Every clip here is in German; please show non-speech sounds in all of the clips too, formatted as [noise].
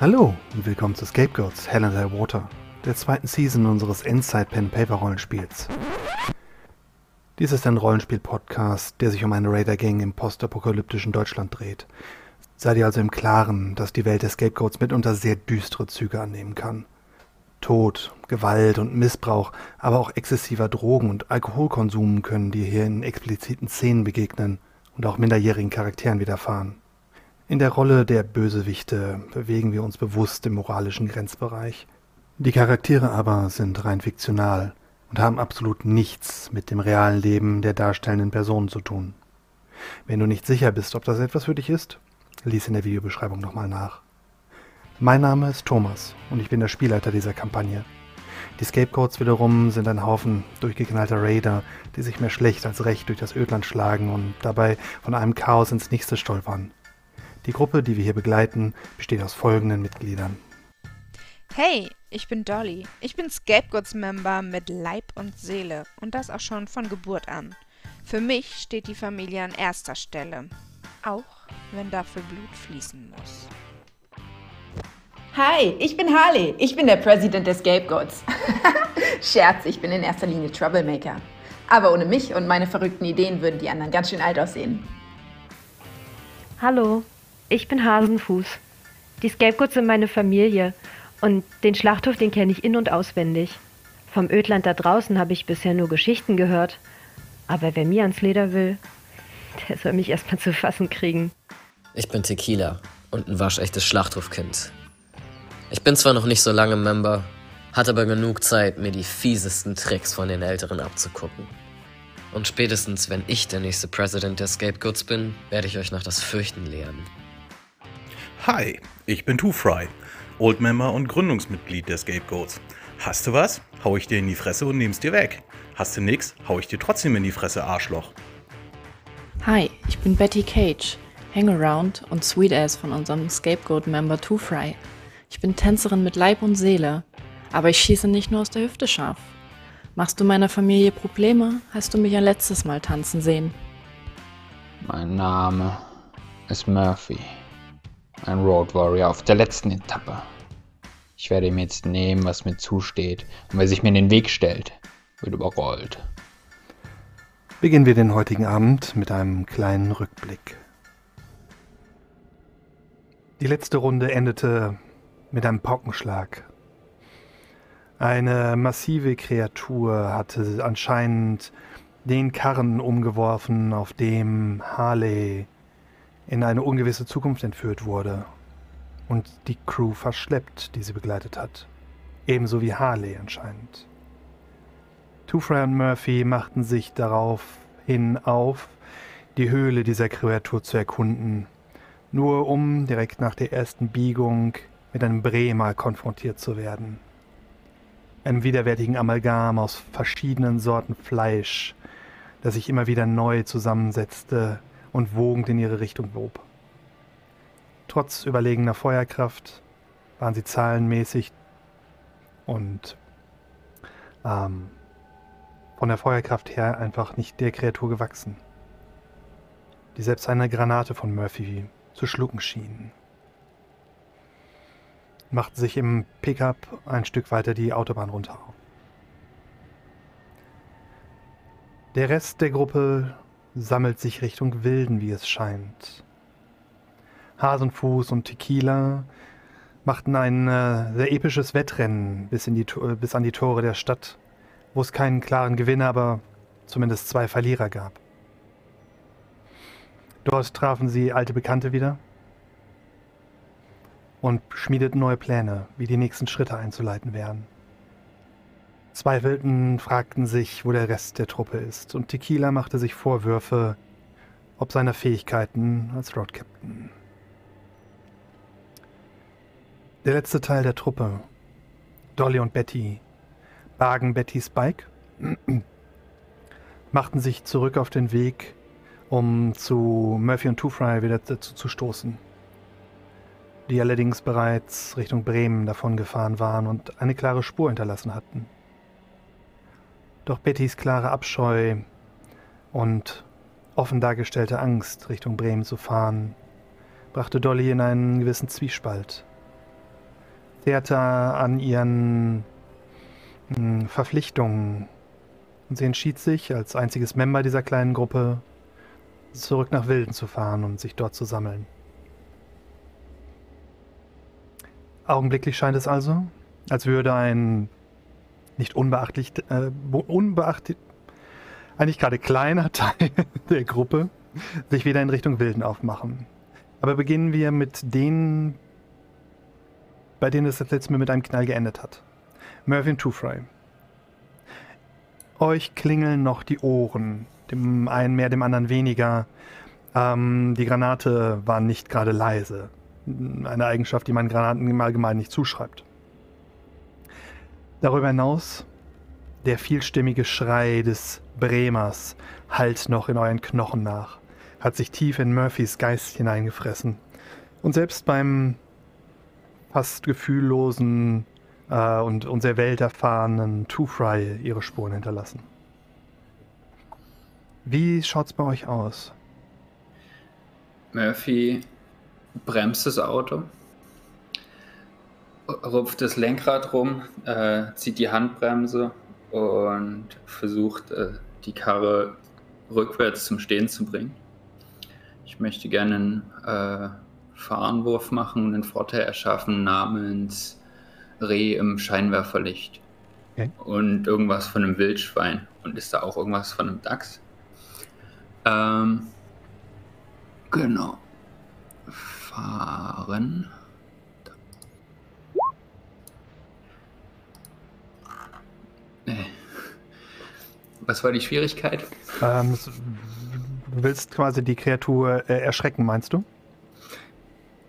Hallo und willkommen zu Scapegoats Hell and High Water, der zweiten Season unseres Inside Pen Paper Rollenspiels. Dies ist ein Rollenspiel-Podcast, der sich um eine Raider-Gang im postapokalyptischen Deutschland dreht. Seid ihr also im Klaren, dass die Welt der Scapegoats mitunter sehr düstere Züge annehmen kann. Tod, Gewalt und Missbrauch, aber auch exzessiver Drogen- und Alkoholkonsum können dir hier in expliziten Szenen begegnen und auch minderjährigen Charakteren widerfahren. In der Rolle der Bösewichte bewegen wir uns bewusst im moralischen Grenzbereich. Die Charaktere aber sind rein fiktional und haben absolut nichts mit dem realen Leben der darstellenden Personen zu tun. Wenn du nicht sicher bist, ob das etwas für dich ist, lies in der Videobeschreibung nochmal nach. Mein Name ist Thomas und ich bin der Spielleiter dieser Kampagne. Die Scapegoats wiederum sind ein Haufen durchgeknallter Raider, die sich mehr schlecht als recht durch das Ödland schlagen und dabei von einem Chaos ins nächste stolpern. Die Gruppe, die wir hier begleiten, besteht aus folgenden Mitgliedern. Hey, ich bin Dolly. Ich bin Scapegoats-Member mit Leib und Seele und das auch schon von Geburt an. Für mich steht die Familie an erster Stelle, auch wenn dafür Blut fließen muss. Hi, ich bin Harley. Ich bin der President der Scapegoats. [laughs] Scherz, ich bin in erster Linie Troublemaker. Aber ohne mich und meine verrückten Ideen würden die anderen ganz schön alt aussehen. Hallo, ich bin Hasenfuß. Die Scapegoats sind meine Familie und den Schlachthof, den kenne ich in- und auswendig. Vom Ödland da draußen habe ich bisher nur Geschichten gehört. Aber wer mir ans Leder will, der soll mich erstmal zu fassen kriegen. Ich bin Tequila und ein waschechtes Schlachthofkind. Ich bin zwar noch nicht so lange Member, hatte aber genug Zeit, mir die fiesesten Tricks von den Älteren abzugucken. Und spätestens, wenn ich der nächste President der Scapegoats bin, werde ich euch noch das Fürchten lehren. Hi, ich bin Two Fry, Old Member und Gründungsmitglied der Scapegoats. Hast du was? Hau ich dir in die Fresse und nehm's dir weg. Hast du nix? Hau ich dir trotzdem in die Fresse, Arschloch. Hi, ich bin Betty Cage, Hangaround und Sweet Ass von unserem Scapegoat-Member Two Fry. Ich bin Tänzerin mit Leib und Seele, aber ich schieße nicht nur aus der Hüfte scharf. Machst du meiner Familie Probleme, hast du mich ein letztes Mal tanzen sehen. Mein Name ist Murphy. Ein Road Warrior auf der letzten Etappe. Ich werde ihm jetzt nehmen, was mir zusteht. Und wer sich mir in den Weg stellt, wird überrollt. Beginnen wir den heutigen Abend mit einem kleinen Rückblick. Die letzte Runde endete mit einem Paukenschlag. Eine massive Kreatur hatte anscheinend den Karren umgeworfen, auf dem Harley in eine ungewisse Zukunft entführt wurde und die Crew verschleppt, die sie begleitet hat. Ebenso wie Harley anscheinend. Tufra und Murphy machten sich daraufhin auf, die Höhle dieser Kreatur zu erkunden, nur um direkt nach der ersten Biegung mit einem Bremer konfrontiert zu werden. Einem widerwärtigen Amalgam aus verschiedenen Sorten Fleisch, das sich immer wieder neu zusammensetzte und wogend in ihre Richtung wob. Trotz überlegener Feuerkraft waren sie zahlenmäßig und ähm, von der Feuerkraft her einfach nicht der Kreatur gewachsen, die selbst eine Granate von Murphy zu schlucken schien. Machten sich im Pickup ein Stück weiter die Autobahn runter. Der Rest der Gruppe sammelt sich Richtung Wilden, wie es scheint. Hasenfuß und Tequila machten ein äh, sehr episches Wettrennen bis, in die, bis an die Tore der Stadt, wo es keinen klaren Gewinner, aber zumindest zwei Verlierer gab. Dort trafen sie alte Bekannte wieder und schmiedeten neue Pläne, wie die nächsten Schritte einzuleiten wären. Zweifelten fragten sich, wo der Rest der Truppe ist, und Tequila machte sich Vorwürfe ob seiner Fähigkeiten als Road Captain. Der letzte Teil der Truppe, Dolly und Betty, bargen Bettys Bike, [clears throat] machten sich zurück auf den Weg, um zu Murphy und Two Fry wieder dazu zu stoßen, die allerdings bereits Richtung Bremen davongefahren waren und eine klare Spur hinterlassen hatten. Doch Bettys klare Abscheu und offen dargestellte Angst, Richtung Bremen zu fahren, brachte Dolly in einen gewissen Zwiespalt. zehrte an ihren hm, Verpflichtungen. Und sie entschied sich, als einziges Member dieser kleinen Gruppe zurück nach Wilden zu fahren und sich dort zu sammeln. Augenblicklich scheint es also, als würde ein nicht unbeachtlich, äh, unbeachtet, eigentlich gerade kleiner [laughs] Teil der Gruppe sich wieder in Richtung Wilden aufmachen. Aber beginnen wir mit denen, bei denen es das letzte Mal mit einem Knall geendet hat. Mervyn Twofry. Euch klingeln noch die Ohren, dem einen mehr, dem anderen weniger. Ähm, die Granate war nicht gerade leise. Eine Eigenschaft, die man Granaten im Allgemeinen nicht zuschreibt. Darüber hinaus der vielstimmige Schrei des Bremers hallt noch in euren Knochen nach, hat sich tief in Murphys Geist hineingefressen. Und selbst beim fast gefühllosen äh, und, und sehr welterfahrenen Two-Fry ihre Spuren hinterlassen. Wie schaut's bei euch aus? Murphy bremst das Auto, rupft das Lenkrad rum, äh, zieht die Handbremse und versucht, äh, die Karre rückwärts zum Stehen zu bringen. Ich möchte gerne einen äh, Fahrenwurf machen und einen Vorteil erschaffen namens Reh im Scheinwerferlicht. Okay. Und irgendwas von einem Wildschwein. Und ist da auch irgendwas von einem Dachs? Ähm, genau. Fahren. Was war die Schwierigkeit? Ähm, du willst quasi die Kreatur äh, erschrecken, meinst du?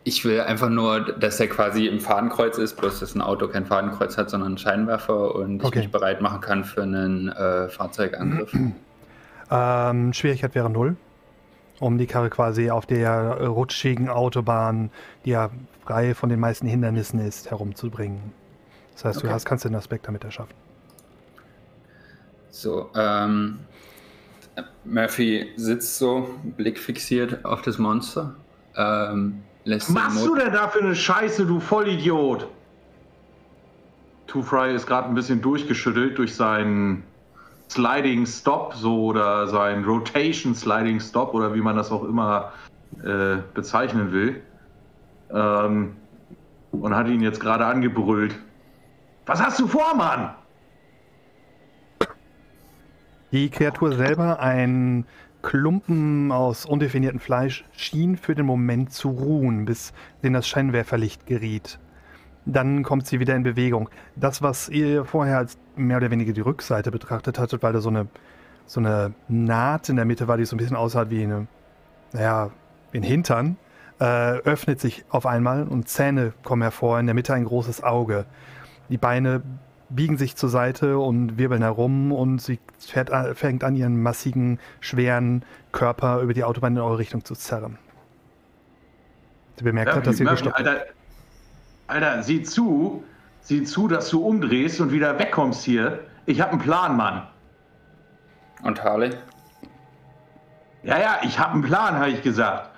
Ich will einfach nur, dass er quasi im Fadenkreuz ist, bloß dass ein Auto kein Fadenkreuz hat, sondern einen Scheinwerfer und okay. ich mich bereit machen kann für einen äh, Fahrzeugangriff. [clears throat] Ähm, Schwierigkeit wäre null, um die Karre quasi auf der rutschigen Autobahn, die ja frei von den meisten Hindernissen ist, herumzubringen. Das heißt, okay. du hast, kannst den Aspekt damit erschaffen. So, ähm, Murphy sitzt so, Blick fixiert auf das Monster. Ähm, lässt Was machst du denn da für eine Scheiße, du Vollidiot? Two Fry ist gerade ein bisschen durchgeschüttelt durch seinen Sliding Stop, so oder sein Rotation Sliding Stop oder wie man das auch immer äh, bezeichnen will. Ähm, und hat ihn jetzt gerade angebrüllt. Was hast du vor, Mann? Die Kreatur selber, ein Klumpen aus undefiniertem Fleisch, schien für den Moment zu ruhen, bis in das Scheinwerferlicht geriet. Dann kommt sie wieder in Bewegung. Das, was ihr vorher als mehr oder weniger die Rückseite betrachtet hattet, weil da so eine, so eine Naht in der Mitte war, die so ein bisschen aussah wie eine, naja, ein Hintern, äh, öffnet sich auf einmal und Zähne kommen hervor, in der Mitte ein großes Auge. Die Beine biegen sich zur Seite und wirbeln herum und sie fährt, fängt an, ihren massigen, schweren Körper über die Autobahn in eure Richtung zu zerren. Sie bemerkt ja, hat, dass sie Alter, Alter, sieh zu, sieh zu, dass du umdrehst und wieder wegkommst hier. Ich habe einen Plan, Mann. Und Harley? Ja, ja, ich habe einen Plan, habe ich gesagt.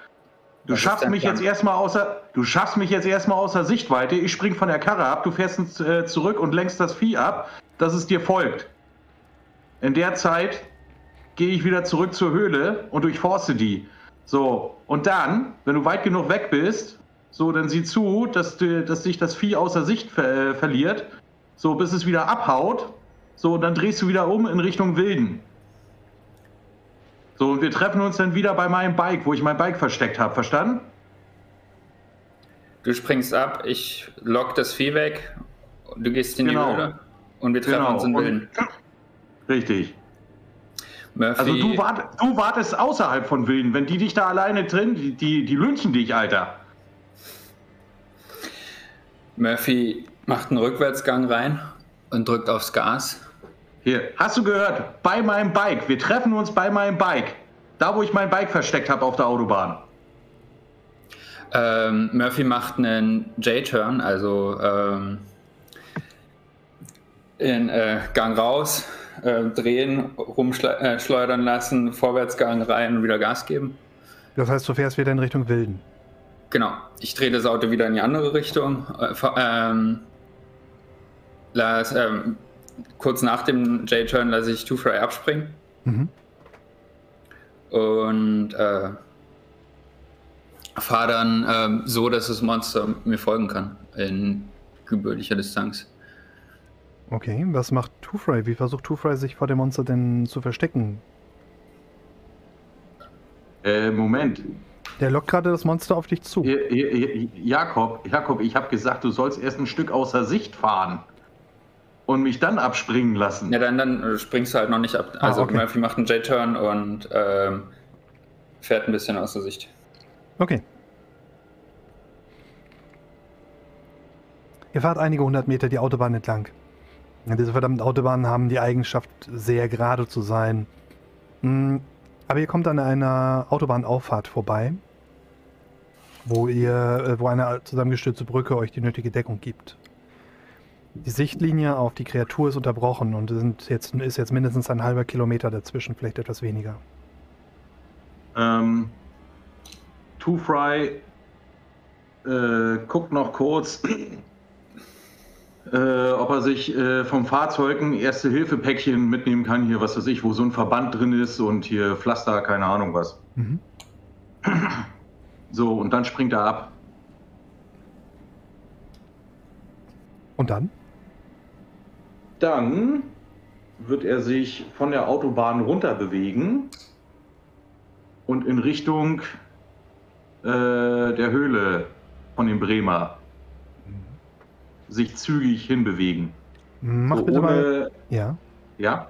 Du schaffst mich Plan? jetzt erstmal außer, du schaffst mich jetzt erstmal außer Sichtweite. Ich spring von der Karre ab, du fährst äh, zurück und lenkst das Vieh ab, dass es dir folgt. In der Zeit gehe ich wieder zurück zur Höhle und durchforste die. So, und dann, wenn du weit genug weg bist, so, dann sieh zu, dass, du, dass sich das Vieh außer Sicht ver äh, verliert. So, bis es wieder abhaut. So, und dann drehst du wieder um in Richtung Wilden. So, und wir treffen uns dann wieder bei meinem Bike, wo ich mein Bike versteckt habe. Verstanden? Du springst ab, ich lock das Vieh weg, du gehst in genau. die Höhle und wir treffen genau. uns in Willen. Richtig. Murphy. Also du, wart, du, wartest außerhalb von Willen. Wenn die dich da alleine drin, die, die, die lynchen dich, Alter. Murphy macht einen Rückwärtsgang rein und drückt aufs Gas. Hier, hast du gehört? Bei meinem Bike. Wir treffen uns bei meinem Bike. Da, wo ich mein Bike versteckt habe auf der Autobahn. Ähm, Murphy macht einen J-Turn, also ähm, in äh, Gang raus, äh, drehen, rumschleudern äh, lassen, Vorwärtsgang rein und wieder Gas geben. Das heißt, du fährst wieder in Richtung Wilden. Genau. Ich drehe das Auto wieder in die andere Richtung, äh, ähm, lass, ähm, kurz nach dem J-Turn lasse ich Two-Fry abspringen. Mhm. Und äh, fahre dann ähm, so, dass das Monster mir folgen kann in gebührlicher Distanz. Okay, was macht Two-Fry? Wie versucht Two-Fry sich vor dem Monster denn zu verstecken? Äh, Moment. Der lockt gerade das Monster auf dich zu. Jakob, Jakob, ich habe gesagt, du sollst erst ein Stück außer Sicht fahren und mich dann abspringen lassen. Ja, dann, dann äh, springst du halt noch nicht ab. Ah, Also okay. Murphy macht einen J-Turn und ähm, fährt ein bisschen außer Sicht. Okay. Ihr fahrt einige hundert Meter die Autobahn entlang. Diese verdammten Autobahnen haben die Eigenschaft, sehr gerade zu sein. Mm, Aber ihr kommt an einer Autobahnauffahrt vorbei, wo ihr, äh, wo eine zusammengestürzte Brücke euch die nötige Deckung gibt. Die Sichtlinie auf die Kreatur ist unterbrochen und sind jetzt, ist jetzt mindestens ein halber Kilometer dazwischen, vielleicht etwas weniger. Ähm, Two Fry äh, guckt noch kurz, [clears throat] äh, ob er sich äh, vom Fahrzeug ein Erste-Hilfe-Päckchen mitnehmen kann, hier, was weiß ich, wo so ein Verband drin ist und hier Pflaster, keine Ahnung was. Mhm. [clears throat] So, und dann springt er ab. Und dann? Dann wird er sich von der Autobahn runter bewegen und in Richtung äh, der Höhle von dem Bremer sich zügig hinbewegen. Mach So, bitte mal. ohne, Ja. ja,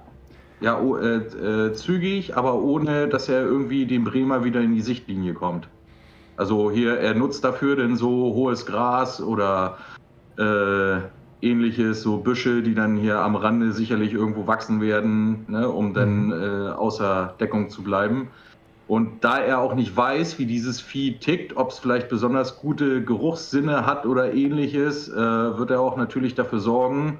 ja oh, äh, äh, zügig, aber ohne, dass er irgendwie dem Bremer wieder in die Sichtlinie kommt. Also hier, er nutzt dafür denn so hohes Gras oder äh, ähnliches, so Büsche, die dann hier am Rande sicherlich irgendwo wachsen werden, ne, um dann äh, außer Deckung zu bleiben. Und da er auch nicht weiß, wie dieses Vieh tickt, ob es vielleicht besonders gute Geruchssinne hat oder ähnliches, äh, wird er auch natürlich dafür sorgen,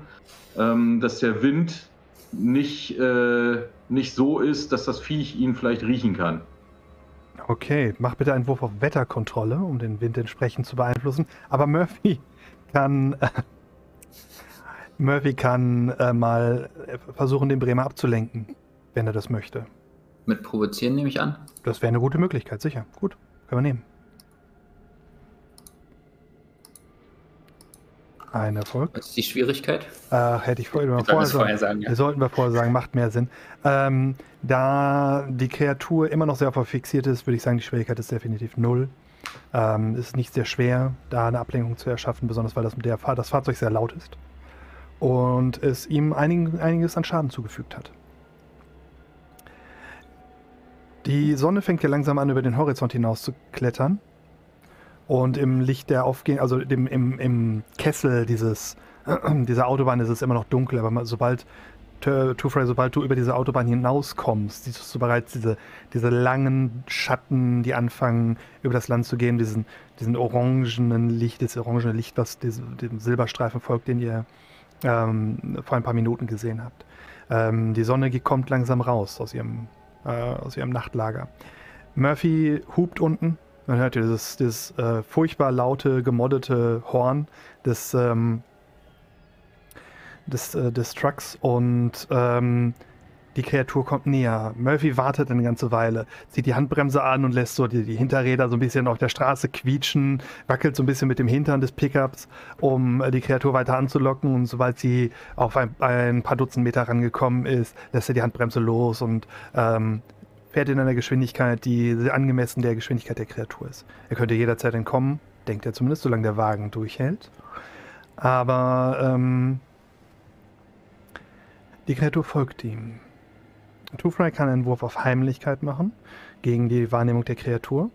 ähm, dass der Wind nicht, äh, nicht so ist, dass das Viech ihn vielleicht riechen kann. Okay, mach bitte einen Wurf auf Wetterkontrolle, um den Wind entsprechend zu beeinflussen. Aber Murphy kann. Äh, Murphy kann äh, mal äh, versuchen, den Bremer abzulenken, wenn er das möchte. Mit Provozieren nehme ich an. Das wäre eine gute Möglichkeit, sicher. Gut, können wir nehmen. Ein Erfolg. Was ist die Schwierigkeit? Ach, hätte ich vorher, mal sollten vorher es vorher sagen, ja. Sollten wir vorher sagen, macht mehr Sinn. Ähm, da die Kreatur immer noch sehr fixiert ist, würde ich sagen, die Schwierigkeit ist definitiv null. Ähm, ist nicht sehr schwer, da eine Ablenkung zu erschaffen, besonders weil das, der, Fahr- das Fahrzeug sehr laut ist. Und es ihm einig, einiges an Schaden zugefügt hat. Die Sonne fängt ja langsam an, über den Horizont hinaus zu klettern. Und im Licht der Aufgehen, also dem, im, im Kessel dieses, [clears throat] dieser Autobahn ist es immer noch dunkel, aber sobald, T- Two-Fry, sobald du über diese Autobahn hinauskommst, siehst du bereits diese, diese langen Schatten, die anfangen, über das Land zu gehen, diesen, diesen orangenen Licht, das orangene Licht, was diesem, dem Silberstreifen folgt, den ihr ähm, vor ein paar Minuten gesehen habt. Ähm, die Sonne kommt langsam raus aus ihrem, äh, aus ihrem Nachtlager. Murphy hupt unten. Man hört ihr dieses, dieses äh, furchtbar laute, gemoddete Horn des, ähm, des, äh, des Trucks und ähm, die Kreatur kommt näher. Murphy wartet eine ganze Weile, zieht die Handbremse an und lässt so die, die Hinterräder so ein bisschen auf der Straße quietschen, wackelt so ein bisschen mit dem Hintern des Pickups, um äh, die Kreatur weiter anzulocken. Und sobald sie auf ein, ein paar Dutzend Meter rangekommen ist, lässt er die Handbremse los und ähm, fährt in einer Geschwindigkeit, die angemessen der Geschwindigkeit der Kreatur ist. Er könnte jederzeit entkommen, denkt er zumindest, solange der Wagen durchhält. Aber ähm, die Kreatur folgt ihm. Two-Fry kann einen Wurf auf Heimlichkeit machen gegen die Wahrnehmung der Kreatur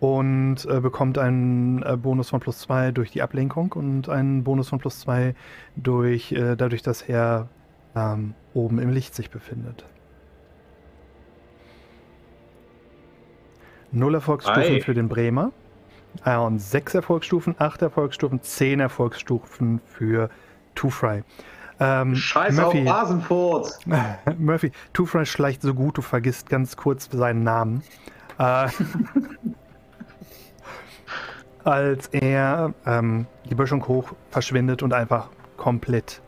und äh, bekommt einen äh, Bonus von plus 2 durch die Ablenkung und einen Bonus von plus 2 durch, äh, dadurch, dass er ähm, oben im Licht sich befindet. Null Erfolgsstufen Ei. für den Bremer. Äh, und sechs Erfolgsstufen, acht Erfolgsstufen, zehn Erfolgsstufen für Two-Fry. Ähm, Scheiß Murphy, auf Rasenfurz! [laughs] Murphy, Two-Fry schleicht so gut, du vergisst ganz kurz seinen Namen. Äh, [laughs] als er ähm, die Böschung hoch verschwindet und einfach komplett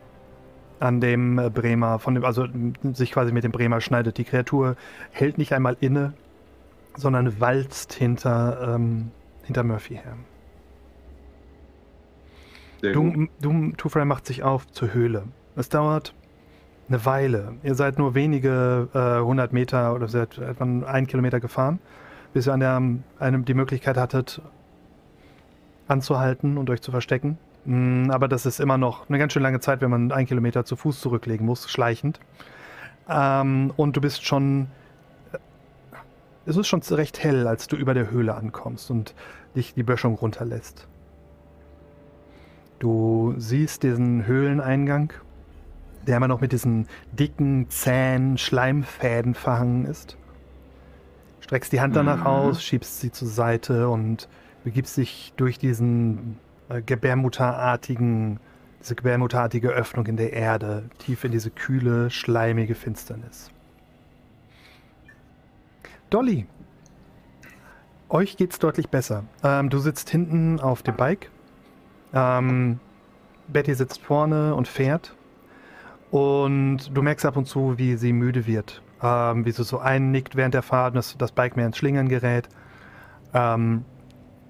an dem äh, Bremer, von dem, also sich quasi mit dem Bremer schneidet. Die Kreatur hält nicht einmal inne, sondern walzt hinter, ähm, hinter Murphy her. Du, du, Tufray macht sich auf zur Höhle. Es dauert eine Weile. Ihr seid nur wenige äh, hundert Meter oder seid etwa einen Kilometer gefahren, bis ihr an der, einem die Möglichkeit hattet, anzuhalten und euch zu verstecken. Mm, aber das ist immer noch eine ganz schön lange Zeit, wenn man einen Kilometer zu Fuß zurücklegen muss, schleichend. Ähm, und du bist schon. Äh, es ist schon recht hell, als du über der Höhle ankommst und dich die Böschung runterlässt. Du siehst diesen Höhleneingang, der immer noch mit diesen dicken, zähen Schleimfäden verhangen ist. Streckst die Hand danach mhm. aus, schiebst sie zur Seite und begibst dich durch diesen äh, gebärmutterartigen, diese gebärmutterartige Öffnung in der Erde, tief in diese kühle, schleimige Finsternis. Dolly, euch geht's deutlich besser. Ähm, du sitzt hinten auf dem Bike. Ähm, Betty sitzt vorne und fährt. Und du merkst ab und zu, wie sie müde wird. Ähm, wie sie so einnickt während der Fahrt, dass das Bike mehr ins Schlingern gerät. Ähm,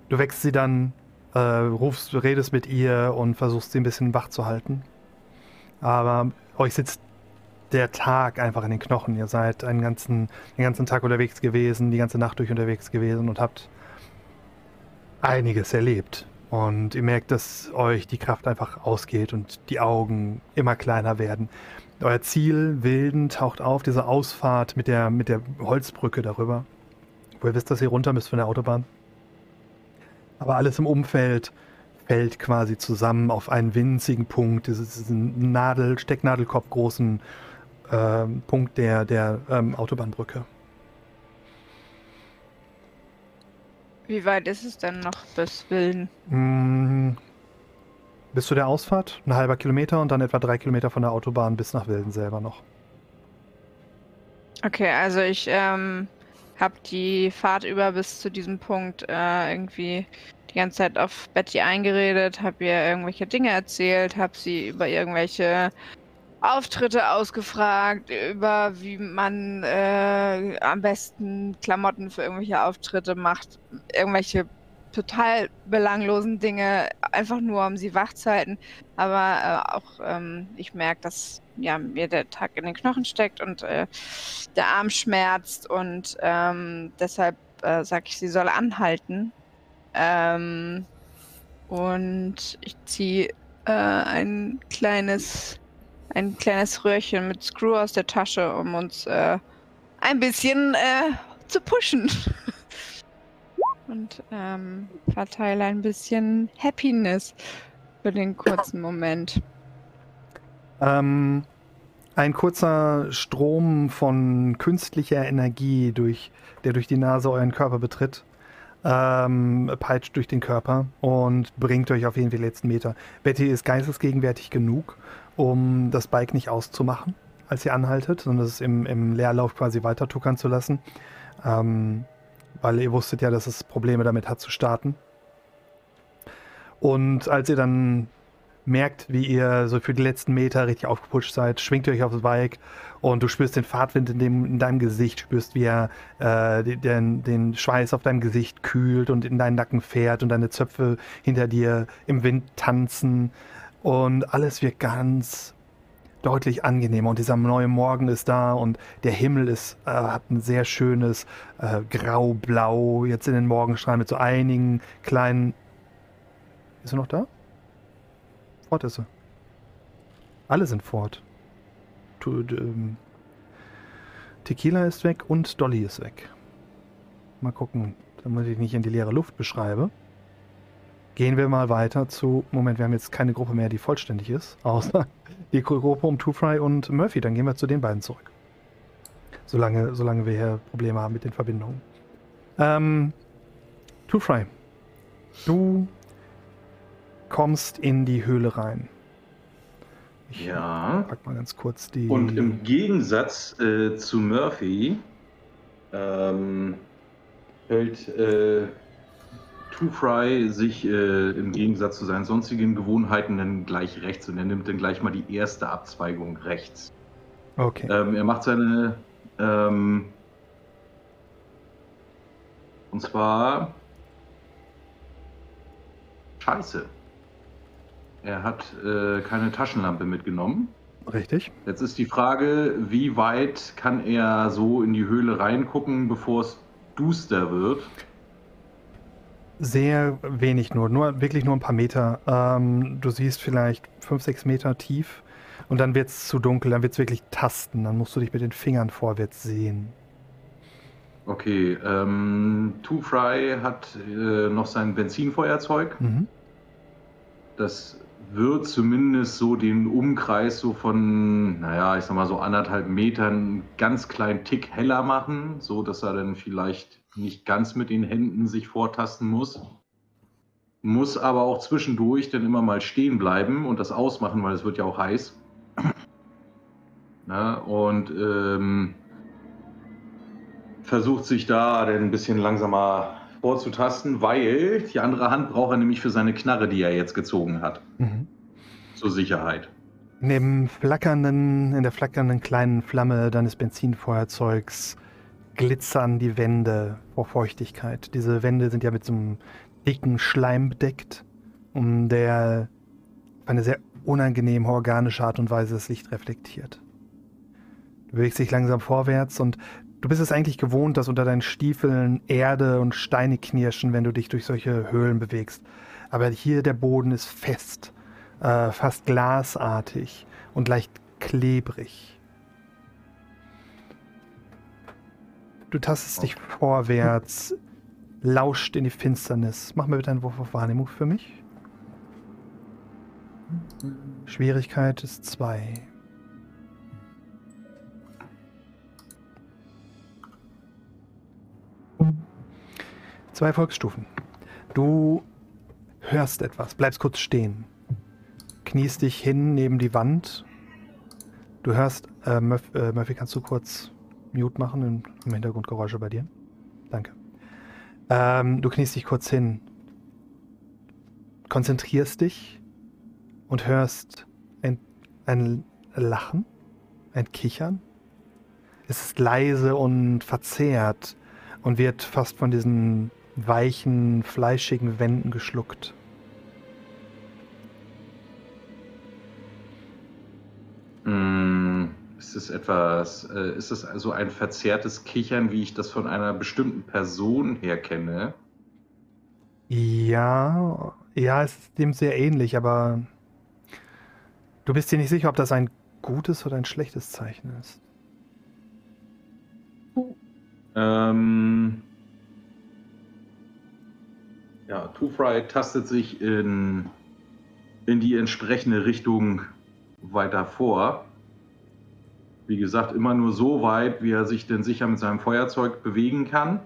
du wächst sie dann äh, rufst, redest mit ihr und versuchst sie ein bisschen wach zu halten. Aber euch sitzt der Tag einfach in den Knochen. Ihr seid einen ganzen, den ganzen Tag unterwegs gewesen, die ganze Nacht durch unterwegs gewesen und habt einiges erlebt. Und ihr merkt, dass euch die Kraft einfach ausgeht und die Augen immer kleiner werden. Euer Ziel, Wilden, taucht auf, diese Ausfahrt mit der, mit der Holzbrücke darüber. Wo ihr wisst, dass ihr runter müsst von der Autobahn. Aber alles im Umfeld fällt quasi zusammen auf einen winzigen Punkt, diesen Nadel, Stecknadelkopf großen äh, Punkt der, der ähm, Autobahnbrücke. Wie weit ist es denn noch bis Wilden? Mm, bis zu der Ausfahrt, ein halber Kilometer und dann etwa drei Kilometer von der Autobahn bis nach Wilden selber noch. Okay, also ich ähm, habe die Fahrt über bis zu diesem Punkt äh, irgendwie die ganze Zeit auf Betty eingeredet, habe ihr irgendwelche Dinge erzählt, habe sie über irgendwelche Auftritte ausgefragt, über wie man äh, am besten Klamotten für irgendwelche Auftritte macht, irgendwelche total belanglosen Dinge, einfach nur um sie wach zu halten. Aber äh, auch ähm, ich merke, dass ja, mir der Tag in den Knochen steckt und äh, der Arm schmerzt und ähm, deshalb äh, sage ich, sie soll anhalten. Ähm, und ich ziehe äh, ein kleines ein kleines Röhrchen mit Screw aus der Tasche, um uns äh, ein bisschen äh, zu pushen. [laughs] Und ähm, verteile ein bisschen Happiness für den kurzen Moment. Ähm, ein kurzer Strom von künstlicher Energie, durch, der durch die Nase euren Körper betritt, ähm, peitscht durch den Körper und bringt euch auf jeden Fall die letzten Meter. Betty ist geistesgegenwärtig genug, um das Bike nicht auszumachen, als ihr anhaltet, sondern es im, im Leerlauf quasi weiter tuckern zu lassen. Ähm, weil ihr wusstet ja, dass es Probleme damit hat zu starten. Und als ihr dann merkt, wie ihr so für die letzten Meter richtig aufgeputscht seid, schwingt ihr euch aufs Bike und du spürst den Fahrtwind in, dem, in deinem Gesicht, spürst, wie er äh, den, den Schweiß auf deinem Gesicht kühlt und in deinen Nacken fährt und deine Zöpfe hinter dir im Wind tanzen und alles wird ganz deutlich angenehmer und dieser neue Morgen ist da und der Himmel ist, äh, hat ein sehr schönes äh, Grau-Blau jetzt in den Morgenstrahlen mit so einigen kleinen... Ist er noch da? Fort ist er. Alle sind fort. Ähm, Tequila ist weg und Dolly ist weg. Mal gucken, damit ich nicht in die leere Luft beschreibe. Gehen wir mal weiter zu. Moment, wir haben jetzt keine Gruppe mehr, die vollständig ist, [laughs] außer die Gruppe um Two Fry und Murphy. Dann gehen wir zu den beiden zurück. Solange, solange wir hier Probleme haben mit den Verbindungen. Ähm, Two Fry, du kommst in die Höhle rein. Ich ja. Pack mal ganz kurz die. Und im Gegensatz äh, zu Murphy ähm, hält äh, Two Fry sich äh, im Gegensatz zu seinen sonstigen Gewohnheiten dann gleich rechts und er nimmt dann gleich mal die erste Abzweigung rechts. Okay. Ähm, er macht seine. Ähm, und zwar. Scheiße. Er hat äh, keine Taschenlampe mitgenommen. Richtig. Jetzt ist die Frage, wie weit kann er so in die Höhle reingucken, bevor es duster wird? Sehr wenig nur, nur wirklich nur ein paar Meter. Ähm, du siehst vielleicht fünf, sechs Meter tief und dann wird es zu dunkel, dann wird es wirklich tasten. Dann musst du dich mit den Fingern vorwärts sehen. Okay, ähm, Two Fry hat äh, noch sein Benzinfeuerzeug. Mhm. Das wird zumindest so den Umkreis so von, naja, ich sag mal so anderthalb Metern einen ganz kleinen Tick heller machen, so dass er dann vielleicht nicht ganz mit den Händen sich vortasten muss. Muss aber auch zwischendurch dann immer mal stehen bleiben und das ausmachen, weil es wird ja auch heiß. Na, und ähm, versucht sich da dann ein bisschen langsamer vorzutasten, weil die andere Hand braucht er nämlich für seine Knarre, die er jetzt gezogen hat. Mhm. Zur Sicherheit. In, dem flackernden, in der flackernden kleinen Flamme deines Benzinfeuerzeugs glitzern die Wände vor Feuchtigkeit. Diese Wände sind ja mit so einem dicken Schleim bedeckt, um der auf eine sehr unangenehme organische Art und Weise das Licht reflektiert. Du bewegst dich langsam vorwärts und Du bist es eigentlich gewohnt, dass unter deinen Stiefeln Erde und Steine knirschen, wenn du dich durch solche Höhlen bewegst. Aber hier der Boden ist fest, äh, fast glasartig und leicht klebrig. Du tastest dich vorwärts, lauscht in die Finsternis. Mach mal bitte einen Wurf auf Wahrnehmung für mich. Schwierigkeit ist zwei. Zwei Volksstufen. Du hörst etwas, bleibst kurz stehen, kniest dich hin neben die Wand. Du hörst, äh, Murphy, äh, Murphy, kannst du kurz Mute machen im, im Hintergrund bei dir? Danke. Ähm, du kniest dich kurz hin, konzentrierst dich und hörst ein, ein Lachen, ein Kichern. Es ist leise und verzerrt und wird fast von diesen weichen, fleischigen Wänden geschluckt. Mm, ist es etwas, äh, ist es also ein verzerrtes Kichern, wie ich das von einer bestimmten Person her kenne? Ja, ja, es ist dem sehr ähnlich, aber du bist dir nicht sicher, ob das ein gutes oder ein schlechtes Zeichen ist. Ähm, ja, Two Fry tastet sich in, in die entsprechende Richtung weiter vor. Wie gesagt, immer nur so weit, wie er sich denn sicher mit seinem Feuerzeug bewegen kann.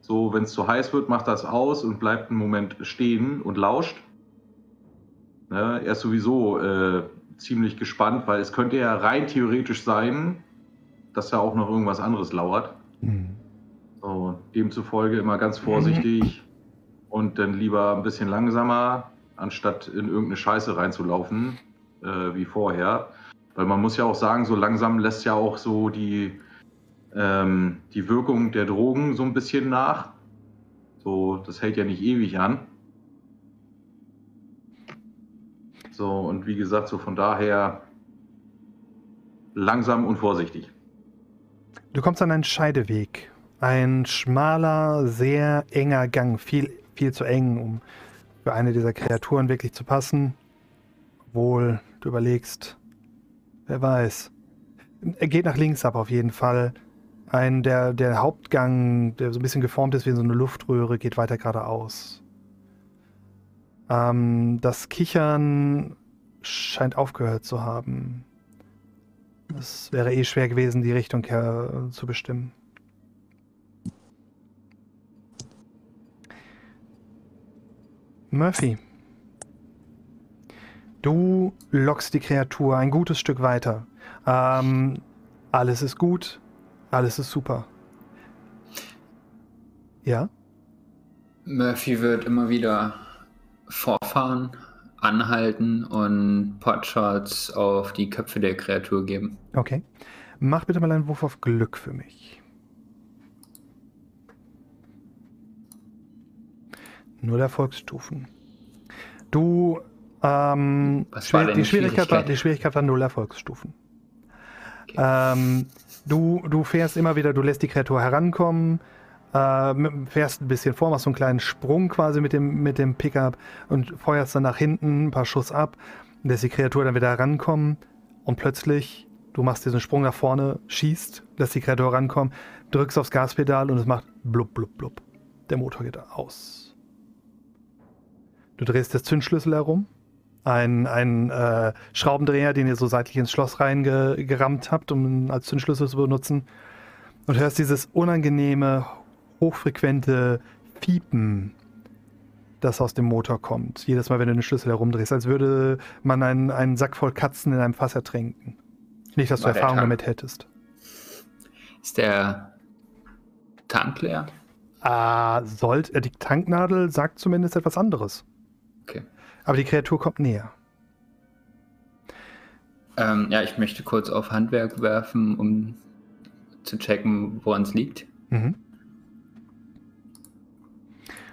So, wenn es zu heiß wird, macht das aus und bleibt einen Moment stehen und lauscht. Ne, er ist sowieso äh, ziemlich gespannt, weil es könnte ja rein theoretisch sein, dass da auch noch irgendwas anderes lauert. Mhm. So, demzufolge immer ganz vorsichtig und dann lieber ein bisschen langsamer, anstatt in irgendeine Scheiße reinzulaufen, äh, wie vorher. Weil man muss ja auch sagen, so langsam lässt ja auch so die, ähm, die Wirkung der Drogen so ein bisschen nach. So, das hält ja nicht ewig an. So, und wie gesagt, so von daher langsam und vorsichtig. Du kommst an einen Scheideweg. Ein schmaler, sehr enger Gang, viel viel zu eng, um für eine dieser Kreaturen wirklich zu passen. Obwohl, du überlegst, wer weiß. Er geht nach links ab auf jeden Fall. Ein, der, der Hauptgang, der so ein bisschen geformt ist wie so eine Luftröhre, geht weiter geradeaus. Ähm, das Kichern scheint aufgehört zu haben. Es wäre eh schwer gewesen, die Richtung zu bestimmen. Murphy, du lockst die Kreatur ein gutes Stück weiter. Ähm, alles ist gut, alles ist super. Ja? Murphy wird immer wieder vorfahren, anhalten und Potshots auf die Köpfe der Kreatur geben. Okay. Mach bitte mal einen Wurf auf Glück für mich. Null Erfolgsstufen. Du, ähm, Was war denn die, Schwierigkeit war, Schwierigkeit? die Schwierigkeit war null Erfolgsstufen. Ähm, du, du fährst immer wieder, du lässt die Kreatur herankommen, äh, fährst ein bisschen vor, machst so einen kleinen Sprung quasi mit dem, mit dem Pickup und feuerst dann nach hinten ein paar Schuss ab, lässt die Kreatur dann wieder herankommen und plötzlich, du machst diesen Sprung nach vorne, schießt, lässt die Kreatur herankommen, drückst aufs Gaspedal und es macht blub, blub, blub. Der Motor geht aus. Du drehst das Zündschlüssel herum, ein, ein äh, Schraubendreher, den ihr so seitlich ins Schloss reingerammt habt, um ihn als Zündschlüssel zu benutzen. Und hörst dieses unangenehme, hochfrequente Piepen, das aus dem Motor kommt. Jedes Mal, wenn du den Schlüssel herumdrehst, als würde man einen, einen Sack voll Katzen in einem Fass ertrinken. Nicht, dass du War der Erfahrung damit hättest. Ist der Tank leer? Ah, sollt, äh, die Tanknadel sagt zumindest etwas anderes. Okay. Aber die Kreatur kommt näher. Ähm, ja, ich möchte kurz auf Handwerk werfen, um zu checken, woran es liegt. Mhm.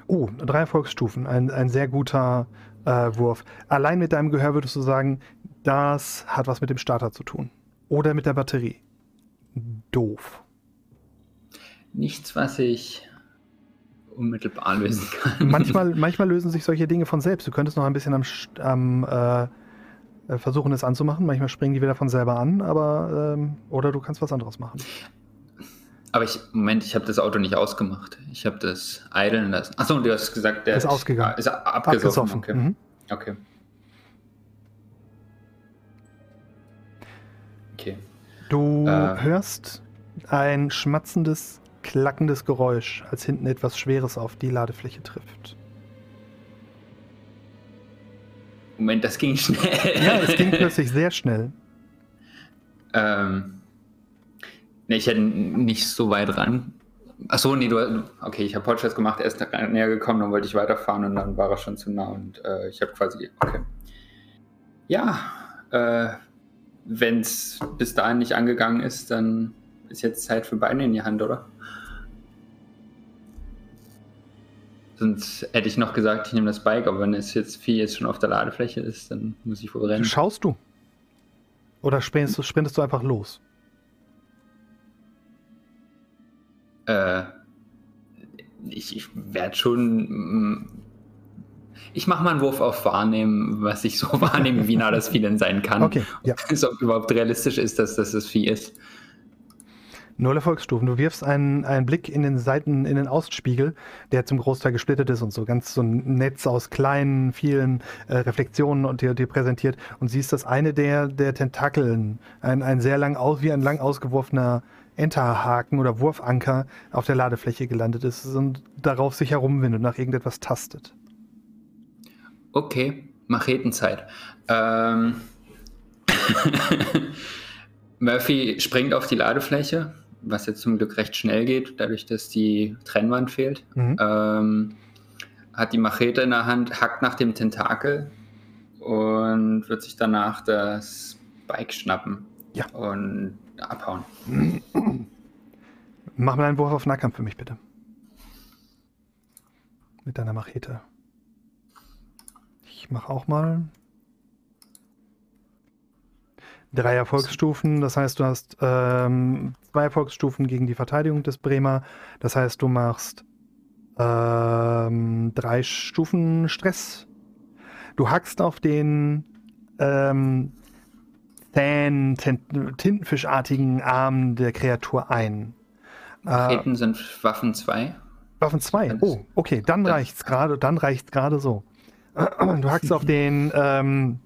Oh, drei Erfolgsstufen. Ein, ein sehr guter äh, Wurf. Allein mit deinem Gehör würdest du sagen, das hat was mit dem Starter zu tun. Oder mit der Batterie. Doof. Nichts, was ich unmittelbar lösen kann. Manchmal, [laughs] manchmal lösen sich solche Dinge von selbst. Du könntest noch ein bisschen am, am äh, äh, versuchen, es anzumachen. Manchmal springen die wieder von selber an, aber ähm, oder du kannst was anderes machen. Aber ich, Moment, ich habe das Auto nicht ausgemacht. Ich habe das idlen lassen. Achso, du hast gesagt, der Ist ausgegangen. Ist abgesoffen. Okay. Mhm. okay. Okay. Du Äh. hörst ein schmatzendes, klackendes Geräusch, als hinten etwas Schweres auf die Ladefläche trifft. Moment, das ging schnell. Ja, es ging plötzlich sehr schnell. Ähm, nee, ich hätte nicht so weit ran. Achso, nee, du. Okay, ich habe Podcast gemacht, er ist näher gekommen, dann wollte ich weiterfahren und dann war er schon zu nah und äh, ich habe quasi. Okay. Ja, äh, wenn es bis dahin nicht angegangen ist, dann ist jetzt Zeit für Beine in die Hand, oder? Sonst hätte ich noch gesagt, ich nehme das Bike, aber wenn es jetzt viel jetzt schon auf der Ladefläche ist, dann muss ich wohl rennen. Schaust du? Oder sprintest du, sprintest du einfach los? Äh, ich, ich werde schon. mm, Ich mache mal einen Wurf auf Wahrnehmen, was ich so [laughs] wahrnehme, wie nah das Vieh denn sein kann. Okay, ja. [laughs] Es ob überhaupt realistisch ist, dass das das Vieh ist. Null Erfolgsstufen. Du wirfst einen, einen Blick in den Seiten, in den Außenspiegel, der zum Großteil gesplittet ist und so ganz so ein Netz aus kleinen, vielen äh, Reflexionen und dir, dir präsentiert und siehst, dass eine der, der Tentakeln, ein, ein sehr lang aus, wie ein lang ausgeworfener Enterhaken oder Wurfanker auf der Ladefläche gelandet ist und darauf sich herumwindet und nach irgendetwas tastet. Okay, Machetenzeit. Ähm [laughs] Murphy springt auf die Ladefläche, was jetzt zum Glück recht schnell geht, dadurch, dass die Trennwand fehlt. Mhm. Ähm, hat die Machete in der Hand, hackt nach dem Tentakel und wird sich danach das Bike schnappen Ja. und abhauen. [clears throat] Mach mal einen Wurf auf Nahkampf für mich, bitte. Mit deiner Machete. Ich mach auch mal. Drei Erfolgsstufen, das heißt, du hast ähm, zwei Erfolgsstufen gegen die Verteidigung des Bremer. Das heißt, du machst ähm, drei Stufen Stress. Du hackst auf den ähm, zähen, tin- tintenfischartigen Arm der Kreatur ein. Äh, Macheten sind Waffen 2. Waffen 2. Oh, okay, dann Dann- reicht's gerade, dann reicht's gerade so. [clears throat] Du hackst auf den, ähm,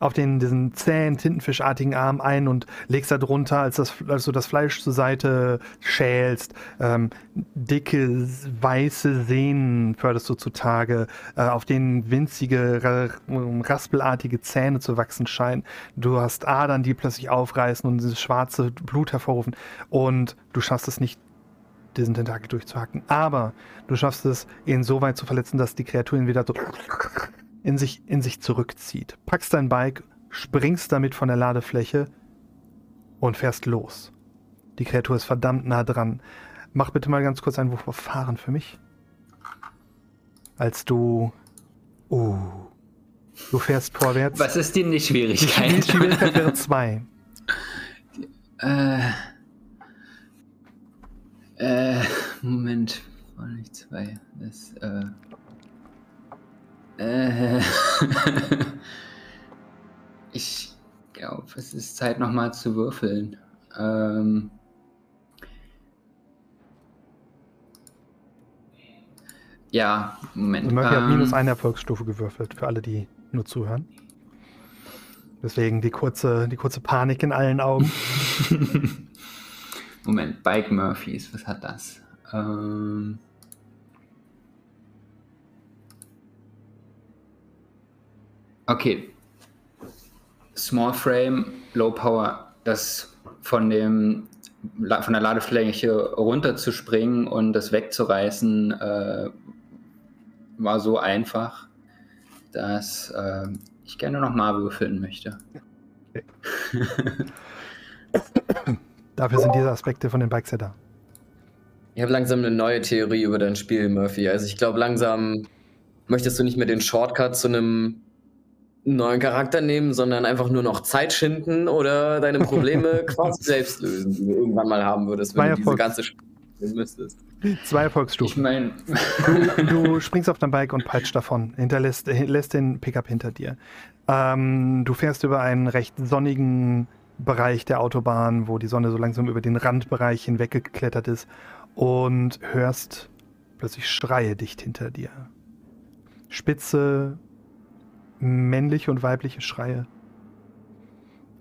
auf den, diesen zähen, tintenfischartigen Arm ein und legst da drunter, als, das, als du das Fleisch zur Seite schälst, ähm, dicke, weiße Sehnen förderst du zutage, äh, auf denen winzige, ra raspelartige Zähne zu wachsen scheinen. Du hast Adern, die plötzlich aufreißen und dieses schwarze Blut hervorrufen und du schaffst es nicht diesen Tentakel durchzuhacken. Aber du schaffst es, ihn so weit zu verletzen, dass die Kreatur ihn wieder so in sich, in sich zurückzieht. Packst dein Bike, springst damit von der Ladefläche und fährst los. Die Kreatur ist verdammt nah dran. Mach bitte mal ganz kurz einen Wurf auf Fahren für mich. Als du. Oh. Du fährst vorwärts. Was ist denn die Schwierigkeit? Die Schwierigkeit wäre zwei. [laughs] Äh. Äh, Moment. War nicht zwei. Das, äh. Äh. [laughs] ich glaube, es ist Zeit nochmal zu würfeln. Ähm. Ja, Moment. Murphy ähm, hat minus eine Erfolgsstufe gewürfelt, für alle, die nur zuhören. Deswegen die kurze, die kurze Panik in allen Augen. [laughs] Moment, Bike Murphys, was hat das? Ähm. Okay. Small Frame, Low Power, das von dem von der Ladefläche runterzuspringen und das wegzureißen, äh, war so einfach, dass äh, ich gerne nochmal würfeln möchte. Okay. [laughs] Dafür sind diese Aspekte von den Bikes ja da. Ich habe langsam eine neue Theorie über dein Spiel, Murphy. Also ich glaube, langsam möchtest du nicht mehr den Shortcut zu einem neuen Charakter nehmen, sondern einfach nur noch Zeit schinden oder deine Probleme [laughs] quasi selbst lösen, die du irgendwann mal haben würdest, wenn Zwei du diese ganze Spiel müsstest. Zwei Ich Erfolgsstufen. meine, Du, du springst auf dein Bike und peitscht davon, hinterlässt äh, lässt den Pickup hinter dir. Ähm, du fährst über einen recht sonnigen Bereich der Autobahn, wo die Sonne so langsam über den Randbereich hinweggeklettert ist und hörst plötzlich Schreie dicht hinter dir. Spitze, männliche und weibliche Schreie.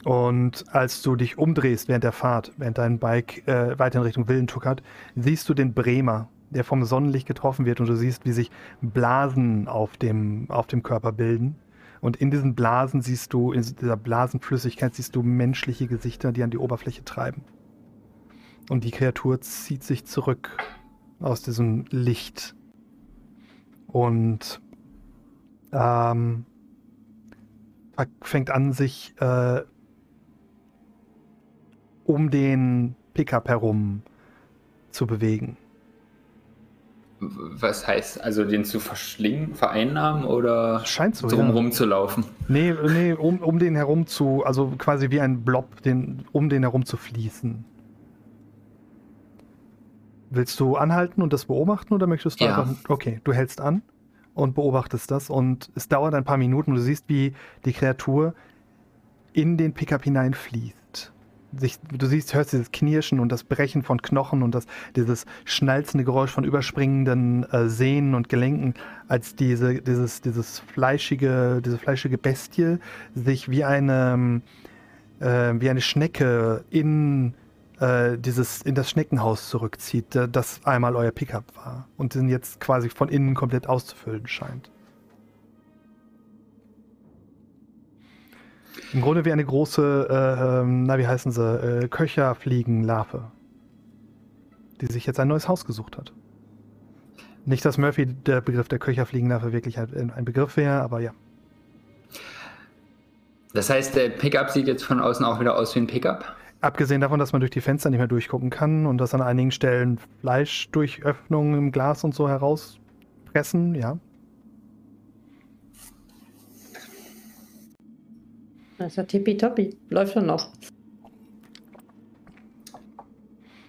Und als du dich umdrehst während der Fahrt, während dein Bike äh, weiter in Richtung Willen tuckert, siehst du den Bremer, der vom Sonnenlicht getroffen wird und du siehst, wie sich Blasen auf dem, auf dem Körper bilden. Und in diesen Blasen siehst du, in dieser Blasenflüssigkeit siehst du menschliche Gesichter, die an die Oberfläche treiben. Und die Kreatur zieht sich zurück aus diesem Licht. Und ähm, fängt an, sich äh, um den Pickup herum zu bewegen. was heißt, also den zu verschlingen, vereinnahmen oder Scheint so, drum ja. rumzulaufen? Nee, nee um, um den herum zu, also quasi wie ein Blob, den, um den herum zu fließen. Willst du anhalten und das beobachten oder möchtest du Ja. einfach. Okay, du hältst an und beobachtest das und es dauert ein paar Minuten und du siehst, wie die Kreatur in den Pickup hineinfließt. Sich, du siehst, hörst dieses Knirschen und das Brechen von Knochen und das, dieses schnalzende Geräusch von überspringenden äh, Sehnen und Gelenken, als diese, dieses, dieses fleischige, diese fleischige Bestie sich wie eine, äh, wie eine Schnecke in äh, dieses, in das Schneckenhaus zurückzieht, das einmal euer Pickup war und den jetzt quasi von innen komplett auszufüllen scheint. Im Grunde wie eine große, äh, ähm, na wie heißen sie, äh, Köcherfliegenlarve, die sich jetzt ein neues Haus gesucht hat. Nicht, dass Murphy der Begriff der Köcherfliegenlarve wirklich ein Begriff wäre, aber ja. Das heißt, der Pickup sieht jetzt von außen auch wieder aus wie ein Pickup? Abgesehen davon, dass man durch die Fenster nicht mehr durchgucken kann und dass an einigen Stellen Fleisch durch Öffnungen im Glas und so herauspressen, ja. Das ist ja tippitoppi. Läuft schon noch.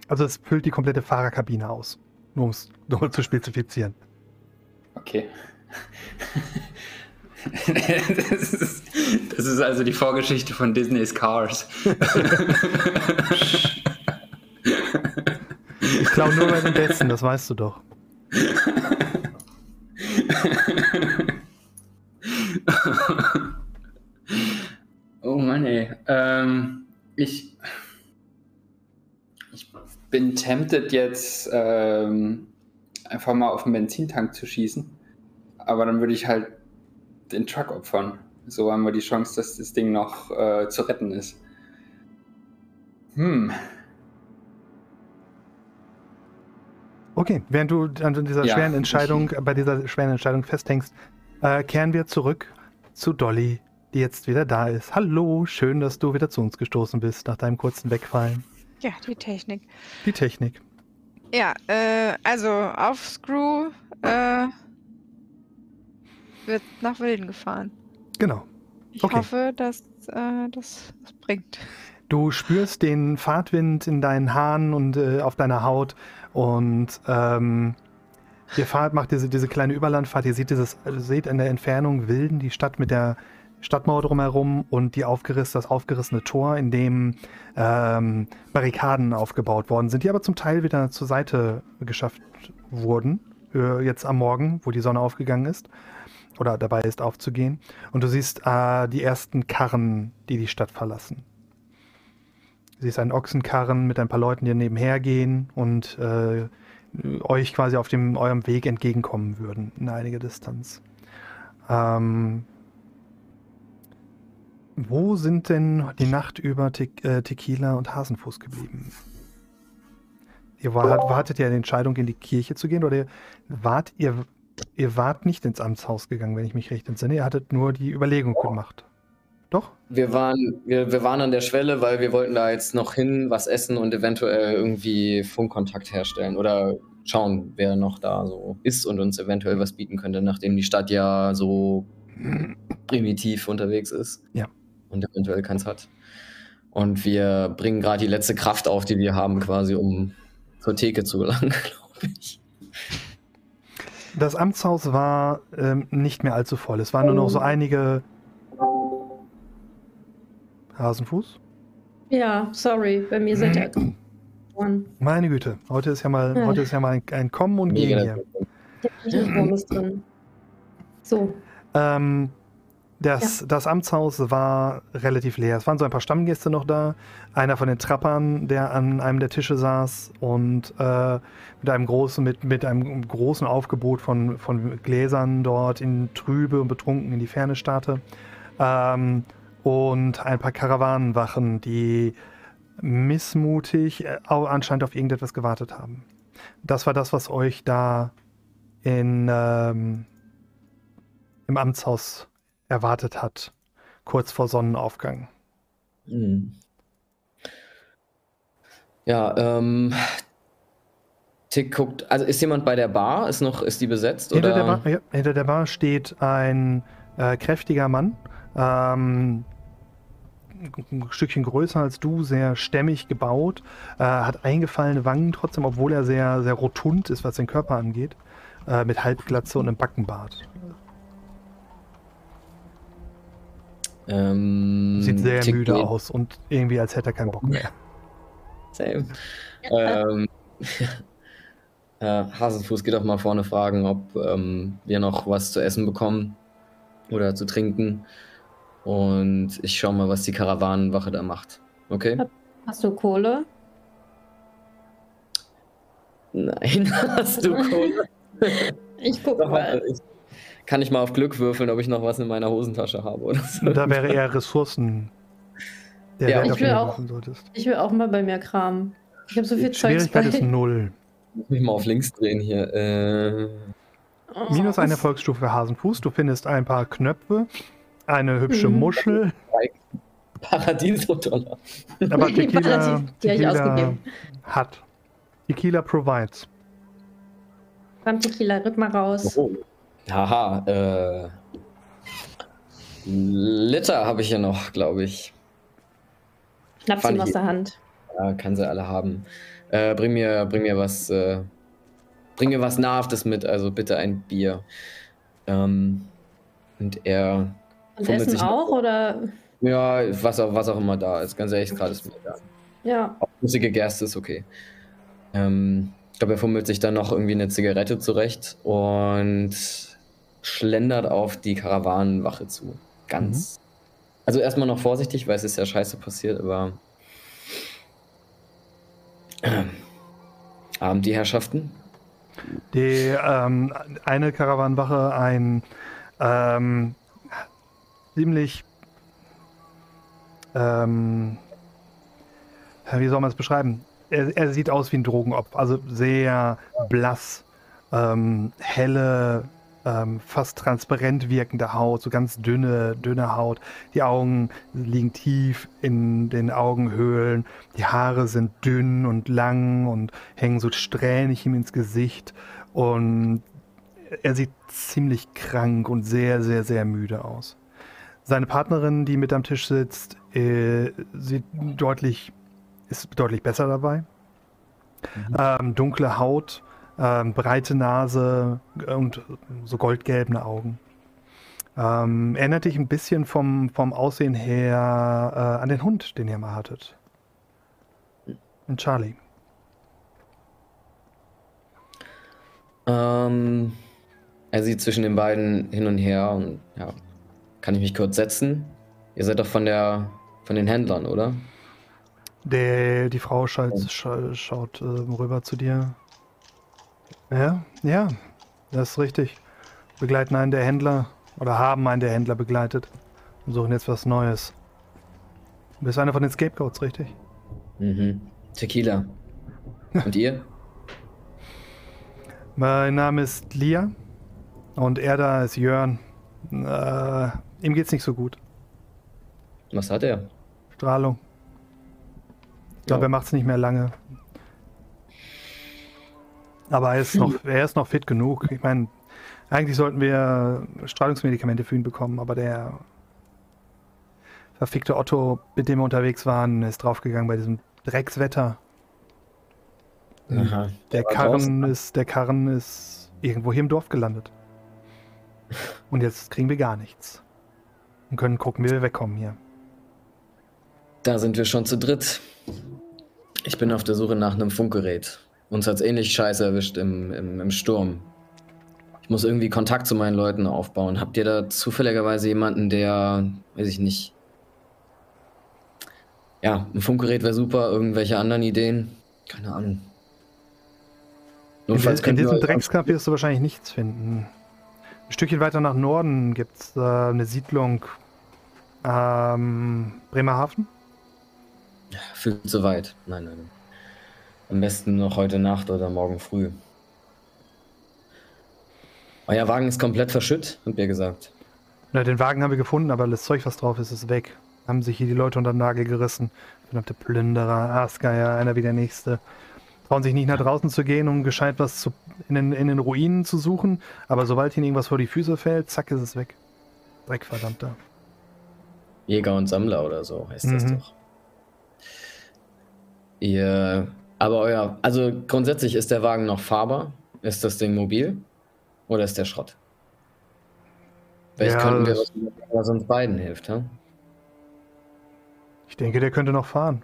Also es füllt die komplette Fahrerkabine aus. Nur um es nur zu spezifizieren. Okay. Das, [laughs] ist, das ist also die Vorgeschichte von Disney's Cars. Ich glaube nur bei den Besten, das weißt du doch. oh Mann, ey. Ähm, ich, ich bin tempted jetzt ähm, einfach mal auf den Benzintank zu schießen. Aber dann würde ich halt den Truck opfern. So haben wir die Chance, dass das Ding noch äh, zu retten ist. Hm. Okay, während du an dieser Ja. schweren Entscheidung, bei dieser schweren Entscheidung festhängst, äh, kehren wir zurück zu Dolly, die jetzt wieder da ist. Hallo, schön, dass du wieder zu uns gestoßen bist nach deinem kurzen Wegfallen. Ja, die Technik. Die Technik. Ja, äh, also auf Screw äh, wird nach Wilden gefahren. Genau. Ich Okay. hoffe, dass äh, das, das bringt. Du spürst den Fahrtwind in deinen Haaren und äh, auf deiner Haut und ähm, ihr fahrt, macht diese, diese kleine Überlandfahrt. Ihr seht, dieses, ihr seht in der Entfernung Wilden, die Stadt mit der Stadtmauer drumherum und die aufgeriss, das aufgerissene Tor, in dem ähm, Barrikaden aufgebaut worden sind, die aber zum Teil wieder zur Seite geschafft wurden, äh, jetzt am Morgen, wo die Sonne aufgegangen ist oder dabei ist aufzugehen. Und du siehst äh, die ersten Karren, die die Stadt verlassen. Du siehst einen Ochsenkarren mit ein paar Leuten, die nebenher gehen und äh, euch quasi auf dem, eurem Weg entgegenkommen würden in einiger Distanz. Ähm, wo sind denn die Nacht über Te äh, Tequila und Hasenfuß geblieben? Ihr war, wartet ja die Entscheidung, in die Kirche zu gehen oder wart, ihr, ihr wart nicht ins Amtshaus gegangen, wenn ich mich recht entsinne. Ihr hattet nur die Überlegung gemacht. Doch? Wir waren, wir, wir waren an der Schwelle, weil wir wollten da jetzt noch hin, was essen und eventuell irgendwie Funkkontakt herstellen oder schauen, wer noch da so ist und uns eventuell was bieten könnte, nachdem die Stadt ja so primitiv unterwegs ist. Ja. Und eventuell keins hat. Und wir bringen gerade die letzte Kraft auf, die wir haben, quasi, um zur Theke zu gelangen, [laughs] glaube ich. Das Amtshaus war ähm, nicht mehr allzu voll. Es waren nur noch so einige Hasenfuß. Ja, sorry, bei mir seid ihr geworden. Meine Güte, heute ist ja mal, Ja. heute ist ja mal ein, ein Kommen und Gehen hier. Ist drin. So, Ähm, das, das Amtshaus war relativ leer. Es waren so ein paar Stammgäste noch da. Einer von den Trappern, der an einem der Tische saß und äh, mit einem großen, mit, mit einem großen Aufgebot von, von Gläsern dort in trübe und betrunken in die Ferne starrte. Ähm, und ein paar Karawanenwachen, die missmutig äh, anscheinend auf irgendetwas gewartet haben. Das war das, was euch da in, ähm, im Amtshaus erwartet hat, kurz vor Sonnenaufgang. Hm. Ja, ähm. Tick guckt. Also ist jemand bei der Bar? Ist noch, ist die besetzt? Hinter oder? der, Bar, ja, hinter der Bar steht ein äh, kräftiger Mann, ähm, ein Stückchen größer als du, sehr stämmig gebaut, äh, hat eingefallene Wangen trotzdem, obwohl er sehr, sehr rotund ist, was den Körper angeht, äh, mit Halbglatze und einem Backenbart. Ähm, Sieht sehr Tick müde aus und irgendwie als hätte er keinen Bock mehr. [laughs] Same. ähm, [laughs] äh, Hasenfuß geht doch mal vorne fragen, ob ähm, wir noch was zu essen bekommen oder zu trinken. Und ich schau mal, was die Karawanenwache da macht. Okay? hast du Kohle? Nein, [laughs] hast du Kohle? Ich guck Doch, mal. ich, kann ich mal auf Glück würfeln, ob ich noch was in meiner Hosentasche habe oder so? Da wäre eher Ressourcen, der Ja. Wert, Ich will du auch- solltest. Ich will auch mal bei mir kramen. Ich habe so viel Zeugs Schwierigkeit bei. ist null. Muss mich mal auf links drehen hier. Äh, Oh. Minus eine Erfolgsstufe für Hasenfuß. Du findest ein paar Knöpfe, eine hübsche Mhm. Muschel, Paradiso-Dollar. aber [laughs] Die Tequila, Paradies- die hab ich Tequila ausgegeben. hat. Tequila provides. Komm, Tequila, rück mal raus. Oh. Haha, äh. Liter habe ich hier noch, glaube ich. Schnapp's Fand ihm aus der Hand. Ja, kann sie alle haben. Äh, bring mir, bring mir was, äh, bring mir was Nahrhaftes mit, also bitte ein Bier. Ähm, und er, Und Essen sich- auch, oder? ja, was auch, was auch immer da ist, ganz ehrlich, gerade ist mir egal. Ja. Auch flüssige Gerste ist okay. Ähm, ich glaube, er fummelt sich dann noch irgendwie eine Zigarette zurecht und schlendert auf die Karawanenwache zu. Ganz. Also erstmal noch vorsichtig, weil es ist ja scheiße passiert, aber. Ähm, Abend die Herrschaften. Die ähm, eine Karawanenwache, ein ähm, ziemlich, ähm, wie soll man es beschreiben? er, er, sieht aus wie ein Drogenopfer, also sehr blass, ähm, helle, ähm, fast transparent wirkende Haut, so ganz dünne, dünne Haut. Die Augen liegen tief in den Augenhöhlen, die Haare sind dünn und lang und hängen so strähnig ihm ins Gesicht und er sieht ziemlich krank und sehr, sehr, sehr müde aus. Seine Partnerin, die mit am Tisch sitzt, äh, sieht deutlich, ist deutlich besser dabei. Mhm. Ähm, dunkle Haut, ähm, breite Nase und so goldgelbene Augen. Ähm, erinnert dich ein bisschen vom, vom Aussehen her äh, an den Hund, den ihr mal hattet. Und Charlie. Ähm, er sieht zwischen den beiden hin und her und ja, kann ich mich kurz setzen? Ihr seid doch von der von den Händlern, oder? Der, die Frau schaut, scha schaut äh, rüber zu dir. Ja, ja, das ist richtig. Begleiten einen der Händler oder haben einen der Händler begleitet und suchen jetzt was Neues. Du bist einer von den Scapegoats, richtig? Mhm. Tequila. [laughs] Und ihr? Mein Name ist Lia. Und er da ist Jörn. Äh, ihm geht's nicht so gut. Was hat er? Strahlung. Ich glaube, ja. er macht's nicht mehr lange. Aber er ist, noch, er ist noch fit genug. Ich meine, eigentlich sollten wir Strahlungsmedikamente für ihn bekommen, aber der verfickte Otto, mit dem wir unterwegs waren, ist draufgegangen bei diesem Dreckswetter. Aha. Der Karren ist, der Karren ist irgendwo hier im Dorf gelandet. Und jetzt kriegen wir gar nichts. Und können gucken, wie wir wegkommen hier. Da sind wir schon zu dritt. Ich bin auf der Suche nach einem Funkgerät. Uns hat's ähnlich scheiße erwischt im, im, im Sturm. Ich muss irgendwie Kontakt zu meinen Leuten aufbauen. Habt ihr da zufälligerweise jemanden, der, weiß ich nicht. Ja, ein Funkgerät wäre super. Irgendwelche anderen Ideen? Keine Ahnung. Notfalls in, in diesem Dreckskampf wirst du wahrscheinlich nichts finden. Ein Stückchen weiter nach Norden gibt es äh, eine Siedlung. Ähm, Bremerhaven? Viel zu weit. Nein, nein. Am besten noch heute Nacht oder morgen früh. Euer Wagen ist komplett verschütt, habt ihr gesagt. Na, den Wagen haben wir gefunden, aber das Zeug, was drauf ist, ist weg. Haben sich hier die Leute unter den Nagel gerissen. Verdammte Plünderer, Aasgeier, einer wie der nächste trauen sich nicht nach draußen zu gehen, um gescheit was zu, in, den, in den Ruinen zu suchen. Aber sobald ihnen irgendwas vor die Füße fällt, zack, ist es weg. Dreck, verdammter. Jäger und Sammler oder so heißt mhm. das doch. Ihr, aber euer, also grundsätzlich ist der Wagen noch fahrbar? Ist das Ding mobil? Oder ist der Schrott? Vielleicht ja, könnten wir was, was uns beiden hilft, ha? Ich denke, der könnte noch fahren.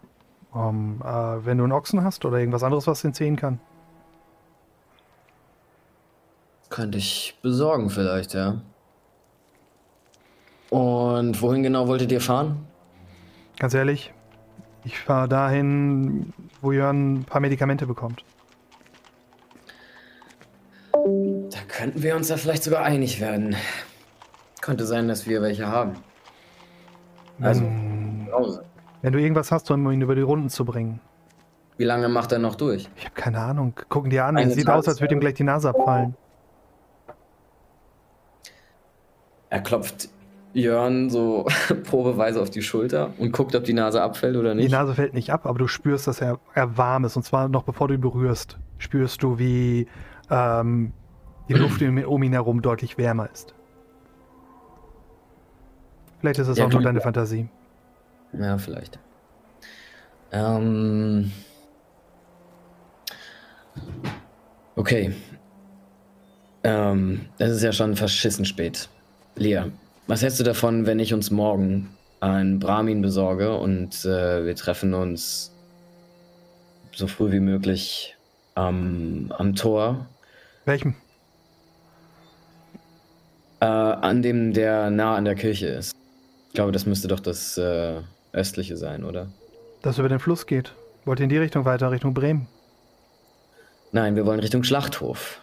Um, äh, wenn du einen Ochsen hast oder irgendwas anderes, was den ziehen kann. Könnte ich besorgen vielleicht, ja. Und wohin genau wolltet ihr fahren? Ganz ehrlich, ich fahre dahin, wo Jörn ein paar Medikamente bekommt. Da könnten wir uns ja vielleicht sogar einig werden. Könnte sein, dass wir welche haben. Also, ähm, wenn du irgendwas hast, um ihn über die Runden zu bringen. Wie lange macht er noch durch? Ich habe keine Ahnung. Gucken dir an. Es sieht aus, als würde ihm gleich die Nase abfallen. Er klopft Jörn so [laughs] probeweise auf die Schulter und guckt, ob die Nase abfällt oder nicht. Die Nase fällt nicht ab, aber du spürst, dass er, er warm ist. Und zwar noch bevor du ihn berührst, spürst du, wie ähm, die Luft [clears throat] um ihn herum deutlich wärmer ist. Vielleicht ist es ja, auch nur deine Fantasie. Ja, vielleicht. Ähm. Okay. Ähm, es ist ja schon verschissen spät. Lea, was hältst du davon, wenn ich uns morgen ein Brahmin besorge und äh, wir treffen uns so früh wie möglich am, am Tor? Welchem? Äh, an dem, der nah an der Kirche ist. Ich glaube, das müsste doch das äh, östliche sein, oder? Das über den Fluss geht. Wollt ihr in die Richtung weiter, Richtung Bremen? Nein, wir wollen Richtung Schlachthof.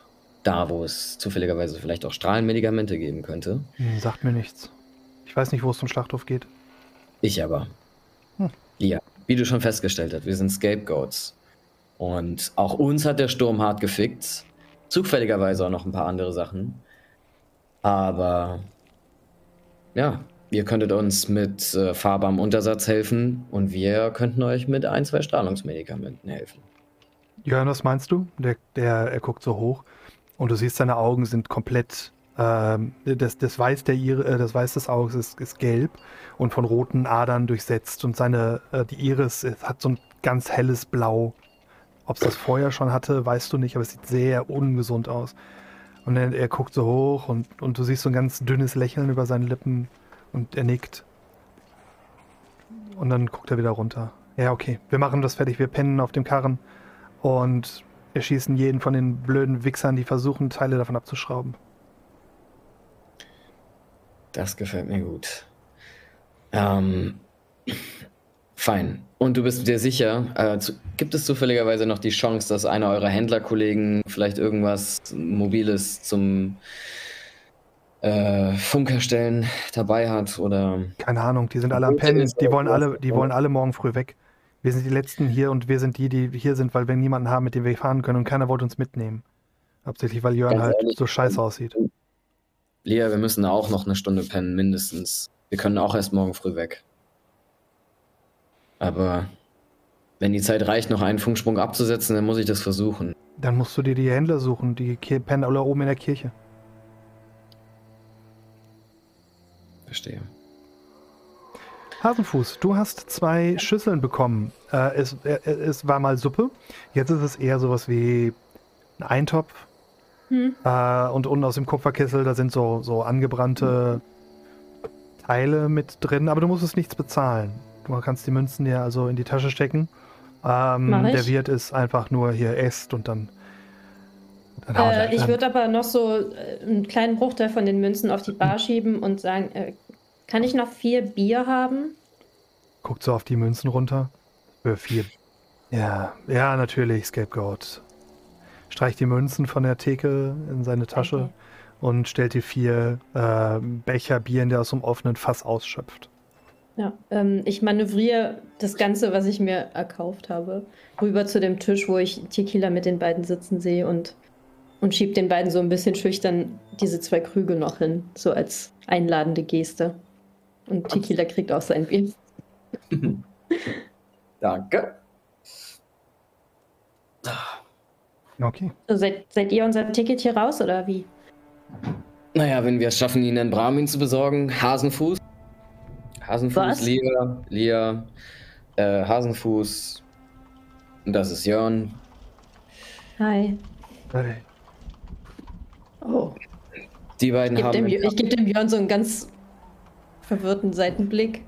Da, wo es zufälligerweise vielleicht auch Strahlenmedikamente geben könnte. Hm, sagt mir nichts. Ich weiß nicht, wo es zum Schlachthof geht. Ich aber. Hm. Ja, wie du schon festgestellt hast, wir sind Scapegoats. Und auch uns hat der Sturm hart gefickt. Zufälligerweise auch noch ein paar andere Sachen. Aber ja, ihr könntet uns mit äh, fahrbarem Untersatz helfen und wir könnten euch mit ein, zwei Strahlungsmedikamenten helfen. Jörn, was meinst du? Der, der, er guckt so hoch und du siehst, seine Augen sind komplett. Ähm, das, das, Weiß der, äh, das Weiß des Auges ist, ist, gelb und von roten Adern durchsetzt und seine, äh, die Iris hat so ein ganz helles Blau. Ob es das vorher schon hatte, weißt du nicht, aber es sieht sehr ungesund aus. Und er, er guckt so hoch und, und du siehst so ein ganz dünnes Lächeln über seine Lippen und er nickt. Und dann guckt er wieder runter. Ja, okay, wir machen das fertig, wir pennen auf dem Karren und erschießen jeden von den blöden Wichsern, die versuchen, Teile davon abzuschrauben. Das gefällt mir gut. Ähm, fein. Und du bist dir sicher, äh, zu, gibt es zufälligerweise noch die Chance, dass einer eurer Händlerkollegen vielleicht irgendwas Mobiles zum äh, Funkerstellen dabei hat oder. Keine Ahnung, die sind alle am Pennen, die wollen alle, die wollen alle morgen früh weg. Wir sind die Letzten hier und wir sind die, die hier sind, weil wir niemanden haben, mit dem wir fahren können und keiner wollte uns mitnehmen. Hauptsächlich, weil Jörn halt ehrlich, so scheiße aussieht. Lea, wir müssen auch noch eine Stunde pennen, mindestens. Wir können auch erst morgen früh weg. Aber wenn die Zeit reicht, noch einen Funksprung abzusetzen, dann muss ich das versuchen. Dann musst du dir die Händler suchen, die pennen alle oben in der Kirche. Verstehe. Hasenfuß, du hast zwei Schüsseln bekommen. Äh, es, äh, es war mal Suppe. Jetzt ist es eher sowas wie ein Eintopf. Hm. Äh, und unten aus dem Kupferkessel, da sind so, so angebrannte Teile mit drin, aber du musst es nichts bezahlen. Du kannst die Münzen dir also in die Tasche stecken. Ähm, der Wirt ist einfach nur hier esst und dann. dann äh, ich würde aber noch so äh, einen kleinen Bruchteil von den Münzen auf die Bar schieben und sagen: äh, Kann ich noch vier Bier haben? Guckt so auf die Münzen runter. Für vier. Ja, ja, natürlich, Scapegoat. Streicht die Münzen von der Theke in seine Tasche okay. und stellt die vier äh, Becher Bier, in der aus dem offenen Fass ausschöpft. Ja, ähm, ich manövriere das Ganze, was ich mir erkauft habe, rüber zu dem Tisch, wo ich Tequila mit den beiden sitzen sehe und, und schieb den beiden so ein bisschen schüchtern diese zwei Krüge noch hin, so als einladende Geste. Und Tequila kriegt auch sein Bier. [laughs] Danke. Okay. Also seid, seid ihr unser Ticket hier raus oder wie? Naja, wenn wir es schaffen, ihnen einen Brahmin zu besorgen, Hasenfuß. Hasenfuß? Lia, Lia, äh, Hasenfuß. Und das ist Jörn. Hi. Hi. Oh. Die beiden ich haben. Dem, ich gebe dem Jörn so einen ganz verwirrten Seitenblick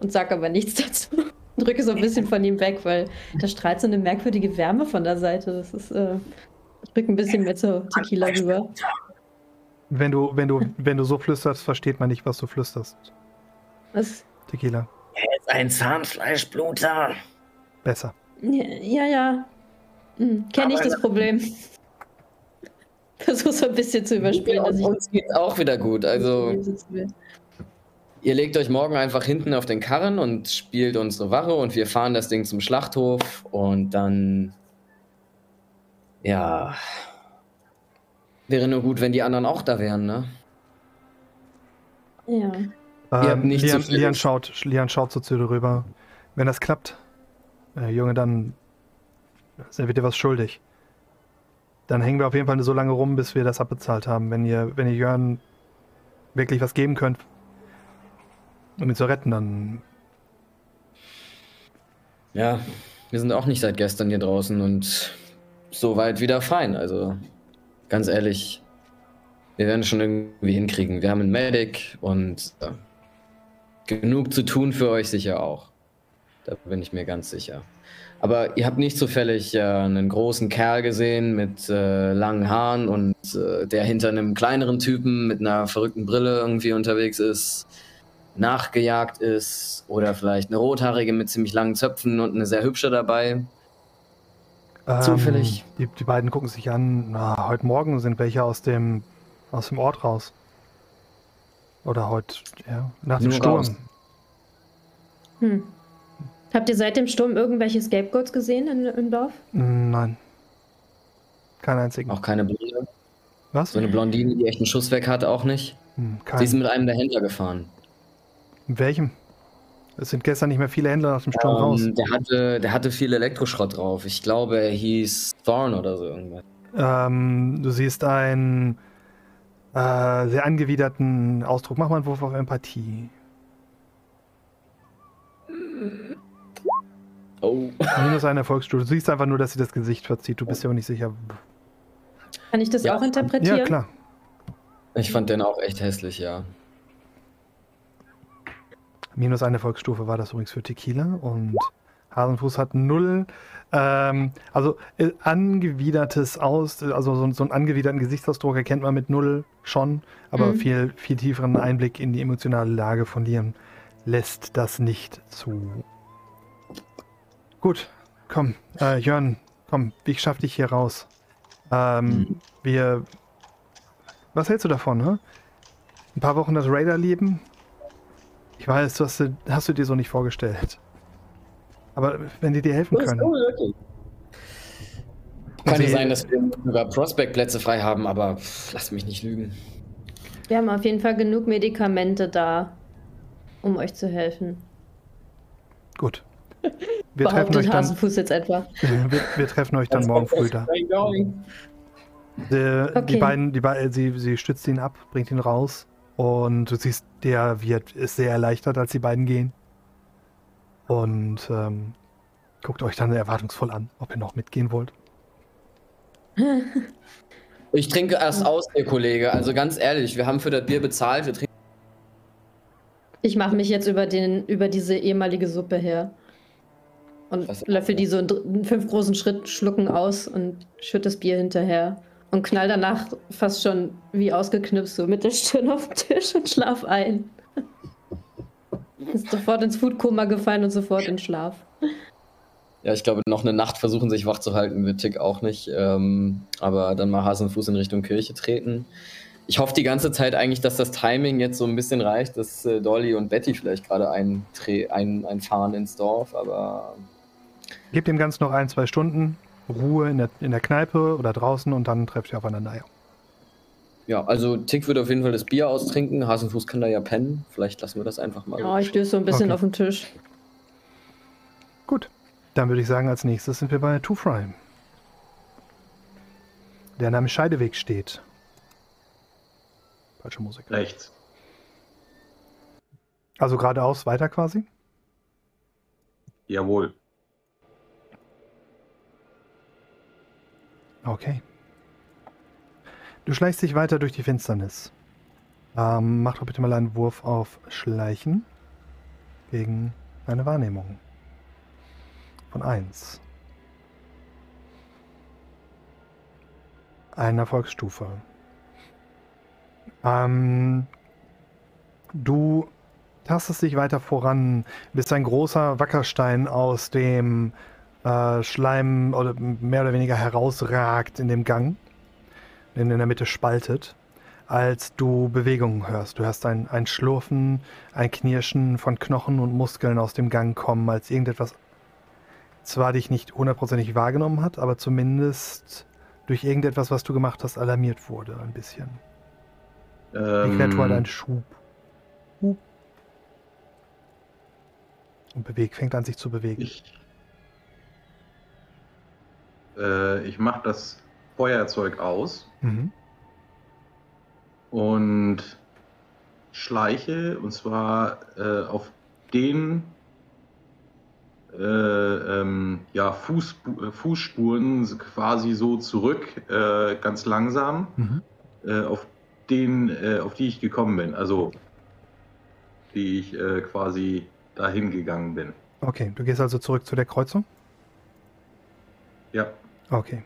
und sage aber nichts [laughs] dazu. Und drücke so ein bisschen von ihm weg, weil da strahlt so eine merkwürdige Wärme von der Seite. Das ist. Äh, ich drücke ein bisschen mehr zu Tequila rüber. Wenn du, wenn, du, wenn du so flüsterst, versteht man nicht, was du flüsterst. Was? Tequila. Er ist ein Zahnfleischbluter. Besser. Ja, ja. ja. Hm, Kenne ich das Problem. [laughs] Versuche so ein bisschen zu überspielen. Ja, uns geht's auch wieder gut. Also, ihr legt euch morgen einfach hinten auf den Karren und spielt unsere Wache und wir fahren das Ding zum Schlachthof und dann. Ja. Wäre nur gut, wenn die anderen auch da wären, ne? Ja. Ähm, Lian, so Lian, schaut, Lian schaut so zu dir rüber. Wenn das klappt, äh, Junge, dann sind wir dir was schuldig. Dann hängen wir auf jeden Fall so lange rum, bis wir das abbezahlt haben. Wenn ihr, wenn ihr Jörn wirklich was geben könnt, um ihn zu retten, dann. Ja, wir sind auch nicht seit gestern hier draußen und soweit wieder fein. Also, ganz ehrlich, wir werden es schon irgendwie hinkriegen. Wir haben einen Medic und. Äh, genug zu tun für euch sicher auch. Da bin ich mir ganz sicher. Aber ihr habt nicht zufällig äh, einen großen Kerl gesehen mit äh, langen Haaren und äh, der hinter einem kleineren Typen mit einer verrückten Brille irgendwie unterwegs ist, nachgejagt ist oder vielleicht eine rothaarige mit ziemlich langen Zöpfen und eine sehr hübsche dabei. Ähm, zufällig. Die, die, beiden gucken sich an. Na, heute Morgen sind welche aus dem, aus dem Ort raus. Oder heute, ja, nach dem Sturm. Hm. Habt ihr seit dem Sturm irgendwelche Scapegoats gesehen in, im Dorf? Nein. Kein einzigen. Auch keine Blonde. Was? So eine Blondine, die echt einen Schuss weg hat, auch nicht. Hm, Sie ist kein. mit einem der Händler gefahren. In welchem? Es sind gestern nicht mehr viele Händler nach dem Sturm raus. Ähm, der, hatte, der hatte viel Elektroschrott drauf. Ich glaube, er hieß Thorn oder so irgendwas. Ähm, du siehst einen äh, sehr angewiderten Ausdruck. Mach mal einen Wurf auf Empathie. Oh. Minus eine Erfolgsstufe. Du siehst einfach nur, dass sie das Gesicht verzieht. Du bist dir aber nicht sicher. Kann ich das Ja. auch interpretieren? Ja, klar. Ich fand den auch echt hässlich, ja. Minus eine Erfolgsstufe war das übrigens für Tequila und Hasenfuß hat null. Ähm, also äh, angewidertes Aus, also so, so einen angewiderten Gesichtsausdruck erkennt man mit null schon, aber Mhm. viel, viel tieferen Einblick in die emotionale Lage von Liam lässt das nicht zu. Gut, komm, äh, Jörn, komm, ich schaff dich hier raus. Ähm, Wir. Was hältst du davon, ne? Ein paar Wochen das Raider-Leben? Ich weiß, du hast, du- hast du dir so nicht vorgestellt. Aber wenn die dir helfen können. Kann Sie- ja sein, dass wir sogar Prospect-Plätze frei haben, aber lass mich nicht lügen. Wir haben auf jeden Fall genug Medikamente da, um euch zu helfen. Gut. Wir treffen, euch dann, jetzt etwa. [laughs] wir, wir treffen euch dann morgen früh da. Die, die Okay. beiden, die beiden sie, sie stützt ihn ab, bringt ihn raus. Und du siehst, der wird, ist sehr erleichtert, als die beiden gehen. Und ähm, guckt euch dann erwartungsvoll an, ob ihr noch mitgehen wollt. [laughs] Ich trinke erst aus, ihr Kollege. Also ganz ehrlich, wir haben für das Bier bezahlt. Wir trinken Ich mache mich jetzt über, den, über diese ehemalige Suppe her. Und löffel die so in fünf großen Schritt schlucken aus und schütt das Bier hinterher. Und knall danach fast schon wie ausgeknipst so mit der Stirn auf den Tisch und schlaf ein. Ist sofort ins Foodkoma gefallen und sofort in Schlaf. Ja, ich glaube, noch eine Nacht versuchen, sich wach zu halten, wird Tick auch nicht. Ähm, aber dann mal Hasen und Fuß in Richtung Kirche treten. Ich hoffe die ganze Zeit eigentlich, dass das Timing jetzt so ein bisschen reicht, dass äh, Dolly und Betty vielleicht gerade eintre- ein, einfahren ins Dorf, aber Gebt dem Ganzen noch ein, zwei Stunden Ruhe in der, in der Kneipe oder draußen und dann trefft ihr aufeinander. Ja. ja, also Tick wird auf jeden Fall das Bier austrinken. Hasenfuß kann da ja pennen. Vielleicht lassen wir das einfach mal. Oh, ich stöße so ein bisschen Okay. auf den Tisch. Gut, dann würde ich sagen, als nächstes sind wir bei Two Fry. Der Name Scheideweg steht. Falsche Musik. Rechts. Also geradeaus weiter quasi. Jawohl. Okay. Du schleichst dich weiter durch die Finsternis. Ähm, mach doch bitte mal einen Wurf auf Schleichen gegen eine Wahrnehmung. Von 1. Eine Erfolgsstufe. Ähm, du tastest dich weiter voran, bis ein großer Wackerstein aus dem äh, Schleim oder mehr oder weniger herausragt in dem Gang, den in der Mitte spaltet, als du Bewegungen hörst. Du hörst ein, ein Schlurfen, ein Knirschen von Knochen und Muskeln aus dem Gang kommen, als irgendetwas zwar dich nicht hundertprozentig wahrgenommen hat, aber zumindest durch irgendetwas, was du gemacht hast, alarmiert wurde ein bisschen. Die Kreatur hat einen Ähm, Schub. Hup. Und bewegt, fängt an sich zu bewegen. ich äh, ich mache das Feuerzeug aus Mhm. und schleiche und zwar äh, auf den äh, ähm, ja, Fußspu äh, Fußspuren quasi so zurück, äh, ganz langsam, Mhm. äh, auf den, auf die ich gekommen bin, also die ich quasi dahin gegangen bin. Okay, du gehst also zurück zu der Kreuzung? Ja, Okay.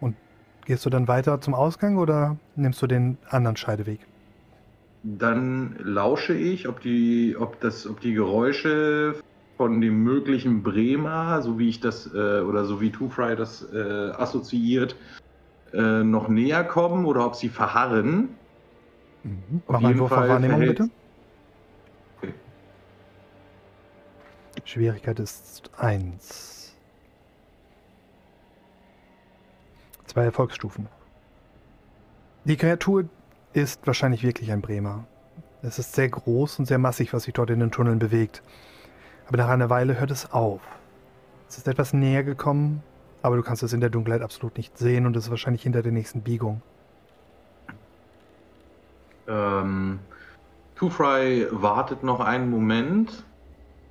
Und gehst du dann weiter zum Ausgang oder nimmst du den anderen Scheideweg? dann lausche ich, ob die, ob das, ob die Geräusche von dem möglichen Bremer, so wie ich das äh, oder so wie Two Fry das äh, assoziiert, äh, noch näher kommen oder ob sie verharren. Mhm. Auf Mach mal jeden Wurf Fall Wahrnehmung, bitte. Okay. Schwierigkeit ist 1. Zwei Erfolgsstufen. Die Kreatur ist wahrscheinlich wirklich ein Bremer. Es ist sehr groß und sehr massig, was sich dort in den Tunneln bewegt. Aber nach einer Weile hört es auf. Es ist etwas näher gekommen, aber du kannst es in der Dunkelheit absolut nicht sehen und es ist wahrscheinlich hinter der nächsten Biegung. Ähm, Two-Fry wartet noch einen Moment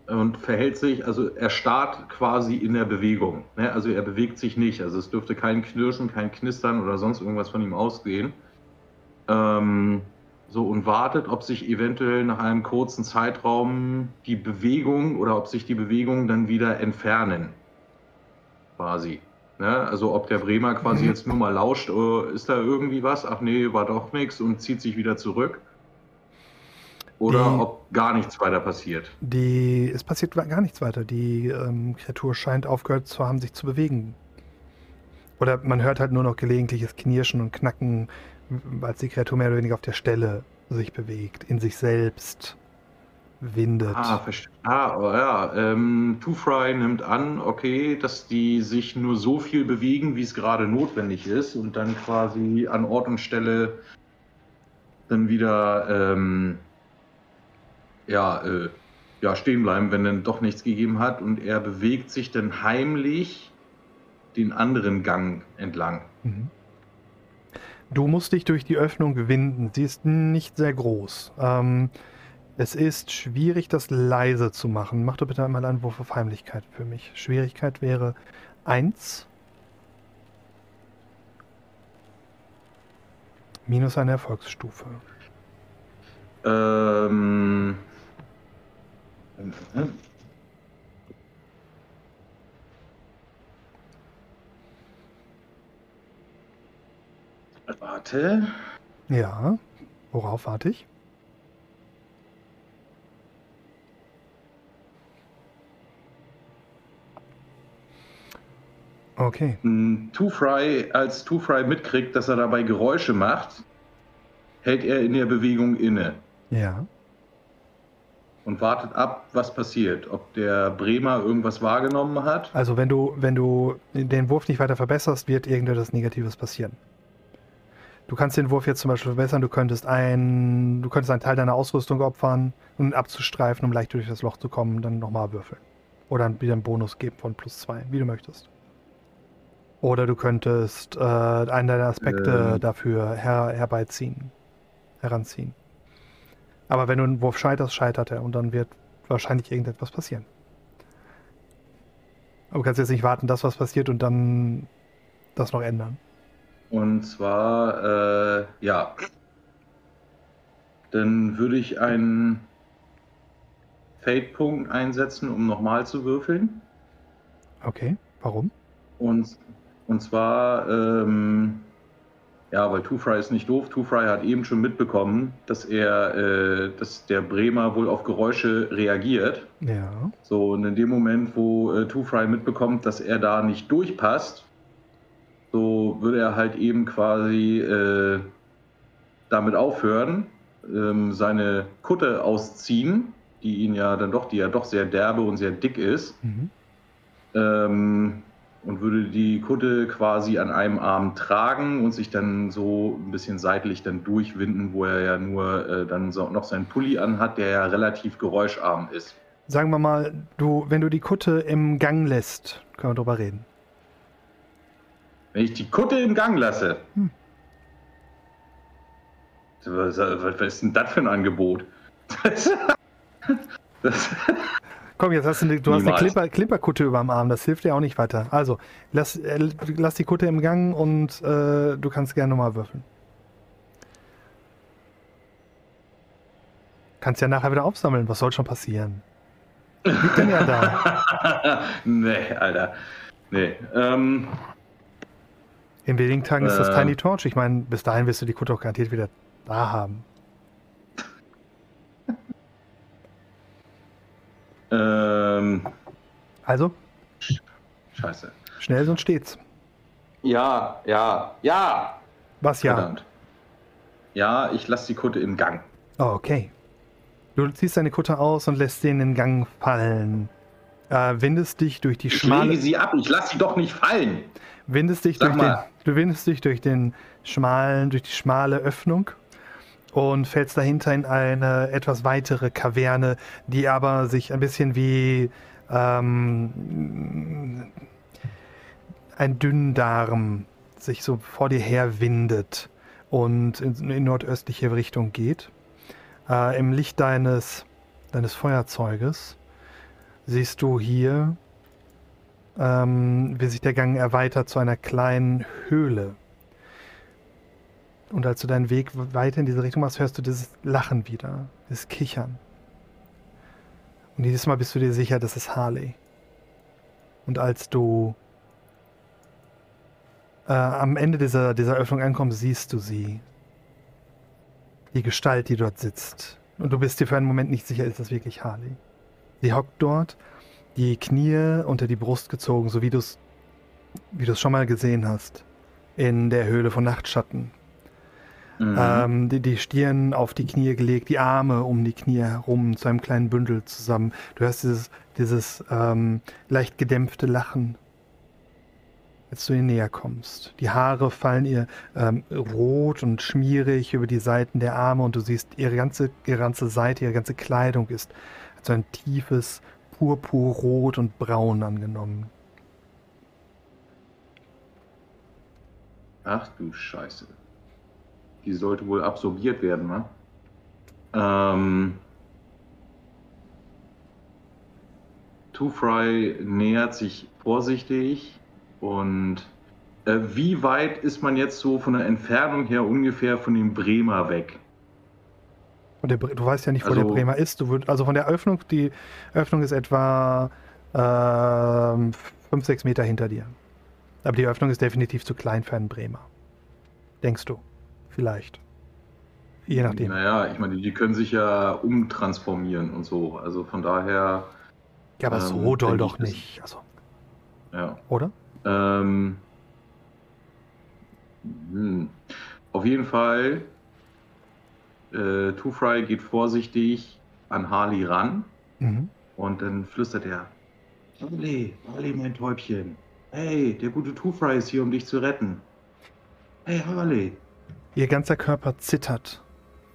und verhält sich, also er starrt quasi in der Bewegung. Ne? Also er bewegt sich nicht. Also es dürfte kein Knirschen, kein Knistern oder sonst irgendwas von ihm ausgehen. Ähm, so und wartet, ob sich eventuell nach einem kurzen Zeitraum die Bewegung oder ob sich die Bewegungen dann wieder entfernen. Quasi. Ne? Also ob der Bremer quasi jetzt nur mal lauscht, oh, ist da irgendwie was? Ach nee, war doch nichts und zieht sich wieder zurück. Oder die, ob gar nichts weiter passiert. Die, es passiert gar nichts weiter. Die ähm, Kreatur scheint aufgehört zu haben, sich zu bewegen. Oder man hört halt nur noch gelegentliches Knirschen und Knacken, als die Kreatur mehr oder weniger auf der Stelle sich bewegt, in sich selbst windet. Ah, ah oh ja. Ähm, Two-Fry nimmt an, okay, dass die sich nur so viel bewegen, wie es gerade notwendig ist und dann quasi an Ort und Stelle dann wieder ähm, ja, äh, ja, stehen bleiben, wenn dann doch nichts gegeben hat. Und er bewegt sich dann heimlich den anderen Gang entlang. Mhm. Du musst dich durch die Öffnung winden. Sie ist nicht sehr groß. Ähm, es ist schwierig, das leise zu machen. Mach doch bitte einmal einen Wurf auf Heimlichkeit für mich. Schwierigkeit wäre 1. Minus eine Erfolgsstufe. Ähm, Warte. Ja, worauf warte ich? Okay. Two-Fry, als Two-Fry mitkriegt, dass er dabei Geräusche macht, hält er in der Bewegung inne. Ja und wartet ab, was passiert. Ob der Bremer irgendwas wahrgenommen hat. Also wenn du, wenn du den Wurf nicht weiter verbesserst, wird irgendetwas Negatives passieren. Du kannst den Wurf jetzt zum Beispiel verbessern, du könntest ein, du könntest einen Teil deiner Ausrüstung opfern, um ihn abzustreifen, um leicht durch das Loch zu kommen, dann nochmal würfeln. Oder wieder einen Bonus geben von plus zwei, wie du möchtest. Oder du könntest äh, einen deiner Aspekte äh. dafür her herbeiziehen, heranziehen. Aber wenn du einen Wurf scheiterst, scheitert er und dann wird wahrscheinlich irgendetwas passieren. Aber du kannst jetzt nicht warten, dass was passiert und dann das noch ändern. Und zwar, äh, ja. Dann würde ich einen Fade-Punkt einsetzen, um nochmal zu würfeln. Okay, warum? Und, und zwar, ähm, ja, weil Two-Fry ist nicht doof. Two-Fry hat eben schon mitbekommen, dass er, äh, dass der Bremer wohl auf Geräusche reagiert. Ja. So, und in dem Moment, wo äh, Two-Fry mitbekommt, dass er da nicht durchpasst, so würde er halt eben quasi äh, damit aufhören, ähm, seine Kutte ausziehen, die ihn ja dann doch, die ja doch sehr derbe und sehr dick ist. Mhm. Ähm, und würde die Kutte quasi an einem Arm tragen und sich dann so ein bisschen seitlich dann durchwinden, wo er ja nur äh, dann so noch seinen Pulli anhat, der ja relativ geräuscharm ist. Sagen wir mal, du, wenn du die Kutte im Gang lässt, können wir drüber reden. Wenn ich die Kutte im Gang lasse? Hm. Was, was, ist denn das für ein Angebot? [laughs] Das, das, Komm, jetzt hast du, eine, du hast eine Clipper, Clipperkutte über dem Arm, das hilft dir auch nicht weiter. Also, lass, äh, lass die Kutte im Gang und äh, du kannst gerne nochmal würfeln. Kannst ja nachher wieder aufsammeln, was soll schon passieren? Liegt denn ja da? [laughs] nee, Alter. Nee. Ähm, In wenigen Tagen äh, ist das äh. Tiny Torch. Ich meine, bis dahin wirst du die Kutte auch garantiert wieder da haben. Ähm, also? Scheiße. Schnell, sonst steht's. Ja, ja, ja. Was ja? Verdammt. Ja, ich lasse die Kutte im Gang. Oh, okay. Du ziehst deine Kutte aus und lässt sie in den Gang fallen. äh, windest dich durch die ich schmale. lege sie ab, ich lasse sie doch nicht fallen. Windest dich Sag durch den, mal. du windest dich durch den schmalen, durch die schmale Öffnung und fällst dahinter in eine etwas weitere Kaverne, die aber sich ein bisschen wie ähm, ein Dünndarm sich so vor dir her windet und in, in nordöstliche Richtung geht. Äh, Im Licht deines, deines Feuerzeuges siehst du hier, ähm, wie sich der Gang erweitert zu einer kleinen Höhle. Und als du deinen Weg weiter in diese Richtung machst, hörst du dieses Lachen wieder, dieses Kichern. Und dieses Mal bist du dir sicher, das ist Harley. Und als du äh, am Ende dieser, dieser Öffnung ankommst, siehst du sie. Die Gestalt, die dort sitzt. Und du bist dir für einen Moment nicht sicher, ist das wirklich Harley. Sie hockt dort, die Knie unter die Brust gezogen, so wie du es wie du es schon mal gesehen hast. In der Höhle von Nachtschatten. Mhm. Ähm, die, die Stirn auf die Knie gelegt, die Arme um die Knie herum zu einem kleinen Bündel zusammen. Du hörst dieses, dieses ähm, leicht gedämpfte Lachen, als du ihr näher kommst. Die Haare fallen ihr ähm, rot und schmierig über die Seiten der Arme und du siehst, ihre ganze, ihre ganze Seite, ihre ganze Kleidung ist so ein tiefes Purpurrot und Braun angenommen. Ach du Scheiße. Die sollte wohl absorbiert werden, ne? Ähm. Two Fry nähert sich vorsichtig und äh, wie weit ist man jetzt so von der Entfernung her ungefähr von dem Bremer weg? Der, du weißt ja nicht, wo Also- der Bremer ist. Du würd, also von der Öffnung, die Öffnung ist etwa ähm, 5, 6 Meter hinter dir. Aber die Öffnung ist definitiv zu klein für einen Bremer. Denkst du? Vielleicht. Je nachdem. Naja, ich meine, die können sich ja umtransformieren und so. Also von daher. Ja, aber ähm, so doll doch nicht. Also, Ja. oder? Ähm, hm. Auf jeden Fall, äh, Two Fry geht vorsichtig an Harley ran Mhm. und dann flüstert er: Harley, Harley, mein Täubchen. Hey, der gute Two Fry ist hier, um dich zu retten. Hey, Harley. Ihr ganzer Körper zittert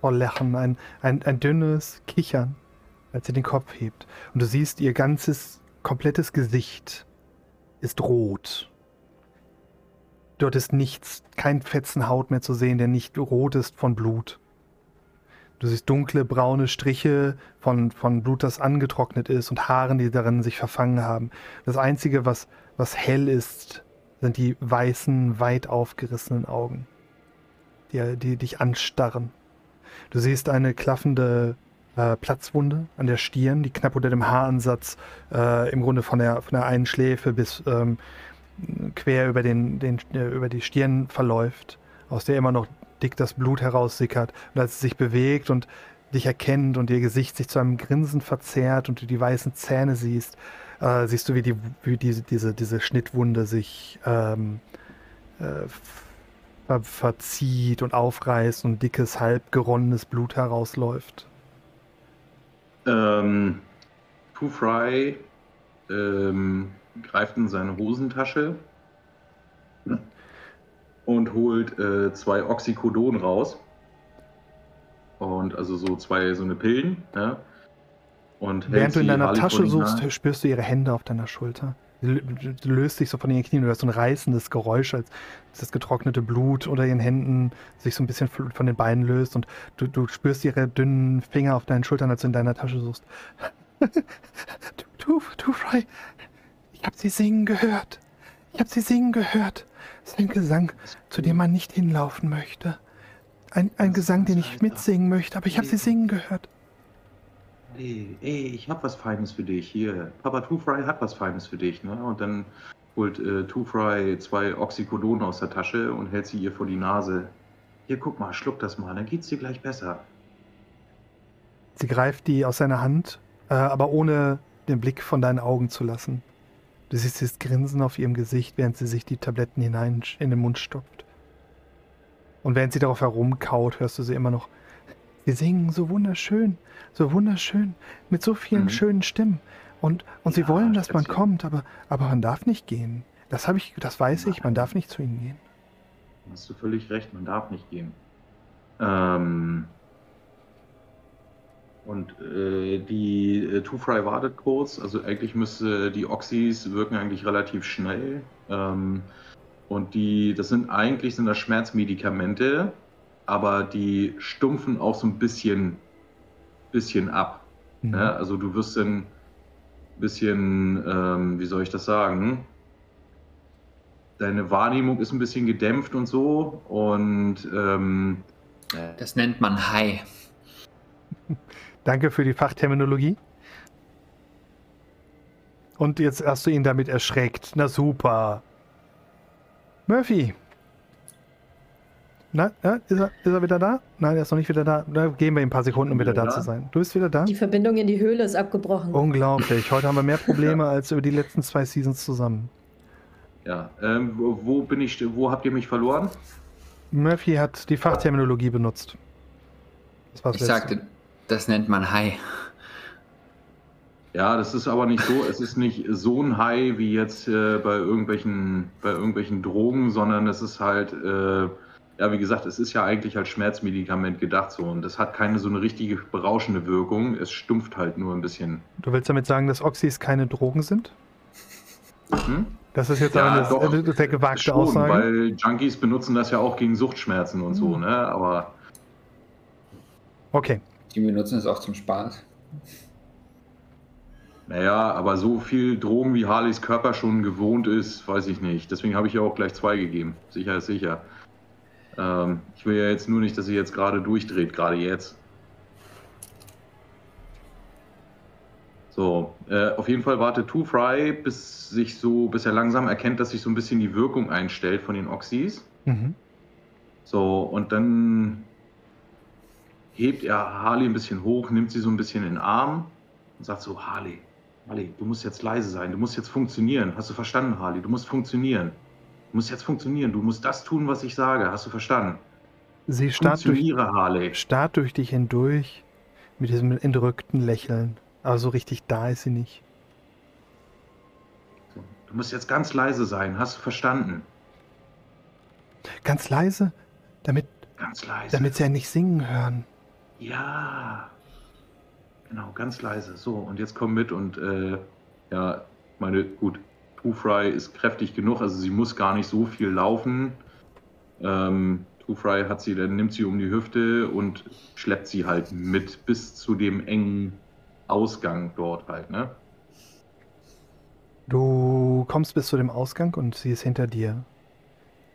vor Lachen, ein, ein, ein dünnes Kichern, als sie den Kopf hebt. Und du siehst, ihr ganzes, komplettes Gesicht ist rot. Dort ist nichts, kein Fetzen Haut mehr zu sehen, der nicht rot ist von Blut. Du siehst dunkle, braune Striche von, von Blut, das angetrocknet ist und Haaren, die darin sich verfangen haben. Das Einzige, was, was hell ist, sind die weißen, weit aufgerissenen Augen die, die dich anstarren. Du siehst eine klaffende äh, Platzwunde an der Stirn, die knapp unter dem Haaransatz äh, im Grunde von der, von der einen Schläfe bis ähm, quer über, den, den, äh, über die Stirn verläuft, aus der immer noch dick das Blut heraussickert. Und als es sich bewegt und dich erkennt und ihr Gesicht sich zu einem Grinsen verzerrt und du die weißen Zähne siehst, äh, siehst du, wie, die, wie diese, diese, diese Schnittwunde sich ähm, äh, ver verzieht und aufreißt und dickes, halb geronnenes Blut herausläuft. Ähm, Two Fry ähm, greift in seine Hosentasche und holt äh, zwei Oxycodon raus. Und also so zwei, so eine Pillen, ja. Und Während du in deiner Tasche suchst, spürst du ihre Hände auf deiner Schulter. Löst dich so von ihren Knien, du hörst so ein reißendes Geräusch, als das getrocknete Blut unter ihren Händen sich so ein bisschen von den Beinen löst und du, du spürst ihre dünnen Finger auf deinen Schultern, als du in deiner Tasche suchst. [laughs] du, du, du, Fry, ich habe sie singen gehört. Ich habe sie singen gehört. Es ist ein Gesang, zu dem man nicht hinlaufen möchte. Ein, ein Gesang, den ich mitsingen möchte, aber ich habe sie singen gehört. Ey, ich hab was Feines für dich. Hier, Papa Two Fry hat was Feines für dich, ne? Und dann holt äh, Two Fry zwei Oxycodon aus der Tasche und hält sie ihr vor die Nase. Hier, guck mal, schluck das mal, dann geht's dir gleich besser. Sie greift die aus seiner Hand, äh, aber ohne den Blick von deinen Augen zu lassen. Du siehst das Grinsen auf ihrem Gesicht, während sie sich die Tabletten hinein in den Mund stopft. Und während sie darauf herumkaut, hörst du sie immer noch. Sie singen so wunderschön, so wunderschön, mit so vielen Mhm. schönen Stimmen. Und, und sie Ja, wollen, dass man kommt, aber, aber man darf nicht gehen. Das habe ich, das weiß ich, man darf nicht zu ihnen gehen. Hast du völlig recht, man darf nicht gehen. Ähm, und äh, die äh, Two-Fry wartet kurz, also eigentlich müsste die Oxys wirken eigentlich relativ schnell. Ähm, und die, das sind eigentlich sind das Schmerzmedikamente, aber die stumpfen auch so ein bisschen, bisschen ab. Mhm. Ja, also du wirst dann ein bisschen, ähm, wie soll ich das sagen? Deine Wahrnehmung ist ein bisschen gedämpft und so. Und ähm, Das nennt man High. [laughs] Danke für die Fachterminologie. Und jetzt hast du ihn damit erschreckt. Na super. Murphy. Na, na ist, er, ist er wieder da? Nein, er ist noch nicht wieder da. Da geben wir ihm ein paar Sekunden, um wieder da da? zu sein. Du bist wieder da? Die Verbindung in die Höhle ist abgebrochen. Unglaublich. Heute haben wir mehr [laughs] Probleme als über die letzten zwei Seasons zusammen. ja, ähm, wo, bin ich, wo habt ihr mich verloren? Murphy hat die Fachterminologie benutzt. Das war's Ich letzte. sagte, das nennt man High. Ja, das ist aber nicht so, es ist nicht so ein High wie jetzt äh, bei irgendwelchen, bei irgendwelchen Drogen, sondern es ist halt, äh, ja, wie gesagt, es ist ja eigentlich als Schmerzmedikament gedacht so und das hat keine so eine richtige berauschende Wirkung. Es stumpft halt nur ein bisschen. Du willst damit sagen, dass Oxys keine Drogen sind? Hm? Das ist jetzt Ja, eine doch, eine sehr gewagte Schon, Aussage. weil Junkies benutzen das ja auch gegen Suchtschmerzen und so, ne? Aber Okay. Die benutzen es auch zum Spaß. naja, aber so viel Drogen wie Harleys Körper schon gewohnt ist, weiß ich nicht. Deswegen habe ich ja auch gleich zwei gegeben. Sicher ist sicher. Ähm, ich will ja jetzt nur nicht, dass sie jetzt gerade durchdreht, gerade jetzt. So, äh, auf jeden Fall wartet Two Fry, bis sich so, bis er langsam erkennt, dass sich so ein bisschen die Wirkung einstellt von den Oxys. Mhm. So, und dann hebt er Harley ein bisschen hoch, nimmt sie so ein bisschen in den Arm und sagt so, Harley, Harley, du musst jetzt leise sein, du musst jetzt funktionieren. Hast du verstanden, Harley? Du musst funktionieren. Du musst jetzt funktionieren, du musst das tun, was ich sage. Hast du verstanden? Sie starrt durch, Harley. starrt durch dich hindurch mit diesem entrückten Lächeln. Aber so richtig da ist sie nicht. Du musst jetzt ganz leise sein. Hast du verstanden? Ganz leise, damit, Ganz leise. damit sie ja nicht singen hören. Ja. Genau, ganz leise. So, und jetzt komm mit und äh, ja, meine, gut, Two Fry ist kräftig genug, also sie muss gar nicht so viel laufen. Ähm, Fry hat sie, dann nimmt sie um die Hüfte und schleppt sie halt mit bis zu dem engen Ausgang dort halt, ne? Du kommst bis zu dem Ausgang und sie ist hinter dir.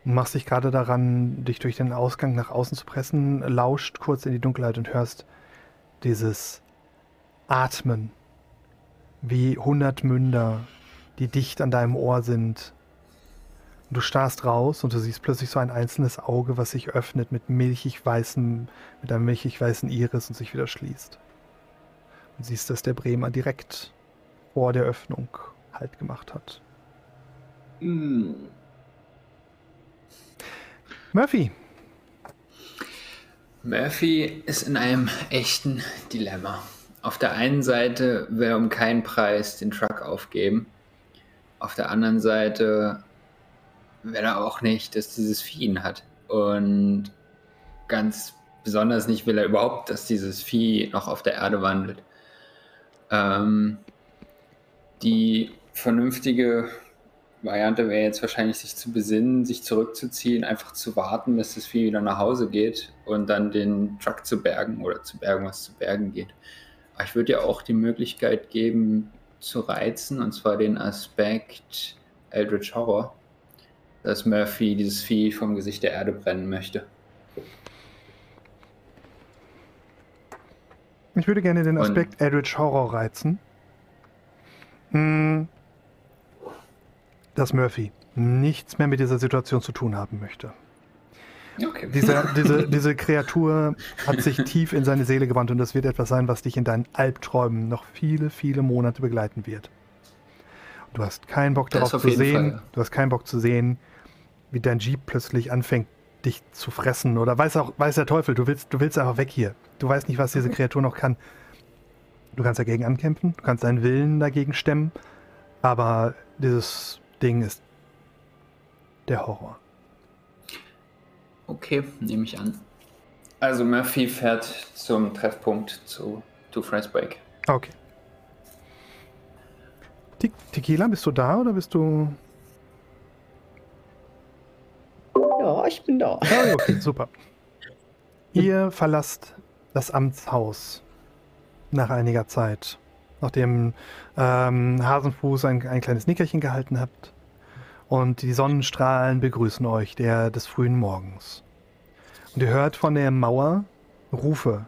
Machst dich gerade daran, dich durch den Ausgang nach außen zu pressen, lauscht kurz in die Dunkelheit und hörst dieses Atmen. Wie hundert Münder, die dicht an deinem Ohr sind. Und du starrst raus und du siehst plötzlich so ein einzelnes Auge, was sich öffnet mit milchig weißem, mit einem milchig weißen Iris und sich wieder schließt. Und siehst, dass der Bremer direkt vor der Öffnung Halt gemacht hat. Mm. Murphy, Murphy ist in einem echten Dilemma. Auf der einen Seite will er um keinen Preis den Truck aufgeben. Auf der anderen Seite will er auch nicht, dass dieses Vieh ihn hat. Und ganz besonders nicht will er überhaupt, dass dieses Vieh noch auf der Erde wandelt. Ähm, die vernünftige Variante wäre jetzt wahrscheinlich, sich zu besinnen, sich zurückzuziehen, einfach zu warten, bis das Vieh wieder nach Hause geht und dann den Truck zu bergen oder zu bergen, was zu bergen geht. Aber ich würde ja auch die Möglichkeit geben, zu reizen, und zwar den Aspekt Eldritch Horror, dass Murphy dieses Vieh vom Gesicht der Erde brennen möchte. ich würde gerne den Und- Aspekt Eldritch Horror reizen. Hm, Dass Murphy nichts mehr mit dieser Situation zu tun haben möchte. Okay. Diese, [laughs] diese, diese Kreatur hat sich tief in seine Seele gewandt und das wird etwas sein, was dich in deinen Albträumen noch viele, viele Monate begleiten wird. Und du hast keinen Bock darauf auf zu sehen, Fall. du hast keinen Bock zu sehen, wie dein Jeep plötzlich anfängt, dich zu fressen. Oder weiß auch, weiß der Teufel, du willst, du willst einfach weg hier. Du weißt nicht, was diese Kreatur noch kann. Du kannst dagegen ankämpfen, du kannst deinen Willen dagegen stemmen, aber dieses Ding ist der Horror. Okay, nehme ich an. Also Murphy fährt zum Treffpunkt zu Two Fries Break. Okay. Te Tequila, bist du da oder bist du. Ja, ich bin da. Ah, okay, super. Ihr verlasst das Amtshaus nach einiger Zeit, nachdem ähm, Hasenfuß ein, ein kleines Nickerchen gehalten habt. Und die Sonnenstrahlen begrüßen euch, der des frühen Morgens. Und ihr hört von der Mauer Rufe.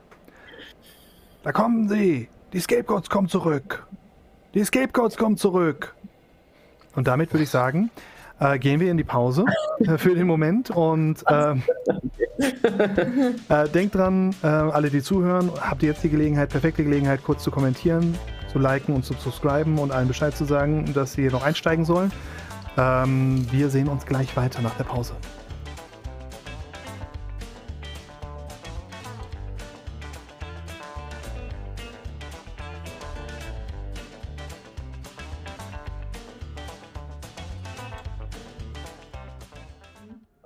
Da kommen sie! Die Scapegoats kommen zurück! Die Scapegoats kommen zurück! Und damit würde ich sagen, äh, gehen wir in die Pause äh, [laughs] für den Moment und ähm, äh, denkt dran, äh, alle, die zuhören, habt ihr jetzt die Gelegenheit, perfekte Gelegenheit, kurz zu kommentieren, zu liken und zu subscriben und allen Bescheid zu sagen, dass sie noch einsteigen sollen. Ähm, wir sehen uns gleich weiter nach der Pause.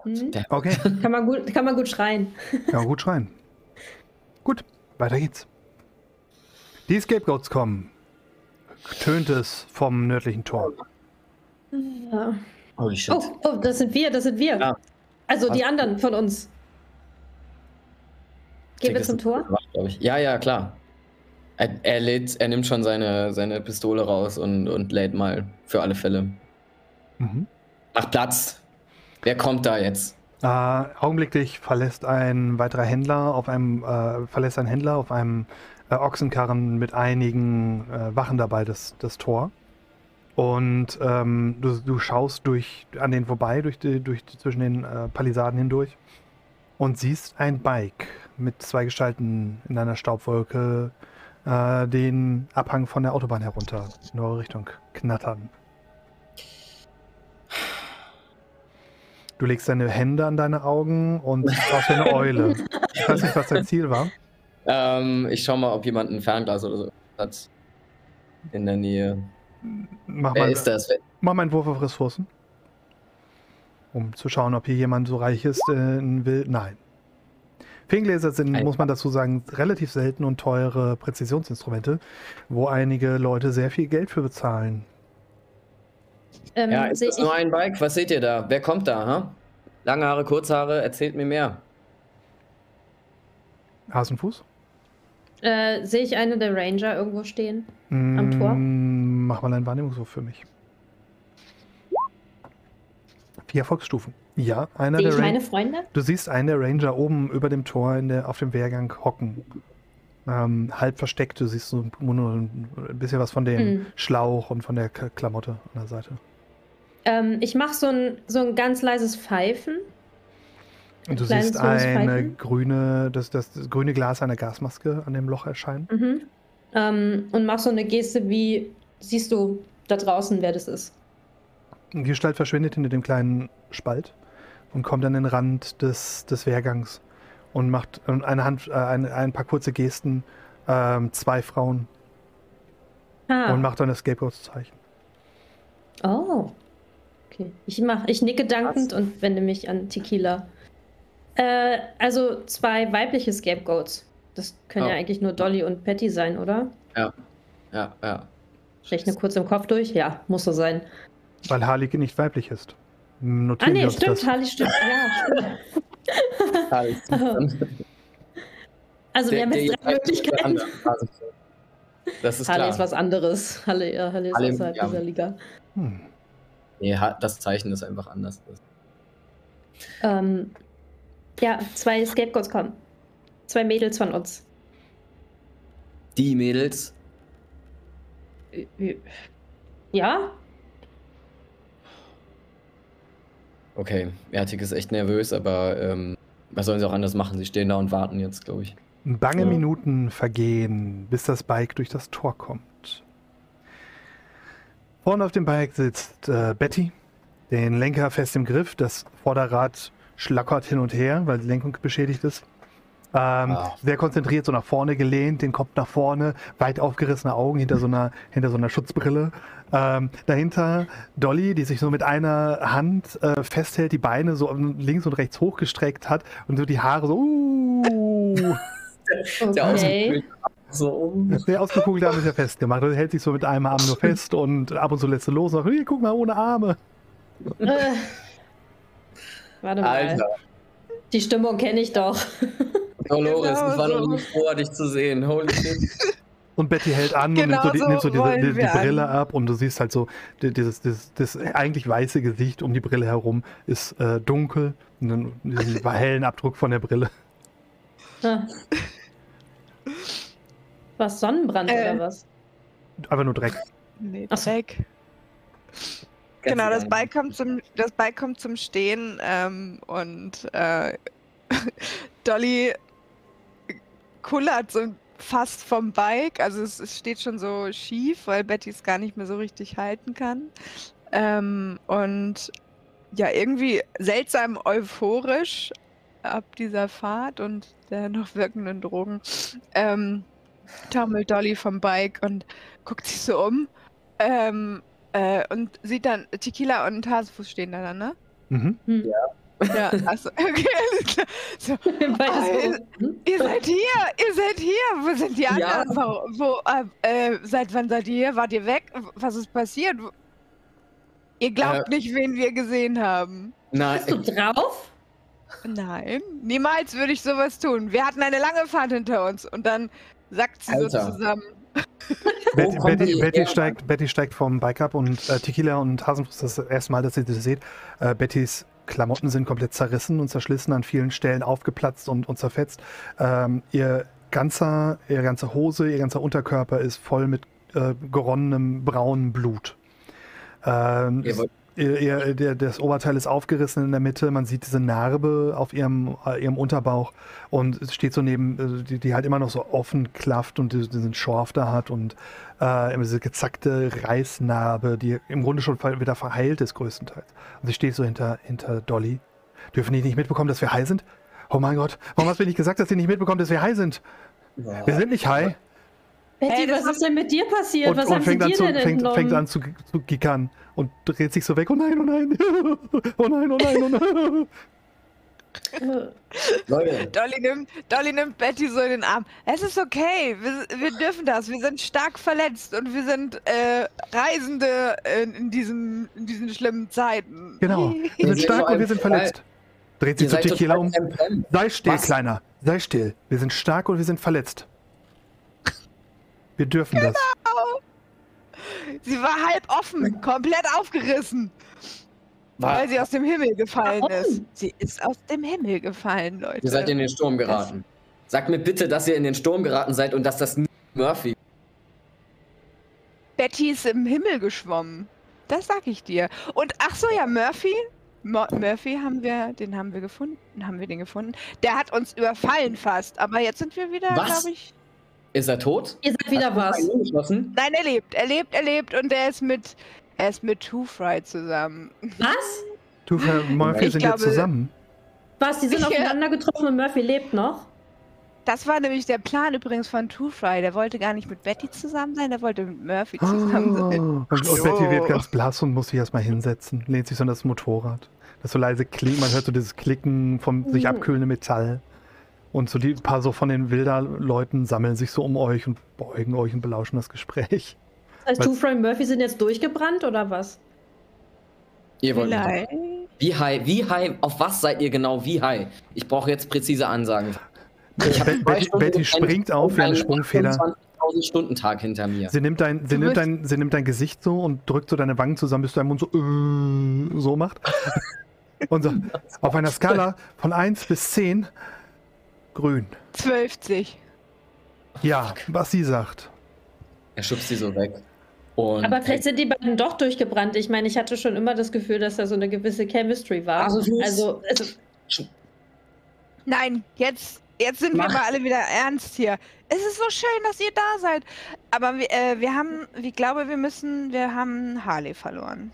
Hm? Okay. [laughs] Kann man gut, kann man gut schreien. Kann man gut schreien. Gut, weiter geht's. Die Scapegoats kommen. Tönt es vom nördlichen Tor. Ja. Holy shit. Oh, oh, das sind wir, das sind wir. Ja. Also die Was? anderen von uns. Gehen wir zum Tor? gemacht. Ja, ja, klar. Er, er, lädt, er nimmt schon seine, seine Pistole raus und, und lädt mal für alle Fälle. Mhm. Mach Platz. Wer kommt da jetzt? Äh, augenblicklich verlässt ein weiterer Händler auf einem äh, verlässt ein Händler auf einem äh, Ochsenkarren mit einigen äh, Wachen dabei das, das Tor. Und ähm, du, du schaust durch an den vorbei, durch die, durch die, zwischen den äh, Palisaden hindurch und siehst ein Bike mit zwei Gestalten in einer Staubwolke äh, den Abhang von der Autobahn herunter in eure Richtung knattern. Du legst deine Hände an deine Augen und schaust eine Eule. Ich weiß nicht, was dein Ziel war. Ähm, ich schau mal, ob jemand ein Fernglas oder so hat. In der Nähe. Mach Wer mal, ist das? Mach mal einen Wurf auf Ressourcen. Um zu schauen, ob hier jemand so reich ist, äh, will. Nein. Feengläser sind, Ein- muss man dazu sagen, relativ selten und teure Präzisionsinstrumente, wo einige Leute sehr viel Geld für bezahlen. Ähm, Ja, ist das nur ein Bike? Was seht ihr da? Wer kommt da? Ha? Lange Haare, kurze Haare, erzählt mir mehr. Hasenfuß? äh, seh ich eine der Ranger irgendwo stehen? Am Tor? Mm, Mach mal einen Wahrnehmungswurf für mich. Vier Erfolgsstufen. Ja, einer Sehe der ich Ranger. meine Freunde? Du siehst einen der Ranger oben über dem Tor der, auf dem Wehrgang hocken. Ähm, halb versteckt. Du siehst so ein bisschen was von dem Mhm. Schlauch und von der Klamotte an der Seite. Ähm, ich mache so ein, so ein ganz leises Pfeifen. Und du Kleines, siehst eine Pfeifen. grüne, das, das, das grüne Glas einer Gasmaske an dem Loch erscheinen. Mhm. Ähm, und mach so eine Geste wie, siehst du da draußen, wer das ist? Die Gestalt verschwindet hinter dem kleinen Spalt und kommt an den Rand des, des Wehrgangs und macht eine Hand, äh, ein, ein paar kurze Gesten, ähm, zwei Frauen Ah. und macht dann das Scapegoats-Zeichen. Oh. Okay. Ich mach, ich nicke dankend und wende mich an Tequila. Äh, also zwei weibliche Scapegoats. Das können Oh. ja eigentlich nur Dolly und Patty sein, oder? Ja, ja, ja. Rechne kurz im Kopf durch. Ja, muss so sein. Weil Harley nicht weiblich ist. Ah, Notieren wir nee, stimmt, das. Harley stimmt. Ja, stimmt. [laughs] Also, wir haben jetzt drei Möglichkeiten. Das ist Harley klar. ist was anderes. Harley, äh, Harley ist Harley, außerhalb ja. dieser Liga. Hm. Nee, das Zeichen ist einfach anders. Ähm, ja, zwei Scapegoats kommen. Zwei Mädels von uns. Die Mädels. Ja? Okay, Ertig ist echt nervös, aber ähm, was sollen sie auch anders machen? Sie stehen da und warten jetzt, glaube ich. Bange Ja. Minuten vergehen, bis das Bike durch das Tor kommt. Vorne auf dem Bike sitzt äh, Betty, den Lenker fest im Griff. Das Vorderrad schlackert hin und her, weil die Lenkung beschädigt ist. Ähm, ah. Sehr konzentriert, so nach vorne gelehnt, den Kopf nach vorne, weit aufgerissene Augen hinter so einer, hinter so einer Schutzbrille. Ähm, dahinter Dolly, die sich so mit einer Hand äh, festhält, die Beine so links und rechts hochgestreckt hat und so die Haare so. Uh. [laughs] okay. So um. Der ausgekugelte Arm ist ja festgemacht. Er hält sich so mit einem Arm nur fest und ab und zu lässt er los und sagt, hey, guck mal, ohne Arme. Äh. [laughs] Warte mal. Alter. Die Stimmung kenne ich doch. [laughs] Dolores, genau ich war so. noch nie froh, dich zu sehen. Holy shit. [laughs] Und Betty hält an genau und nimmt so, die, so nimmt so diese, die, die Brille ab und du siehst halt so, dieses, dieses, das eigentlich weiße Gesicht um die Brille herum ist äh, dunkel und dann diesen [laughs] hellen Abdruck von der Brille. Was, Sonnenbrand äh, oder was? Einfach nur Dreck. Nee, Dreck. Genau, das Bike kommt zum, das Bike kommt zum Stehen ähm, und äh, [laughs] Dolly kullert so fast vom Bike. Also es, es, steht schon so schief, weil Betty es gar nicht mehr so richtig halten kann. Ähm, und ja, irgendwie seltsam euphorisch ab dieser Fahrt und der noch wirkenden Drogen ähm, taumelt Dolly vom Bike und guckt sich so um ähm, äh, und sieht dann Tequila und Hasefuß stehen da dann, ne? Mhm. Hm. Ja. Ja, achso, [laughs] okay, alles klar. So, [laughs] oh, ihr, ihr, seid hier, ihr seid hier. Wo sind die anderen? Ja. Wo, wo äh, äh, seit wann seid ihr hier? Wart ihr weg? Was ist passiert? Ihr glaubt äh, nicht, wen wir gesehen haben. Nein. Bist du drauf? Nein, niemals würde ich sowas tun. Wir hatten eine lange Fahrt hinter uns und dann sackt sie Alter. so zusammen. [laughs] Betty, Betty, Betty, steigt, Betty steigt vom Bike ab und äh, Tequila und Hasenfuß, das ist das erste Mal, dass ihr das seht. Äh, Bettys Klamotten sind komplett zerrissen und zerschlissen, an vielen Stellen aufgeplatzt und, und zerfetzt. Ähm, ihr ganzer, ihre ganze Hose, ihr ganzer Unterkörper ist voll mit äh, geronnenem braunem Blut. Ähm, ihr, ihr, der, das Oberteil ist aufgerissen in der Mitte, man sieht diese Narbe auf ihrem, äh, ihrem Unterbauch und es steht so neben, äh, die, die halt immer noch so offen klafft und diesen Schorf da hat und äh, diese gezackte Reißnarbe, die im Grunde schon wieder verheilt ist größtenteils. Und sie steht so hinter, hinter Dolly. Dürfen die nicht mitbekommen, dass wir high sind? Oh mein Gott, warum hast du nicht gesagt, dass sie nicht mitbekommen, dass wir high sind? Ja. Wir sind nicht high. Betty, hey, was ist denn mit dir passiert? Und, was und haben fängt dir zu, denn fängt, fängt, an zu, zu gickern und dreht sich so weg. Oh nein, oh nein. [laughs] Oh nein, oh nein, oh nein. Leute. Dolly nimmt, Dolly nimmt Betty so in den Arm. Es ist okay, wir, wir dürfen das. Wir sind stark verletzt und wir sind äh, Reisende in, in, diesen, in diesen schlimmen Zeiten. Genau, [laughs] wir sind stark und wir sind verletzt. Dreht sich zu Tequila um. Sei still, Was? Kleiner. Sei still. Wir sind stark und wir sind verletzt. Wir dürfen genau. das. Sie war halb offen, komplett aufgerissen. War, weil sie aus dem Himmel gefallen warum? ist. Sie ist aus dem Himmel gefallen, Leute. Ihr seid in den Sturm geraten. Das Sagt mir bitte, dass ihr in den Sturm geraten seid und dass das Murphy. Betty ist im Himmel geschwommen. Das sag ich dir. Und ach so, ja, Murphy. Mo Murphy haben wir, den haben wir gefunden. Haben wir den gefunden? Der hat uns überfallen fast. Aber jetzt sind wir wieder, glaube ich. Ist er tot? Ihr seid wieder was. Nein, er lebt. Er lebt, er lebt und er ist mit, er ist mit Two Fry zusammen. Was? Two Fry und Murphy sind glaube, jetzt zusammen. Was? Die sind ja. aufeinander getroffen und Murphy lebt noch? Das war nämlich der Plan übrigens von Two Fry. Der wollte gar nicht mit Betty zusammen sein, der wollte mit Murphy zusammen oh. sein. Und, und. Betty wird ganz blass und muss sich erstmal hinsetzen, lehnt sich so an das Motorrad. Das so leise klingt, man hört so dieses Klicken vom sich mhm. abkühlenden Metall. Und so die paar so von den Wilder-Leuten sammeln sich so um euch und beugen euch und belauschen das Gespräch. Das heißt, Two-Frame Murphy sind jetzt durchgebrannt oder was? Ihr wollt Wie high? Wie high? Auf was seid ihr genau? Wie high? Ich brauche jetzt präzise Ansagen. Ich Be Betty, Betty springt auf wie eine Sprungfeder. Stundentag hinter mir. Sie nimmt, dein, sie, nimmt dein, sie nimmt dein Gesicht so und drückt so deine Wangen zusammen, bis dein Mund so, äh, so macht. [laughs] und so, auf einer Skala von 1 bis 10 grün. 12. Ja, was sie sagt. Er schubst sie so weg. Und Aber vielleicht sind die beiden doch durchgebrannt. Ich meine, ich hatte schon immer das Gefühl, dass da so eine gewisse Chemistry war. Also, also, also Nein, jetzt, jetzt sind Mach. wir mal alle wieder ernst hier. Es ist so schön, dass ihr da seid. Aber wir, äh, wir haben, ich glaube, wir müssen, wir haben Harley verloren.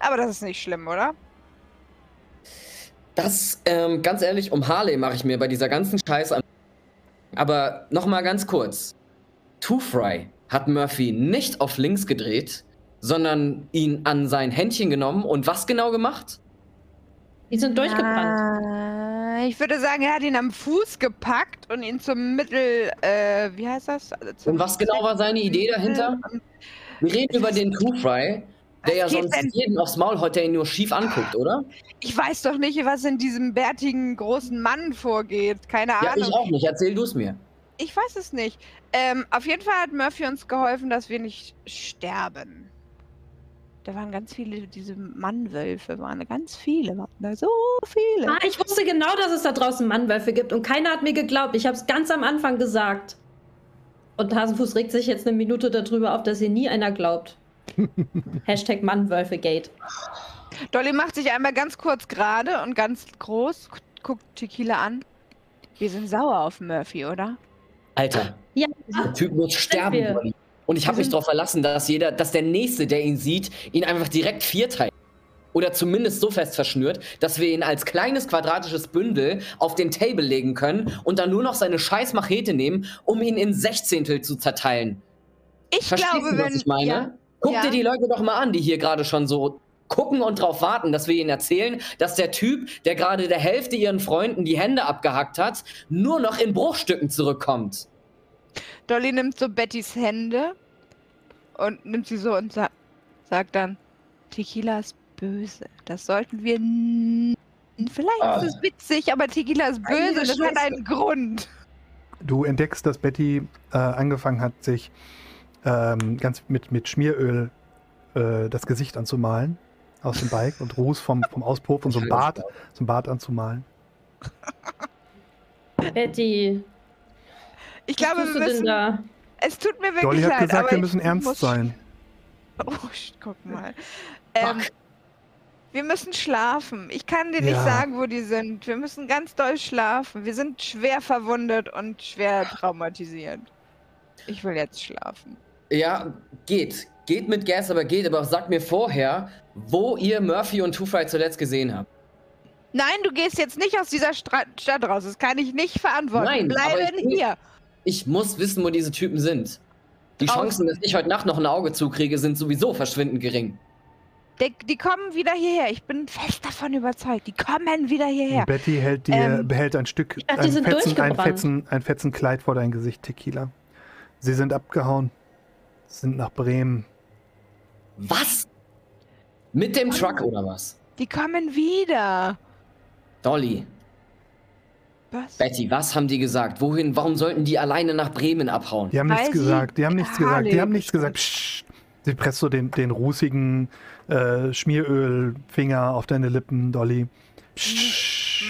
Aber das ist nicht schlimm, oder? Das, ähm, ganz ehrlich, um Harley mache ich mir bei dieser ganzen Scheiße an. Aber nochmal ganz kurz. Two Fry hat Murphy nicht auf links gedreht, sondern ihn an sein Händchen genommen und was genau gemacht? Die sind durchgebrannt. Ah, ich würde sagen, er hat ihn am Fuß gepackt und ihn zum Mittel, äh, wie heißt das? Also zum Und was genau war seine Idee dahinter? Wir reden über den Two Fry, der ja sonst denn? jeden aufs Maul haut, der ihn nur schief anguckt, oder? Ich weiß doch nicht, was in diesem bärtigen großen Mann vorgeht. Keine Ja, Ahnung. ich auch nicht. Erzähl du es mir. Ich weiß es nicht. Ähm, auf jeden Fall hat Murphy uns geholfen, dass wir nicht sterben. Da waren ganz viele, diese Mannwölfe waren da ganz viele, waren da so viele. Ah, ich wusste genau, dass es da draußen Mannwölfe gibt und keiner hat mir geglaubt. Ich habe es ganz am Anfang gesagt. Und Hasenfuß regt sich jetzt eine Minute darüber auf, dass ihr nie einer glaubt. [laughs] Hashtag Mannwölfegate. Dolly macht sich einmal ganz kurz gerade und ganz groß, gu- guckt Tequila an. Wir sind sauer auf Murphy, oder? Alter, Ja, der Typ muss sterben. Und ich habe mich darauf verlassen, dass jeder, dass der Nächste, der ihn sieht, ihn einfach direkt vierteilt. Oder zumindest so fest verschnürt, dass wir ihn als kleines quadratisches Bündel auf den Table legen können und dann nur noch seine scheiß Machete nehmen, um ihn in Sechzehntel zu zerteilen. Ich Verstehst glaube, du, was wenn. ich meine? Ja. Guck Ja. dir die Leute doch mal an, die hier gerade schon so gucken und drauf warten, dass wir ihnen erzählen, dass der Typ, der gerade der Hälfte ihren Freunden die Hände abgehackt hat, nur noch in Bruchstücken zurückkommt. Dolly nimmt so Bettys Hände und nimmt sie so und sa sagt dann, Tequila ist böse. Das sollten wir. Vielleicht Ah. ist es witzig, aber Tequila ist böse das hat einen Grund. Du entdeckst, dass Betty äh, angefangen hat, sich ähm, ganz mit, mit Schmieröl äh, das Gesicht anzumalen aus dem Bike und Ruß vom, vom Auspuff und so ein Bart, so ein Bart anzumalen. [laughs] Betty, Ich glaube, wir müssen. da? Es tut mir wirklich Dolly hat leid. gesagt, aber wir müssen ernst muss- sein. [laughs] Oh, guck mal. Ähm, wir müssen schlafen. Ich kann dir nicht Ja. sagen, wo die sind. Wir müssen ganz doll schlafen. Wir sind schwer verwundet und schwer traumatisiert. Ich will jetzt schlafen. Ja, geht. Geht mit Gas, aber geht. Aber sagt mir vorher, wo ihr Murphy und Two Fry zuletzt gesehen habt. Nein, du gehst jetzt nicht aus dieser Stra Stadt raus. Das kann ich nicht verantworten. Nein, bleiben ich hier. Ich muss wissen, wo diese Typen sind. Die Draußen. Chancen, dass ich heute Nacht noch ein Auge zukriege, sind sowieso verschwindend gering. Die, die kommen wieder hierher. Ich bin fest davon überzeugt. Die kommen wieder hierher. Betty hält dir, Ähm, behält ein Stück, dachte, ein sind Fetzen, ein. Fetzen, ein Fetzen Kleid vor dein Gesicht, Tequila. Sie sind abgehauen, sind nach Bremen. Was? Mit dem Truck oder was? Die kommen wieder. Dolly, Was? Betty, was haben die gesagt? Wohin, warum sollten die alleine nach Bremen abhauen? Die haben Weil nichts gesagt, die haben nichts gesagt, Harley die haben nichts gesagt. Psst. Sie presst so den, den rußigen äh, Schmierölfinger auf deine Lippen, Dolly. Psst.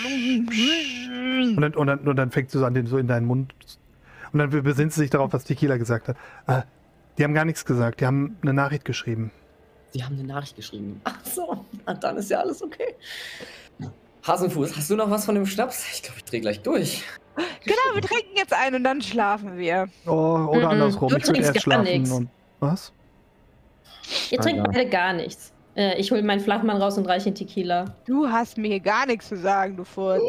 Und dann, und, dann, und dann fängt sie so an, den so in deinen Mund. Und dann besinnt sie sich darauf, was Tequila gesagt hat. Äh, die haben gar nichts gesagt, die haben eine Nachricht geschrieben. Sie haben eine Nachricht geschrieben. [laughs] Ach so, dann ist ja alles okay. Hasenfuß, hast du noch was von dem Schnaps? Ich glaube, ich drehe gleich durch. Genau, wir trinken jetzt ein und dann schlafen wir. Oh, oder Mhm. andersrum, Du ich würde trinkst erst gar schlafen. Und, was? Ihr trinkt ja. beide gar nichts. Äh, ich hole meinen Flachmann raus und reiche ihn Tequila. Du hast mir hier gar nichts zu sagen, du Furz.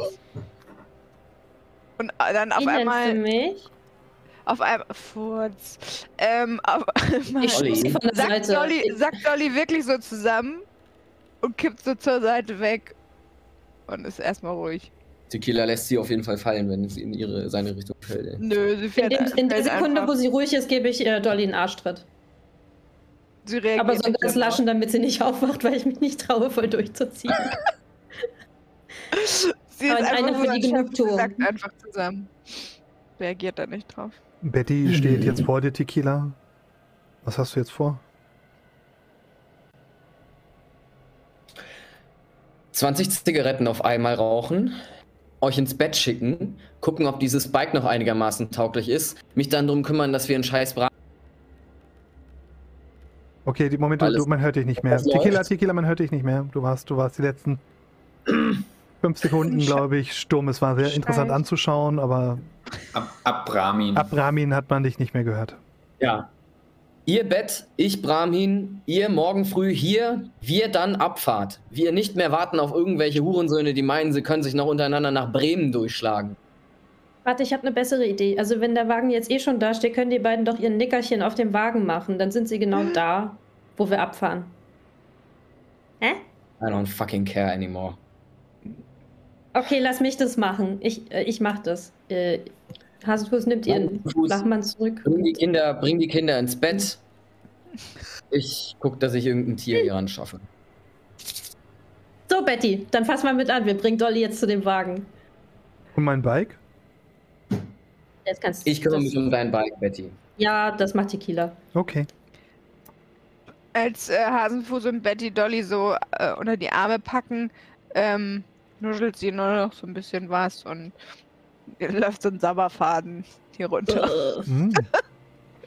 Und dann auf Wie nennst du einmal, mich? Auf einmal, Furz, ähm, auf einmal, Ich sie von der sagt Seite. Dolly, sagt Dolly wirklich so zusammen und kippt so zur Seite weg und ist erstmal ruhig. Tequila lässt sie auf jeden Fall fallen, wenn sie in ihre, seine Richtung fällt. Nö, sie In, fährt dem, in der Sekunde, einfach. wo sie ruhig ist, gebe ich äh, Dolly einen Arschtritt. sie reagiert Aber so ganz laschen, damit sie nicht aufwacht, weil ich mich nicht traue, voll durchzuziehen. [laughs] Sie ist Aber einfach so für die Genugtuung. sagt einfach zusammen. Reagiert da nicht drauf. Betty steht jetzt vor dir, Tequila. Was hast du jetzt vor? 20 Zigaretten auf einmal rauchen, euch ins Bett schicken, gucken, ob dieses Bike noch einigermaßen tauglich ist, mich dann darum kümmern, dass wir einen scheiß Bra Okay, die Moment, du, man hört dich nicht mehr. Tequila, Tequila, man hört dich nicht mehr. Du warst, du warst die letzten [clears throat] fünf Sekunden, glaube ich, stumm. Es war sehr interessant Scheiße. anzuschauen, aber Ab, ab Brahmin. ab Ramin hat man dich nicht mehr gehört. Ja. Ihr Bett, ich Brahmin, ihr morgen früh hier, wir dann Abfahrt. Wir nicht mehr warten auf irgendwelche Hurensöhne, die meinen, sie können sich noch untereinander nach Bremen durchschlagen. Warte, ich habe eine bessere Idee. Also wenn der Wagen jetzt eh schon da steht, können die beiden doch ihren Nickerchen auf dem Wagen machen. Dann sind sie genau da, wo wir abfahren. Hä? I don't fucking care anymore. Okay, lass mich das machen. Ich, äh, ich mach das. Äh, Hasenfuß nimmt ihren Flachmann zurück. Bring die, Kinder, bring die Kinder ins Bett. Ich guck, dass ich irgendein Tier hier anschaffe. So, Betty, dann fass mal mit an. Wir bringen Dolly jetzt zu dem Wagen. Und mein Bike? Jetzt kannst ich kümmere mich um dein Bike, Betty. Ja, das macht Tequila. Okay. Als äh, Hasenfuß und Betty Dolly so äh, unter die Arme packen, ähm, nuschelt sie nur noch so ein bisschen was und läuft so ein Sabberfaden hier runter. Mm.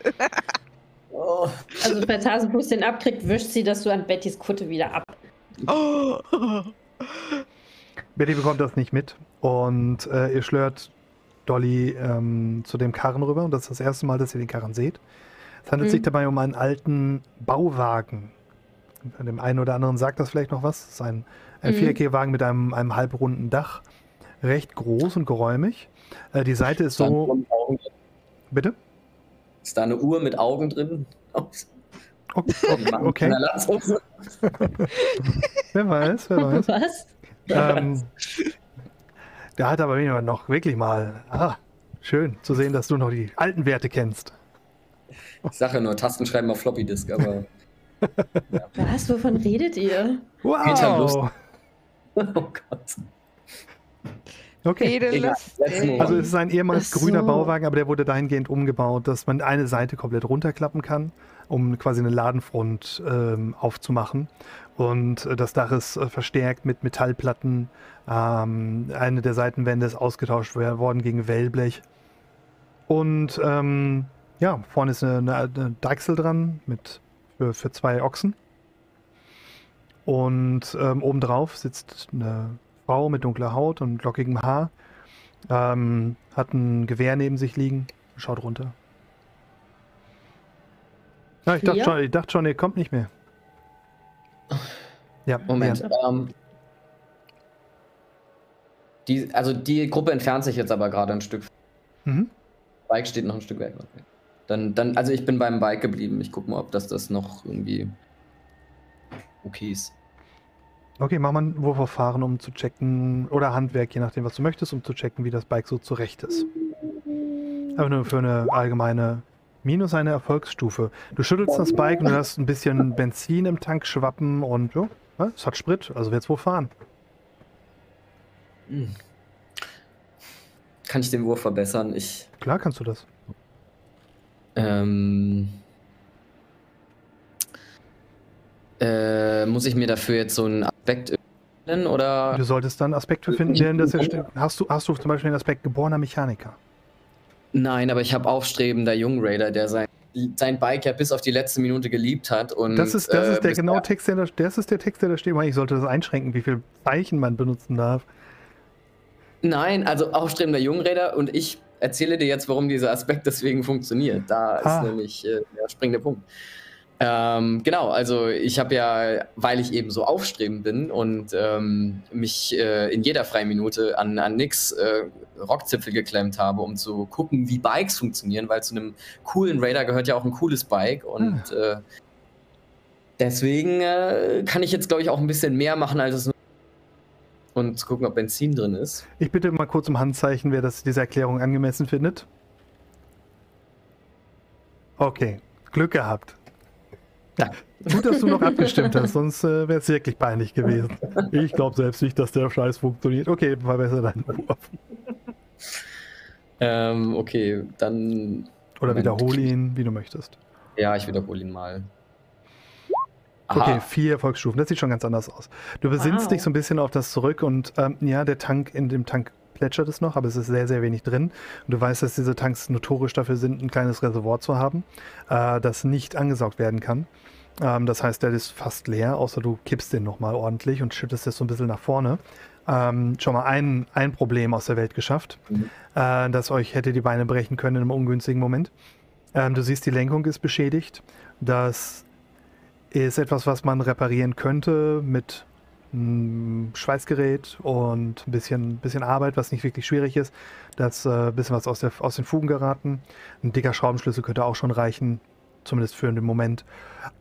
[laughs] oh. Also, wenn Hasenfuß den abkriegt, wischt sie das so an Bettys Kutte wieder ab. Oh. Betty bekommt das nicht mit und äh, ihr schlört Dolly ähm, zu dem Karren rüber und das ist das erste Mal, dass ihr den Karren seht. Es handelt mhm. sich dabei um einen alten Bauwagen. Dem einen oder anderen sagt das vielleicht noch was. Es ist ein, ein mhm. Vierkehrwagen mit einem, einem halbrunden Dach. Recht groß und geräumig. Äh, die Seite ist so. Bitte? Ist da eine Uhr mit Augen drin? [laughs] Okay. okay. [laughs] wer weiß, wer weiß. Was? Ähm, der hat aber noch wirklich mal. Ah, schön zu sehen, dass du noch die alten Werte kennst. Ich sage ja nur Tastenschreiben auf Floppy Disk, aber. ja. [laughs] Was? Wovon redet ihr? Wow! [laughs] Oh Gott. Okay. Egal. Also es ist ein ehemals so. grüner Bauwagen, aber der wurde dahingehend umgebaut, dass man eine Seite komplett runterklappen kann, um quasi eine Ladenfront ähm, aufzumachen. Und äh, das Dach ist äh, verstärkt mit Metallplatten. Ähm, eine der Seitenwände ist ausgetauscht worden gegen Wellblech. Und ähm, ja, vorne ist eine, eine, eine Deichsel dran mit, für, für zwei Ochsen. Und ähm, obendrauf sitzt eine Frau mit dunkler Haut und lockigem Haar. Ähm, hat ein Gewehr neben sich liegen, schaut runter. Ja, ich dachte, schon, ich dachte schon, ihr kommt nicht mehr. Ja, Moment. Ähm, die, also die Gruppe entfernt sich jetzt aber gerade ein Stück. Mhm. Bike steht noch ein Stück weg. Dann, dann, also ich bin beim Bike geblieben. Ich gucke mal, ob das, das noch irgendwie okay ist. Okay, mach mal einen Wurf auf Fahren, um zu checken, oder Handwerk, je nachdem, was du möchtest, um zu checken, wie das Bike so zurecht ist. Aber nur für eine allgemeine Minus eine Erfolgsstufe. Du schüttelst das Bike und du hast ein bisschen Benzin im Tank schwappen und ja, es hat Sprit, also wird's wohl fahren. Hm. Kann ich den Wurf verbessern? Ich. Klar kannst du das. Ähm. Äh, muss ich mir dafür jetzt so einen Aspekt nennen oder? Du solltest dann Aspekte finden, der das hast du hast du zum Beispiel den Aspekt geborener Mechaniker? Nein, aber ich habe aufstrebender Jungraider, der sein, sein Bike ja bis auf die letzte Minute geliebt hat. Und, das ist, das äh, ist der genaue Text, der da, das ist der Text, der da steht. Ich sollte das einschränken, wie viel Zeichen man benutzen darf. Nein, also aufstrebender Jungräder und ich erzähle dir jetzt, warum dieser Aspekt deswegen funktioniert. Da ah. ist nämlich äh, der springende Punkt. Ähm, genau, also ich habe ja, weil ich eben so aufstrebend bin und ähm, mich äh, in jeder freien Minute an, an nix äh, Rockzipfel geklemmt habe, um zu gucken, wie Bikes funktionieren, weil zu einem coolen Raider gehört ja auch ein cooles Bike und hm. äh, deswegen äh, kann ich jetzt, glaube ich, auch ein bisschen mehr machen, als es nur und zu gucken, ob Benzin drin ist. Ich bitte mal kurz um Handzeichen, wer das, diese Erklärung angemessen findet. Okay, Glück gehabt. Ja. Gut, dass du noch abgestimmt hast, sonst äh, wäre es wirklich peinlich gewesen. Ich glaube selbst nicht, dass der Scheiß funktioniert. Okay, verbessere deinen Wurf. Ähm, okay, dann. Oder wiederhole ihn, wie du möchtest. Ja, ich wiederhole ihn mal. Aha. Okay, vier Erfolgsstufen. Das sieht schon ganz anders aus. Du besinnst wow. dich so ein bisschen auf das zurück und ähm, ja, der Tank, in dem Tank plätschert es noch, aber es ist sehr, sehr wenig drin. Und du weißt, dass diese Tanks notorisch dafür sind, ein kleines Reservoir zu haben, äh, das nicht angesaugt werden kann. Ähm, das heißt, der ist fast leer, außer du kippst den nochmal ordentlich und schüttest es so ein bisschen nach vorne. Ähm, schon mal ein, ein Problem aus der Welt geschafft, mhm. äh, das euch hätte die Beine brechen können in einem ungünstigen Moment. Ähm, du siehst, die Lenkung ist beschädigt. Das ist etwas, was man reparieren könnte mit Schweißgerät und ein bisschen, bisschen Arbeit, was nicht wirklich schwierig ist. Da ist äh, ein bisschen was aus, der, aus den Fugen geraten. Ein dicker Schraubenschlüssel könnte auch schon reichen, zumindest für den Moment.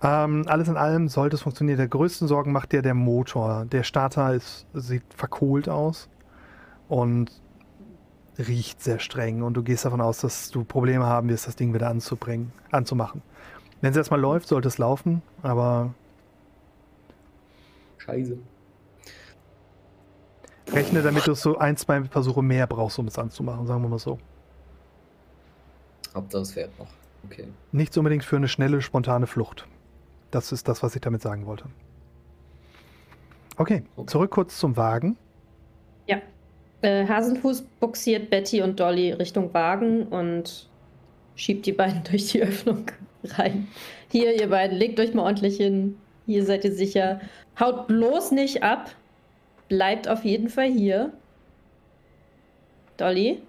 Ähm, alles in allem sollte es funktionieren. Der größten Sorgen macht dir der Motor. Der Starter ist, sieht verkohlt aus und riecht sehr streng. Und du gehst davon aus, dass du Probleme haben wirst, das Ding wieder anzubringen, anzumachen. Wenn es erstmal läuft, sollte es laufen, aber. Scheiße. Rechne damit, du so ein, zwei Versuche mehr brauchst, um es anzumachen, sagen wir mal so. Hauptsache es fährt noch. Okay. Nichts unbedingt für eine schnelle, spontane Flucht. Das ist das, was ich damit sagen wollte. Okay, okay. zurück kurz zum Wagen. Ja. Äh, Hasenfuß buxiert Betty und Dolly Richtung Wagen und schiebt die beiden [laughs] durch die Öffnung rein. Hier, ihr beiden, legt euch mal ordentlich hin. Hier seid ihr sicher. Haut bloß nicht ab. Bleibt auf jeden Fall hier. Dolly?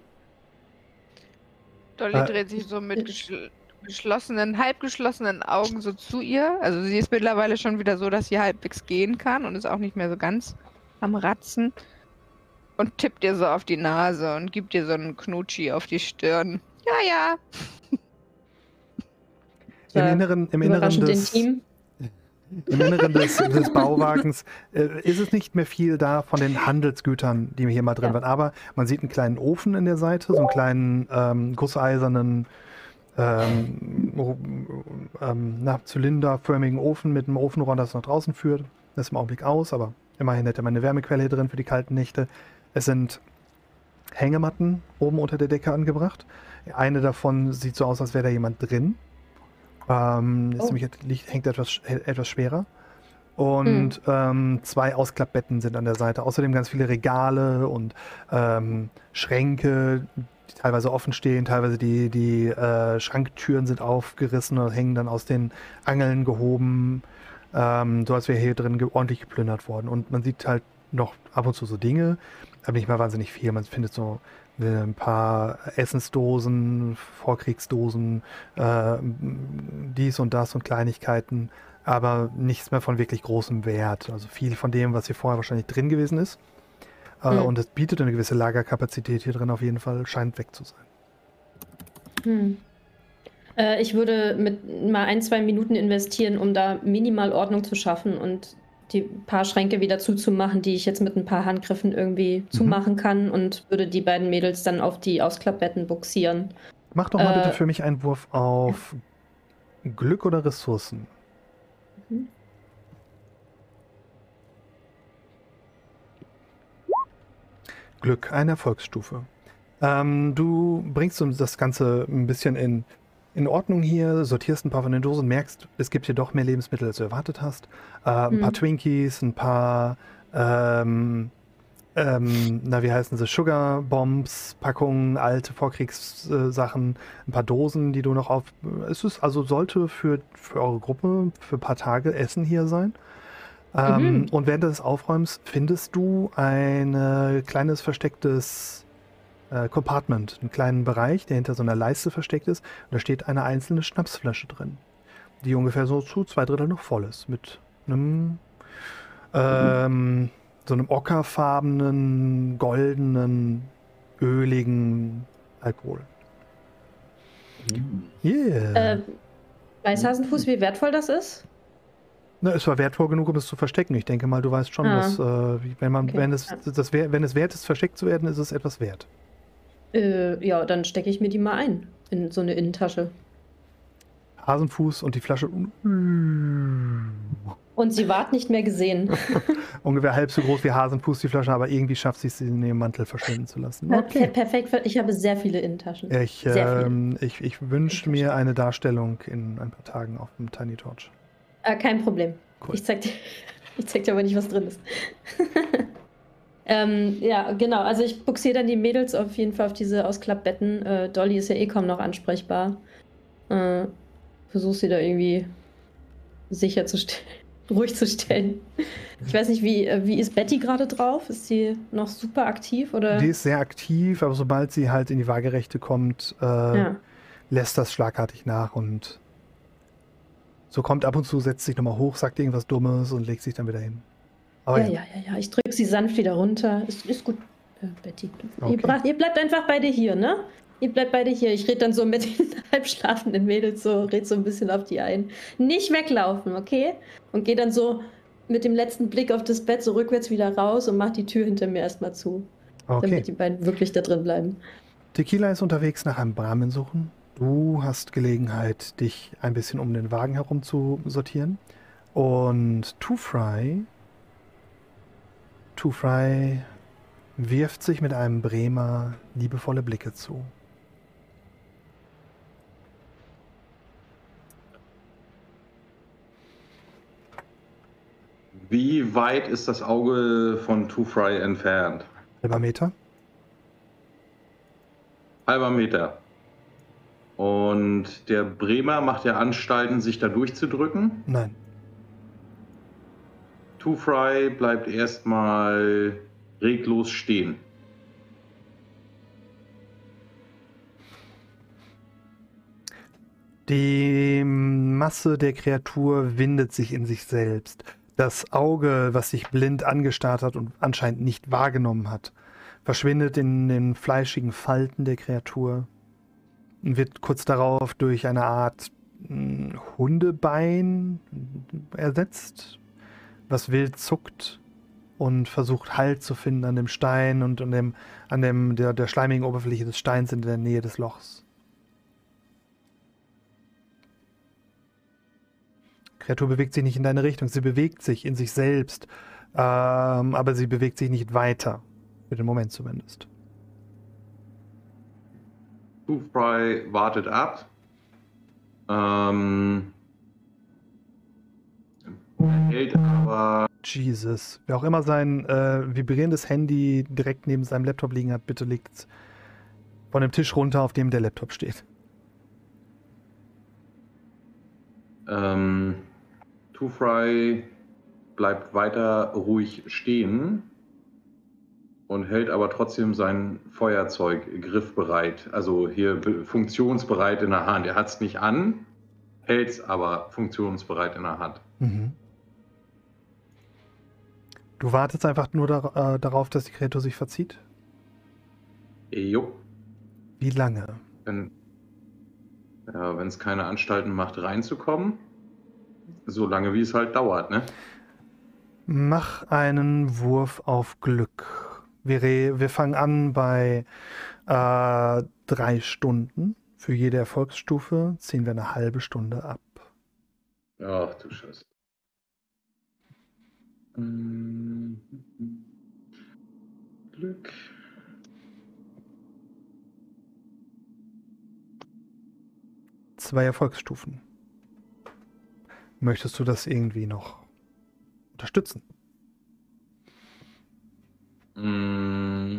Dolly äh, dreht sich so mit geschl geschlossenen, halb geschlossenen Augen so zu ihr. Also sie ist mittlerweile schon wieder so, dass sie halbwegs gehen kann und ist auch nicht mehr so ganz am Ratzen. Und tippt ihr so auf die Nase und gibt ihr so einen Knutschi auf die Stirn. Ja, ja. Im Inneren, im Inneren des, Im Inneren des, des Bauwagens äh, ist es nicht mehr viel da von den Handelsgütern, die hier mal drin ja. waren. Aber man sieht einen kleinen Ofen in der Seite, so einen kleinen ähm, gusseisernen ähm, ähm, na, zylinderförmigen Ofen mit einem Ofenrohr, das nach draußen führt. Das ist im Augenblick aus, aber immerhin hätte man eine Wärmequelle hier drin für die kalten Nächte. Es sind Hängematten oben unter der Decke angebracht. Eine davon sieht so aus, als wäre da jemand drin. Ähm, oh. nämlich, hängt etwas, etwas schwerer. Und mhm. ähm, zwei Ausklappbetten sind an der Seite. Außerdem ganz viele Regale und ähm, Schränke, die teilweise offen stehen, teilweise die, die äh, Schranktüren sind aufgerissen und hängen dann aus den Angeln gehoben, ähm, so als wäre hier drin ge ordentlich geplündert worden. Und man sieht halt noch ab und zu so Dinge, aber nicht mal wahnsinnig viel. Man findet so äh, ein paar Essensdosen, Vorkriegsdosen, äh, dies und das und Kleinigkeiten, aber nichts mehr von wirklich großem Wert. Also viel von dem, was hier vorher wahrscheinlich drin gewesen ist. Äh, hm. Und es bietet eine gewisse Lagerkapazität hier drin auf jeden Fall, scheint weg zu sein. Hm. Äh, ich würde mit mal ein, zwei Minuten investieren, um da minimal Ordnung zu schaffen und die paar Schränke wieder zuzumachen, die ich jetzt mit ein paar Handgriffen irgendwie mhm. zumachen kann und würde die beiden Mädels dann auf die Ausklappbetten buxieren. Mach doch mal äh, bitte für mich einen Wurf auf Glück oder Ressourcen. Mhm. Glück, eine Erfolgsstufe. Ähm, du bringst das Ganze ein bisschen in in Ordnung hier, sortierst ein paar von den Dosen, merkst, es gibt hier doch mehr Lebensmittel, als du erwartet hast. Äh, ein mhm. paar Twinkies, ein paar, ähm, ähm, na, wie heißen sie, Sugar Bombs, Packungen, alte Vorkriegssachen, ein paar Dosen, die du noch auf. Es ist also sollte für, für eure Gruppe für ein paar Tage Essen hier sein. Ähm, mhm. Und während des Aufräumens findest du ein kleines verstecktes äh, Compartment, einen kleinen Bereich, der hinter so einer Leiste versteckt ist. Und da steht eine einzelne Schnapsflasche drin, die ungefähr so zu zwei Drittel noch voll ist. Mit einem, ähm, so einem ockerfarbenen, goldenen, öligen Alkohol. Yeah. Äh, weiß Hasenfuß, wie wertvoll das ist? Na, es war wertvoll genug, um es zu verstecken. Ich denke mal, du weißt schon, ah. dass äh, wenn man, okay. wenn es, das, wenn es wert ist, versteckt zu werden, ist es etwas wert. Äh, ja, dann stecke ich mir die mal ein in so eine Innentasche. Hasenfuß und die Flasche. Und sie ward nicht mehr gesehen. [laughs] Ungefähr halb so groß wie Hasenfuß die Flasche, aber irgendwie schafft sie es, sie in ihrem Mantel verschwinden zu lassen. Okay. Perfekt, ich habe sehr viele Innentaschen. Ich, ähm, ich, ich wünsche mir eine Darstellung in ein paar Tagen auf dem Tiny Torch. Äh, kein Problem. Cool. Ich, zeig dir, [laughs] ich zeig dir aber nicht, was drin ist. [laughs] Ähm, ja, genau. Also ich buxiere dann die Mädels auf jeden Fall auf diese Ausklappbetten. Äh, Dolly ist ja eh kaum noch ansprechbar. Äh, Versuche sie da irgendwie sicher zu stellen, [laughs] ruhig zu stellen. Ich weiß nicht, wie, äh, wie ist Betty gerade drauf? Ist sie noch super aktiv oder? Die ist sehr aktiv, aber sobald sie halt in die Waagerechte kommt, äh, ja. lässt das schlagartig nach und so kommt ab und zu, setzt sich nochmal hoch, sagt irgendwas Dummes und legt sich dann wieder hin. Aber ja, ja, ja, ja. Ich drücke sie sanft wieder runter. Ist, ist gut, äh, Betty. Okay. Ihr, bracht, ihr, bleibt einfach beide hier, ne? Ihr bleibt beide hier. Ich rede dann so mit [laughs] den halbschlafenden Mädels so, red so ein bisschen auf die ein. Nicht weglaufen, okay? Und gehe dann so mit dem letzten Blick auf das Bett so rückwärts wieder raus und mach die Tür hinter mir erstmal zu. Okay. Damit die beiden wirklich da drin bleiben. Tequila ist unterwegs nach einem Brahmin suchen. Du hast Gelegenheit, dich ein bisschen um den Wagen herum zu sortieren. Und Two Fry, Two Fry wirft sich mit einem Bremer liebevolle Blicke zu. Wie weit ist das Auge von Two Fry entfernt? Halber Meter. Halber Meter. Und der Bremer macht ja Anstalten, sich da durchzudrücken? Nein. Two Fry bleibt erstmal reglos stehen. Die Masse der Kreatur windet sich in sich selbst. Das Auge, was sich blind angestarrt hat und anscheinend nicht wahrgenommen hat, verschwindet in den fleischigen Falten der Kreatur und wird kurz darauf durch eine Art hm, Hundebein ersetzt, was wild zuckt und versucht Halt zu finden an dem Stein und an dem, an dem der, der schleimigen Oberfläche des Steins in der Nähe des Lochs. Kreatur bewegt sich nicht in deine Richtung, sie bewegt sich in sich selbst, ähm, aber sie bewegt sich nicht weiter. Für den Moment zumindest. Fry wartet ab. Ähm, hält aber. Jesus. Wer auch immer sein äh, vibrierendes Handy direkt neben seinem Laptop liegen hat, bitte legt von dem Tisch runter, auf dem der Laptop steht. Ähm, Two Fry bleibt weiter ruhig stehen und hält aber trotzdem sein Feuerzeug griffbereit, also hier funktionsbereit in der Hand. Er hat es nicht an, hält es aber funktionsbereit in der Hand. Mhm. Du wartest einfach nur da, äh, darauf, dass die Kreatur sich verzieht? Jo. Wie lange? Wenn ja, es keine Anstalten macht, reinzukommen. So lange, wie es halt dauert, ne? Mach einen Wurf auf Glück. Wir, wir fangen an bei äh, drei Stunden. Für jede Erfolgsstufe ziehen wir eine halbe Stunde ab. Ach du Scheiße. Glück. Zwei Erfolgsstufen. Möchtest du das irgendwie noch unterstützen? Mm.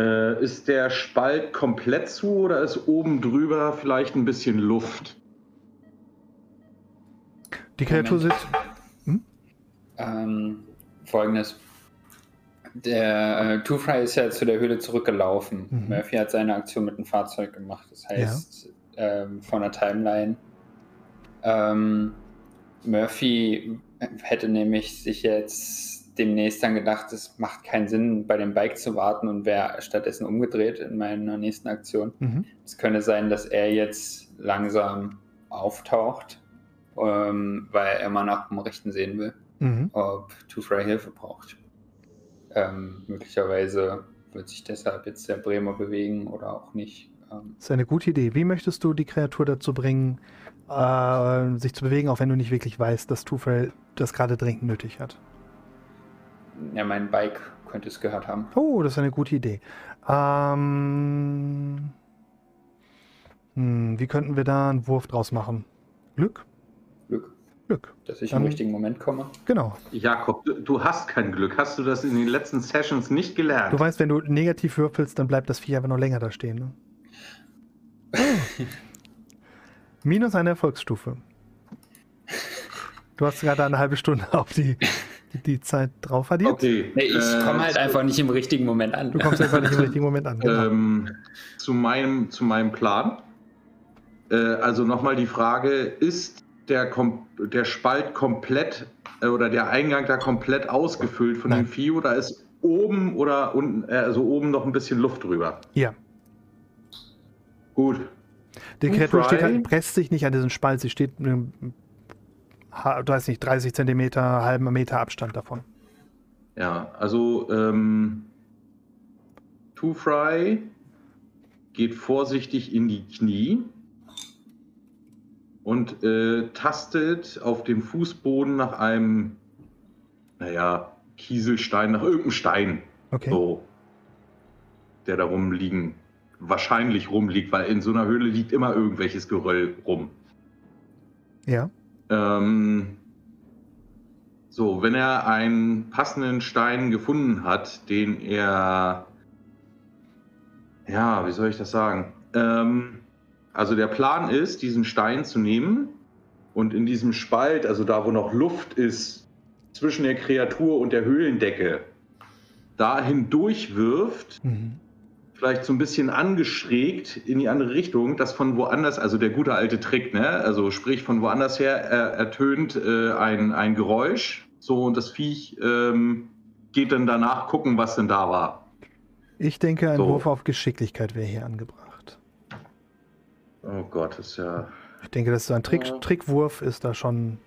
Äh, ist der Spalt komplett zu oder ist oben drüber vielleicht ein bisschen Luft? Die Kreatur sitzt. Hm? Ähm, Folgendes. Der äh, Two-Fry ist ja zu der Höhle zurückgelaufen. Mhm. Murphy hat seine Aktion mit dem Fahrzeug gemacht. Das heißt, ja. ähm, von der Timeline. Ähm, Murphy hätte nämlich sich jetzt demnächst dann gedacht, es macht keinen Sinn, bei dem Bike zu warten und wäre stattdessen umgedreht in meiner nächsten Aktion. Mhm. Es könnte sein, dass er jetzt langsam auftaucht, ähm, weil er mal nach dem Richten sehen will, mhm. ob Two-Fry Hilfe braucht. Ähm, möglicherweise wird sich deshalb jetzt der Bremer bewegen oder auch nicht. Ähm, das ist eine gute Idee. Wie möchtest du die Kreatur dazu bringen, äh, sich zu bewegen, auch wenn du nicht wirklich weißt, dass Tufel das gerade dringend nötig hat? Ja, mein Bike könnte es gehört haben. Oh, das ist eine gute Idee. Ähm, hm, wie könnten wir da einen Wurf draus machen? Glück? Glück. Glück. Dass ich Dann, im richtigen Moment komme. Genau. Jakob, du, du, hast kein Glück. Hast du das in den letzten Sessions nicht gelernt? Du weißt, wenn du negativ würfelst, dann bleibt das Vieh aber noch länger da stehen. Ne? [laughs] Minus eine Erfolgsstufe. Du hast gerade eine halbe Stunde auf die die Zeit drauf addiert. Okay. Nee, ich äh, komme halt einfach nicht im richtigen Moment an. Du kommst einfach nicht im richtigen Moment an. Genau. Ähm, zu, meinem, zu meinem Plan. Äh, also nochmal die Frage, ist der, der Spalt komplett äh, oder der Eingang da komplett ausgefüllt von Nein. dem Vieh oder ist oben oder unten, äh, also oben noch ein bisschen Luft drüber? Ja. Gut. Die Kreatur steht halt, presst sich nicht an diesen Spalt, sie steht weiß nicht, 30 Zentimeter, halben Meter Abstand davon. Ja, also ähm, Two Fry geht vorsichtig in die Knie und äh, tastet auf dem Fußboden nach einem, naja, Kieselstein, nach irgendeinem Stein. Okay. So, der da rumliegen, wahrscheinlich rumliegt, weil in so einer Höhle liegt immer irgendwelches Geröll rum. Ja. Ähm, so, wenn er einen passenden Stein gefunden hat, den er, ja, wie soll ich das sagen? Ähm, also der Plan ist, diesen Stein zu nehmen und in diesem Spalt, also da, wo noch Luft ist, zwischen der Kreatur und der Höhlendecke, da hindurch wirft. Mhm vielleicht so ein bisschen angeschrägt in die andere Richtung, dass von woanders, also der gute alte Trick, ne? Also sprich von woanders her er, ertönt äh, ein, ein Geräusch, so und das Viech ähm, geht dann danach gucken, was denn da war. Ich denke, ein so. Wurf auf Geschicklichkeit wäre hier angebracht. Oh Gott, ist ja. Ich denke, dass so ein Trick. Trickwurf ist da schon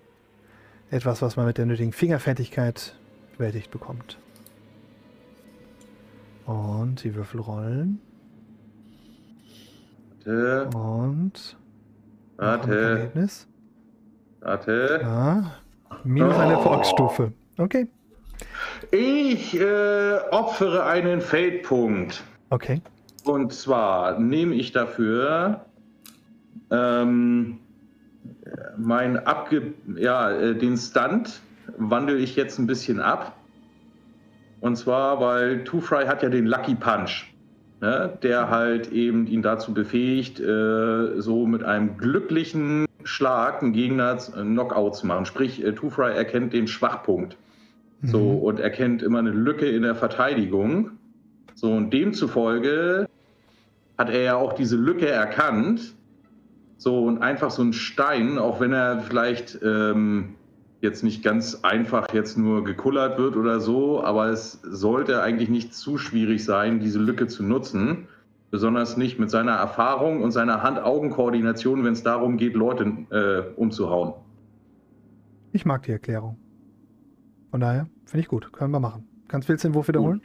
etwas, was man mit der nötigen Fingerfertigkeit bewältigt bekommt. Und die Würfel rollen. Warte. Und. Warte. Ergebnis. Warte. Ja. Minus oh. eine Erfolgsstufe. Okay. Ich äh, opfere einen Feldpunkt. Okay. Und zwar nehme ich dafür ähm, mein abge ja, äh, den Stunt wandle ich jetzt ein bisschen ab und zwar, weil Two Fry hat ja den Lucky Punch, ne, der halt eben ihn dazu befähigt, äh, so mit einem glücklichen Schlag einen Gegner Knockout zu machen. Sprich, äh, Two Fry erkennt den Schwachpunkt. Mhm. So, und erkennt immer eine Lücke in der Verteidigung. So, und demzufolge hat er ja auch diese Lücke erkannt. So, und einfach so ein Stein, auch wenn er vielleicht ähm, jetzt nicht ganz einfach jetzt nur gekullert wird oder so, aber es sollte eigentlich nicht zu schwierig sein, diese Lücke zu nutzen. Besonders nicht mit seiner Erfahrung und seiner Hand-Augen-Koordination, wenn es darum geht, Leute äh, umzuhauen. Ich mag die Erklärung. Von daher finde ich gut. Können wir machen. Kannst du den Wurf wiederholen?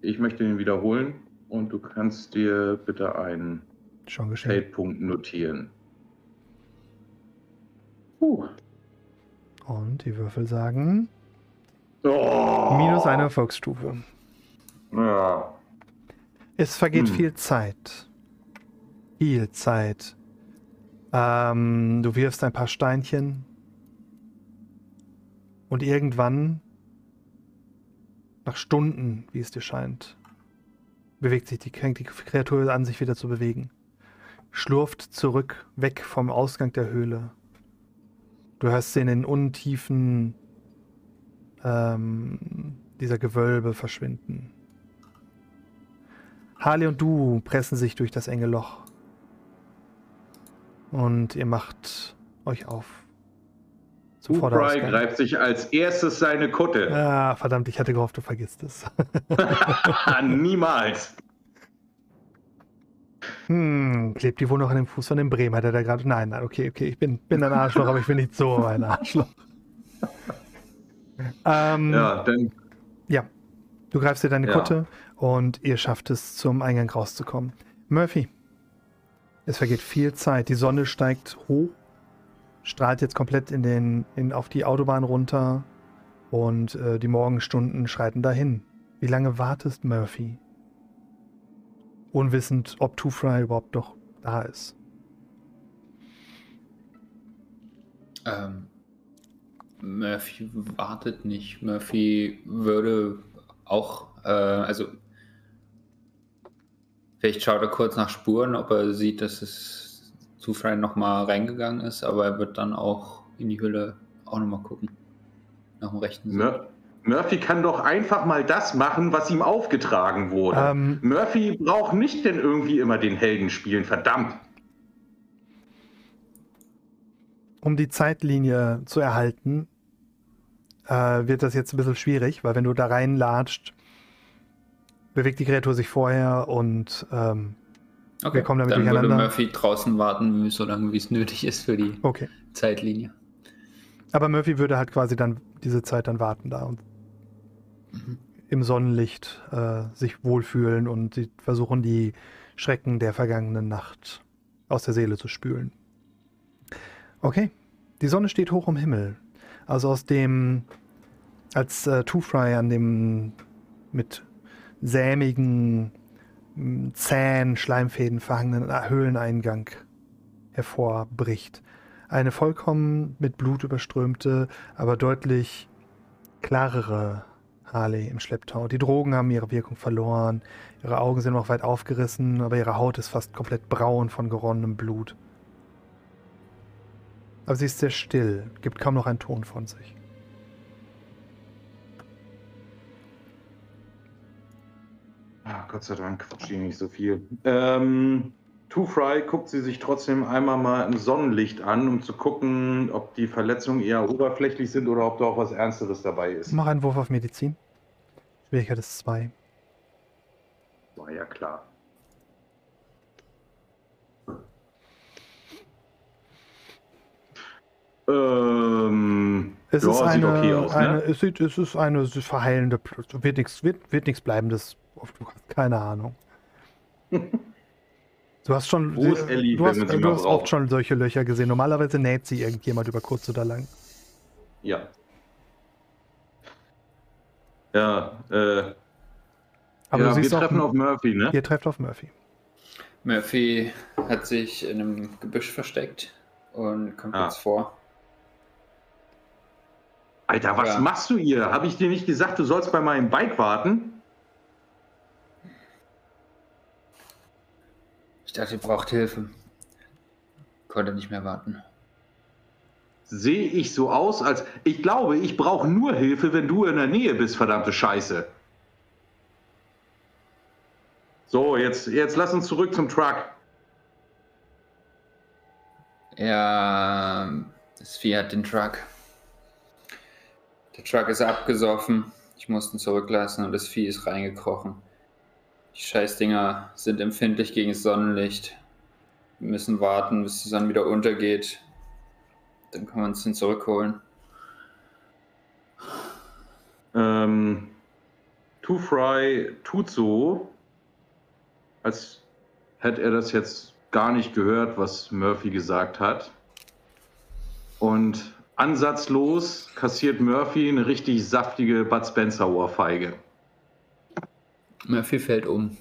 Ich möchte ihn wiederholen und du kannst dir bitte einen Feldpunkt notieren. Puh. Und die Würfel sagen. Oh. Minus eine Erfolgsstufe. Ja. Es vergeht hm. viel Zeit. Viel Zeit. Ähm, du wirfst ein paar Steinchen. Und irgendwann, nach Stunden, wie es dir scheint, bewegt sich die, die Kreatur an, sich wieder zu bewegen. Schlurft zurück, weg vom Ausgang der Höhle. Du hörst sie in den Untiefen ähm, dieser Gewölbe verschwinden. Harley und du pressen sich durch das enge Loch. Und ihr macht euch auf. Zum Fry greift sich als erstes seine Kutte. Ah, verdammt, ich hatte gehofft, du vergisst es. [laughs] Niemals. Hm, klebt die wohl noch an dem Fuß von dem Bremer, der da gerade. Nein, nein, okay, okay, ich bin, bin ein Arschloch, aber ich bin nicht so ein Arschloch. [laughs] ähm, ja, dann. Ja, du greifst dir deine ja. Kutte und ihr schafft es, zum Eingang rauszukommen. Murphy, es vergeht viel Zeit. Die Sonne steigt hoch, strahlt jetzt komplett in den, in, auf die Autobahn runter und äh, die Morgenstunden schreiten dahin. Wie lange wartest Murphy? Unwissend, ob Two Fry überhaupt noch da ist. Ähm, Murphy wartet nicht. Murphy würde auch, äh, also vielleicht schaut er kurz nach Spuren, ob er sieht, dass es Two Fry nochmal reingegangen ist, aber er wird dann auch in die Hülle auch nochmal gucken. nach dem rechten Sinn. Mur Murphy kann doch einfach mal das machen, was ihm aufgetragen wurde. Ähm, Murphy braucht nicht denn irgendwie immer den Helden spielen, verdammt. Um die Zeitlinie zu erhalten, äh, wird das jetzt ein bisschen schwierig, weil wenn du da reinlatscht, bewegt die Kreatur sich vorher und ähm, okay. wir kommen damit Dann durcheinander. Würde Murphy draußen warten, so lange wie es nötig ist für die okay. Zeitlinie. Aber Murphy würde halt quasi dann diese Zeit dann warten da und. Im Sonnenlicht äh, sich wohlfühlen und sie versuchen die Schrecken der vergangenen Nacht aus der Seele zu spülen. Okay, die Sonne steht hoch am Himmel. Also aus dem, als äh, Two-Fry an dem mit sämigen, zähen Schleimfäden verhangenen Höhleneingang hervorbricht. Eine vollkommen mit Blut überströmte, aber deutlich klarere Harley im Schlepptau. Die Drogen haben ihre Wirkung verloren, ihre Augen sind noch weit aufgerissen, aber ihre Haut ist fast komplett braun von geronnenem Blut. Aber sie ist sehr still, gibt kaum noch einen Ton von sich. Ah, Gott sei Dank quatscht die nicht so viel. Ähm, Two Fry guckt sie sich trotzdem einmal mal im Sonnenlicht an, um zu gucken, ob die Verletzungen eher oberflächlich sind oder ob da auch was Ernsteres dabei ist. Mach einen Wurf auf Medizin. Schwierigkeit ist 2. War ja klar. Ähm, es ja, ist eine, okay aus, ne? eine, es, sieht, es ist eine verheilende, wird nichts wird, wird nichts bleibendes. Keine Ahnung. [laughs] Du hast schon, Wo ist Ellie, du hast, du hast oft schon solche Löcher gesehen. Normalerweise näht sie irgendjemand über kurz oder lang. Ja. Ja, äh. Aber ja, wir treffen auf Murphy, ne? Ihr trefft auf Murphy. Murphy hat sich in einem Gebüsch versteckt und kommt ah. jetzt vor. Alter, was ja. machst du hier? Habe ich dir nicht gesagt, du sollst bei meinem Bike warten? Dachte, ihr braucht Hilfe. Konnte nicht mehr warten. Sehe ich so aus, als ich glaube, ich brauche nur Hilfe, wenn du in der Nähe bist, verdammte Scheiße. So, jetzt, jetzt lass uns zurück zum Truck. Ja, das Vieh hat den Truck. Der Truck ist abgesoffen. Ich musste ihn zurücklassen und das Vieh ist reingekrochen. Die Scheißdinger sind empfindlich gegen Sonnenlicht. Wir müssen warten, bis die Sonne wieder untergeht. Dann können wir uns den zurückholen. Ähm, Two Fry tut so, als hätte er das jetzt gar nicht gehört, was Murphy gesagt hat. Und Ansatzlos kassiert Murphy eine richtig saftige Bud Spencer Ohrfeige. Murphy fällt um.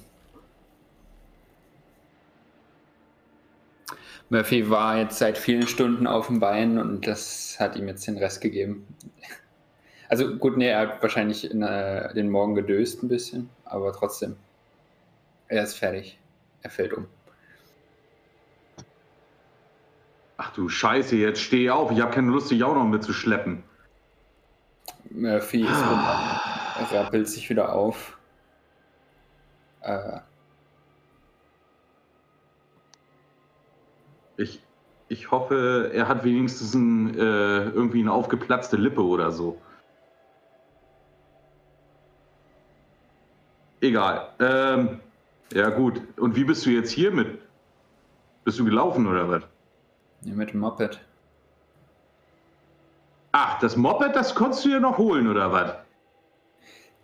Murphy war jetzt seit vielen Stunden auf dem Bein und das hat ihm jetzt den Rest gegeben. Also gut, nee, er hat wahrscheinlich in, äh, den Morgen gedöst ein bisschen, aber trotzdem. Er ist fertig. Er fällt um. Ach du Scheiße, jetzt steh auf. Ich habe keine Lust, dich auch noch mitzuschleppen. Murphy ist [sighs] er rappelt sich wieder auf. Äh. Ich, ich hoffe, er hat wenigstens ein, äh, irgendwie eine aufgeplatzte Lippe oder so. Egal. Ähm, ja gut. Und wie bist du jetzt hier mit? Bist du gelaufen oder was? Ja, mit dem Moped. Ach, das Moped, das konntest du ja noch holen, oder was?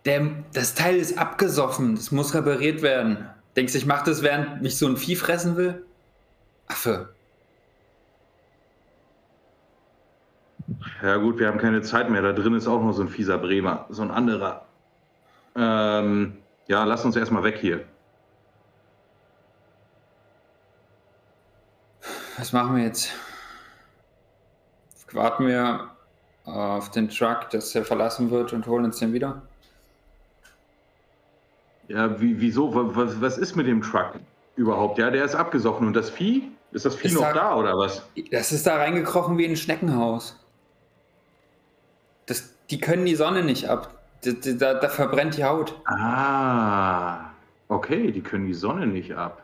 Der, das Teil ist abgesoffen. Das muss repariert werden. Denkst du, ich mach das, während mich so ein Vieh fressen will? Affe. Ja gut, wir haben keine Zeit mehr. Da drin ist auch noch so ein fieser Bremer. So ein anderer. Ähm, ja, lass uns erstmal weg hier. Was machen wir jetzt? Warten wir auf den Truck, dass er verlassen wird und holen uns den wieder? Ja, wie, wieso? Was, was ist mit dem Truck überhaupt? Ja, der ist abgesoffen und das Vieh? Ist das Vieh ist noch da, da, oder was? Das ist da reingekrochen wie in ein Schneckenhaus. Das, die können die Sonne nicht ab. Da, da, da verbrennt die Haut. Ah, okay, die können die Sonne nicht ab.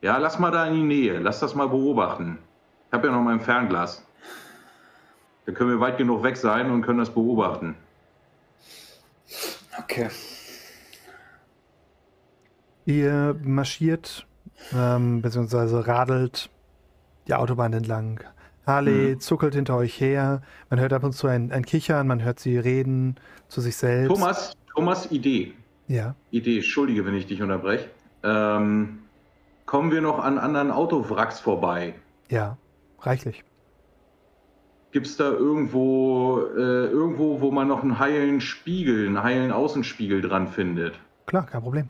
Ja, lass mal da in die Nähe. Lass das mal beobachten. Ich habe ja noch mein Fernglas. Da können wir weit genug weg sein und können das beobachten. Okay. Ihr marschiert, ähm, beziehungsweise radelt die Autobahn entlang. Harley mhm. zuckelt hinter euch her. Man hört ab und zu ein, ein Kichern, man hört sie reden zu sich selbst. Thomas, Thomas, Idee. Ja. Idee, entschuldige, wenn ich dich unterbreche. Ähm, kommen wir noch an anderen Autowracks vorbei? Ja, reichlich. Gibt es da irgendwo, äh, irgendwo, wo man noch einen heilen Spiegel, einen heilen Außenspiegel dran findet? Klar, kein Problem.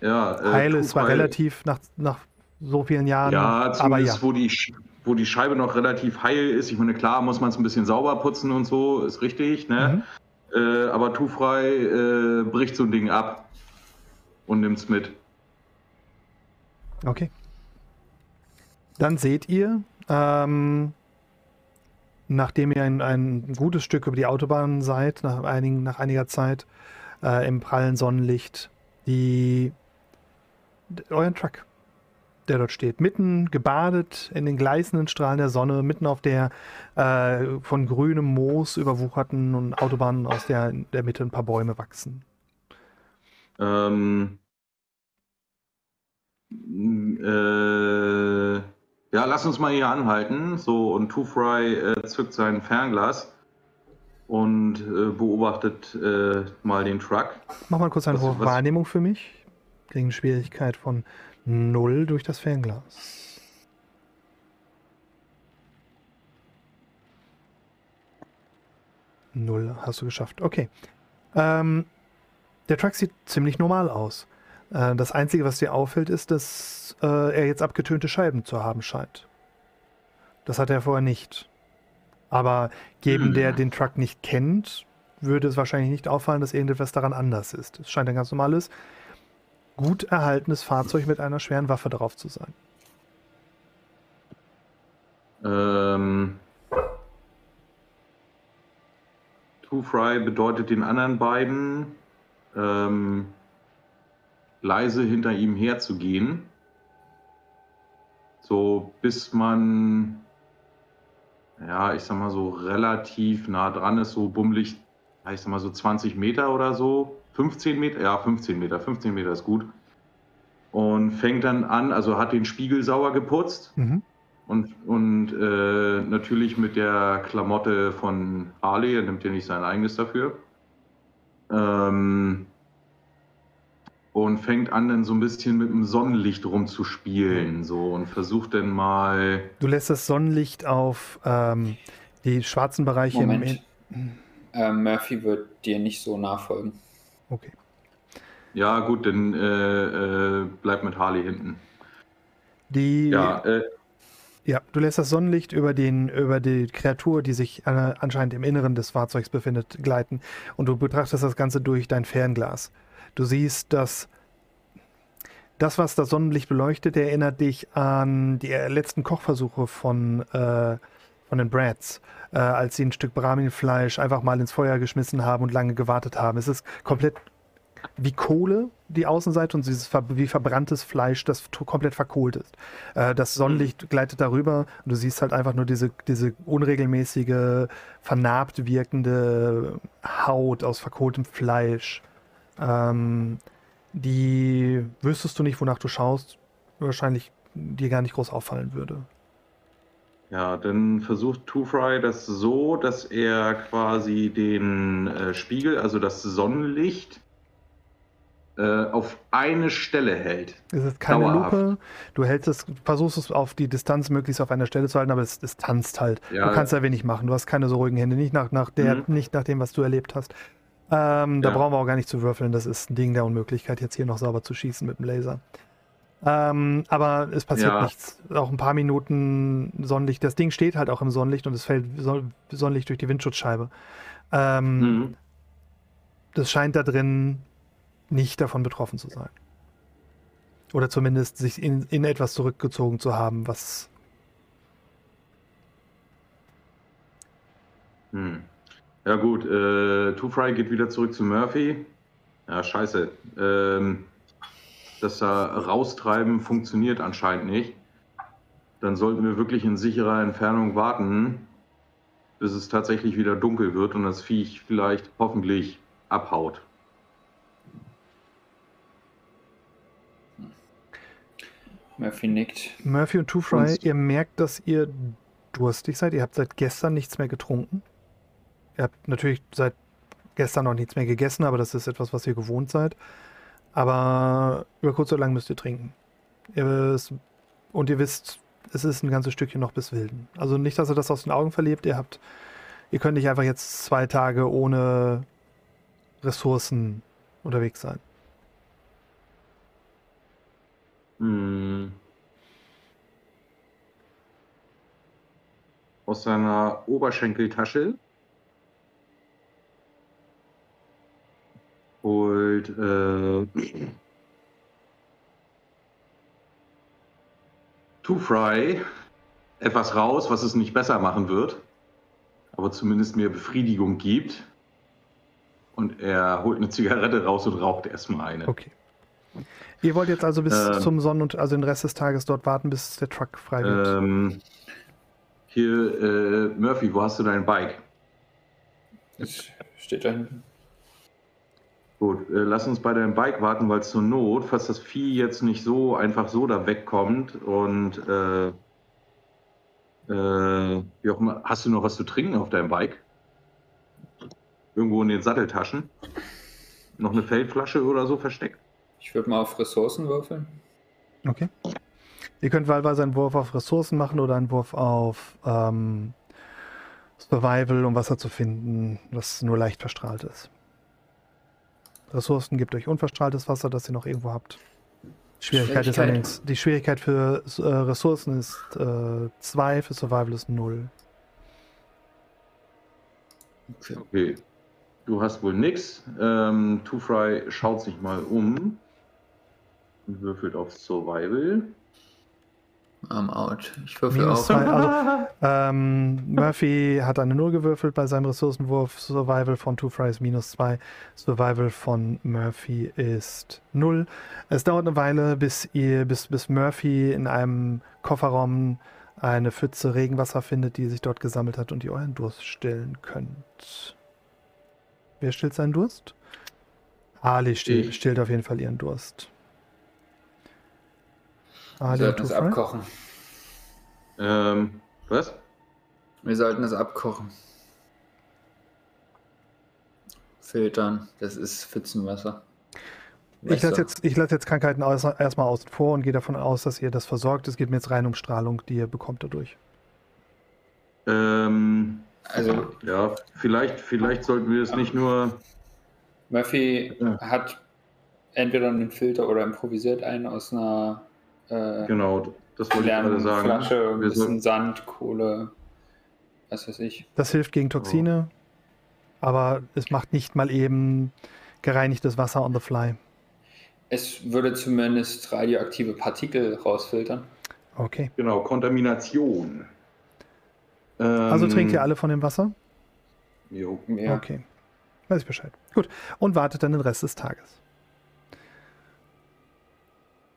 Ja, äh, Heil ist zwar relativ nach, nach so vielen Jahren, ja, zumindest aber ja. Wo, die, wo die Scheibe noch relativ heil ist. Ich meine, klar muss man es ein bisschen sauber putzen und so, ist richtig, ne? Mhm. Äh, aber Tufrei äh, bricht so ein Ding ab und nimmt es mit. Okay. Dann seht ihr, ähm, nachdem ihr ein, ein gutes Stück über die Autobahn seid, nach, einigen, nach einiger Zeit, äh, im prallen Sonnenlicht, die euren Truck, der dort steht, mitten gebadet in den gleißenden Strahlen der Sonne, mitten auf der äh, von grünem Moos überwucherten und Autobahn, aus der in der Mitte ein paar Bäume wachsen. Ähm, äh, ja, lass uns mal hier anhalten. So, und Two Fry äh, zückt sein Fernglas und äh, beobachtet äh, mal den Truck. Mach mal kurz eine was, Wahrnehmung für mich. Gegen Schwierigkeit von 0 durch das Fernglas. Null hast du geschafft. Okay. Ähm, der Truck sieht ziemlich normal aus. Äh, das Einzige, was dir auffällt, ist, dass äh, er jetzt abgetönte Scheiben zu haben scheint. Das hat er vorher nicht. Aber jedem, der hm. den Truck nicht kennt, würde es wahrscheinlich nicht auffallen, dass irgendetwas daran anders ist. Es scheint ein ganz normales, gut erhaltenes Fahrzeug mit einer schweren Waffe drauf zu sein. Ähm, Two Fry bedeutet den anderen beiden, ähm, leise hinter ihm herzugehen. So bis man, ja, ich sag mal so relativ nah dran ist, so bummelig, ich sag mal so 20 Meter oder so. 15 Meter, ja, 15 Meter, 15 Meter ist gut. Und fängt dann an, also hat den Spiegel sauer geputzt. Mhm. Und, und äh, natürlich mit der Klamotte von Harley, er nimmt ja nicht sein eigenes dafür. Ähm, und fängt an, dann so ein bisschen mit dem Sonnenlicht rumzuspielen so und versucht dann mal. Du lässt das Sonnenlicht auf ähm, die schwarzen Bereiche Moment. im. Äh, Murphy wird dir nicht so nachfolgen. Okay. Ja, gut, dann äh, äh, bleib mit Harley hinten. Die. Ja, äh, ja, du lässt das Sonnenlicht über, den, über die Kreatur, die sich äh, anscheinend im Inneren des Fahrzeugs befindet, gleiten und du betrachtest das Ganze durch dein Fernglas. Du siehst, dass das, was das Sonnenlicht beleuchtet, erinnert dich an die letzten Kochversuche von, äh, von den Brads, äh, als sie ein Stück Brahmin-Fleisch einfach mal ins Feuer geschmissen haben und lange gewartet haben. Es ist komplett wie Kohle, die Außenseite, und dieses wie verbranntes Fleisch, das komplett verkohlt ist. Äh, das Sonnenlicht gleitet darüber und du siehst halt einfach nur diese, diese unregelmäßige, vernarbt wirkende Haut aus verkohltem Fleisch. Ähm, die wüsstest du nicht, wonach du schaust, wahrscheinlich dir gar nicht groß auffallen würde. Ja, dann versucht Two Fry das so, dass er quasi den äh, Spiegel, also das Sonnenlicht, äh, auf eine Stelle hält. Es ist keine Dauerhaft. Lupe. Du hältst es, versuchst es auf die Distanz möglichst auf einer Stelle zu halten, aber es, es tanzt halt. Ja, du kannst da wenig machen. Du hast keine so ruhigen Hände, nicht nach, nach der, mhm. nicht nach dem, was du erlebt hast. Ähm, da brauchen wir auch gar nicht zu würfeln. Das ist ein Ding der Unmöglichkeit, jetzt hier noch sauber zu schießen mit dem Laser. Ähm, aber es passiert ja. nichts. Auch ein paar Minuten Sonnenlicht. Das Ding steht halt auch im Sonnenlicht und es fällt Sonnenlicht durch die Windschutzscheibe. Ähm, mhm. Das scheint da drin nicht davon betroffen zu sein. Oder zumindest sich in, in etwas zurückgezogen zu haben, was Hm. Ja gut, äh, Two Fry geht wieder zurück zu Murphy. Ja, scheiße. Ähm, das da raustreiben funktioniert anscheinend nicht. Dann sollten wir wirklich in sicherer Entfernung warten, bis es tatsächlich wieder dunkel wird und das Viech vielleicht hoffentlich abhaut. Murphy nickt. Murphy und Two Fry, ihr merkt, dass ihr durstig seid. Ihr habt seit gestern nichts mehr getrunken. Ihr habt natürlich seit gestern noch nichts mehr gegessen, aber das ist etwas, was ihr gewohnt seid. Aber über kurz oder lang müsst ihr trinken. Ihr, und ihr wisst, es ist ein ganzes Stückchen noch bis Wilden. Also nicht, dass ihr das aus den Augen verliert. Ihr habt, ihr könnt nicht einfach jetzt zwei Tage ohne Ressourcen unterwegs sein. Hm. Aus seiner Oberschenkeltasche holt äh, Two Fry etwas raus, was es nicht besser machen wird, aber zumindest mehr Befriedigung gibt. Und er holt eine Zigarette raus und raucht erstmal eine. Okay. Ihr wollt jetzt also bis ähm, zum Sonnen- und also den Rest des Tages dort warten, bis der Truck frei wird. Ähm, hier, äh, Murphy, wo hast du dein Bike? Es steht da hinten. Gut, äh, lass uns bei deinem Bike warten, weil zur Not, falls das Vieh jetzt nicht so einfach so da wegkommt und äh, äh, wie auch immer, hast du noch was zu trinken auf deinem Bike? Irgendwo in den Satteltaschen? Noch eine Feldflasche oder so versteckt? Ich würde mal auf Ressourcen würfeln. Okay. Ihr könnt wahlweise einen Wurf auf Ressourcen machen oder einen Wurf auf ähm, Survival, um Wasser zu finden, das nur leicht verstrahlt ist. Ressourcen gibt euch unverstrahltes Wasser, das ihr noch irgendwo habt. Schwierigkeit, Schwierigkeit. ist allerdings, die Schwierigkeit für äh, Ressourcen ist 2, äh, für Survival ist 0. Okay. okay. Du hast wohl nix. Ähm, Two Fry schaut sich mal um und würfelt auf Survival. I'm out. Ich würfel auch. Zwei, also, [laughs] ähm, Murphy hat eine 0 gewürfelt bei seinem Ressourcenwurf. Survival von Two Fries minus 2. Survival von Murphy ist 0. Es dauert eine Weile, bis, ihr, bis, bis Murphy in einem Kofferraum eine Pfütze Regenwasser findet, die sich dort gesammelt hat und ihr euren Durst stillen könnt. Wer stillt seinen Durst? Ali stillt, stillt auf jeden Fall ihren Durst. Ali Wir sollten es abkochen. Ähm, was? Wir sollten es abkochen. Filtern. Das ist Pfützenwasser. Ich lasse jetzt, lass jetzt Krankheiten aus, erstmal außen vor und gehe davon aus, dass ihr das versorgt. Es geht mir jetzt rein um Strahlung, die ihr bekommt dadurch. Ähm, also, ja, vielleicht, vielleicht sollten wir es nicht nur. Murphy ja. hat entweder einen Filter oder improvisiert einen aus einer. Äh, genau, das wollte ich gerade sagen. Flasche, ein bisschen. Sand, Kohle, was weiß ich. Das hilft gegen Toxine, oh. aber es macht nicht mal eben gereinigtes Wasser on the fly. Es würde zumindest radioaktive Partikel rausfiltern. Okay. Genau, Kontamination. Also trinkt ihr ähm, alle von dem Wasser? Jo. Ja. Okay. Weiß ich Bescheid. Gut. Und wartet dann den Rest des Tages.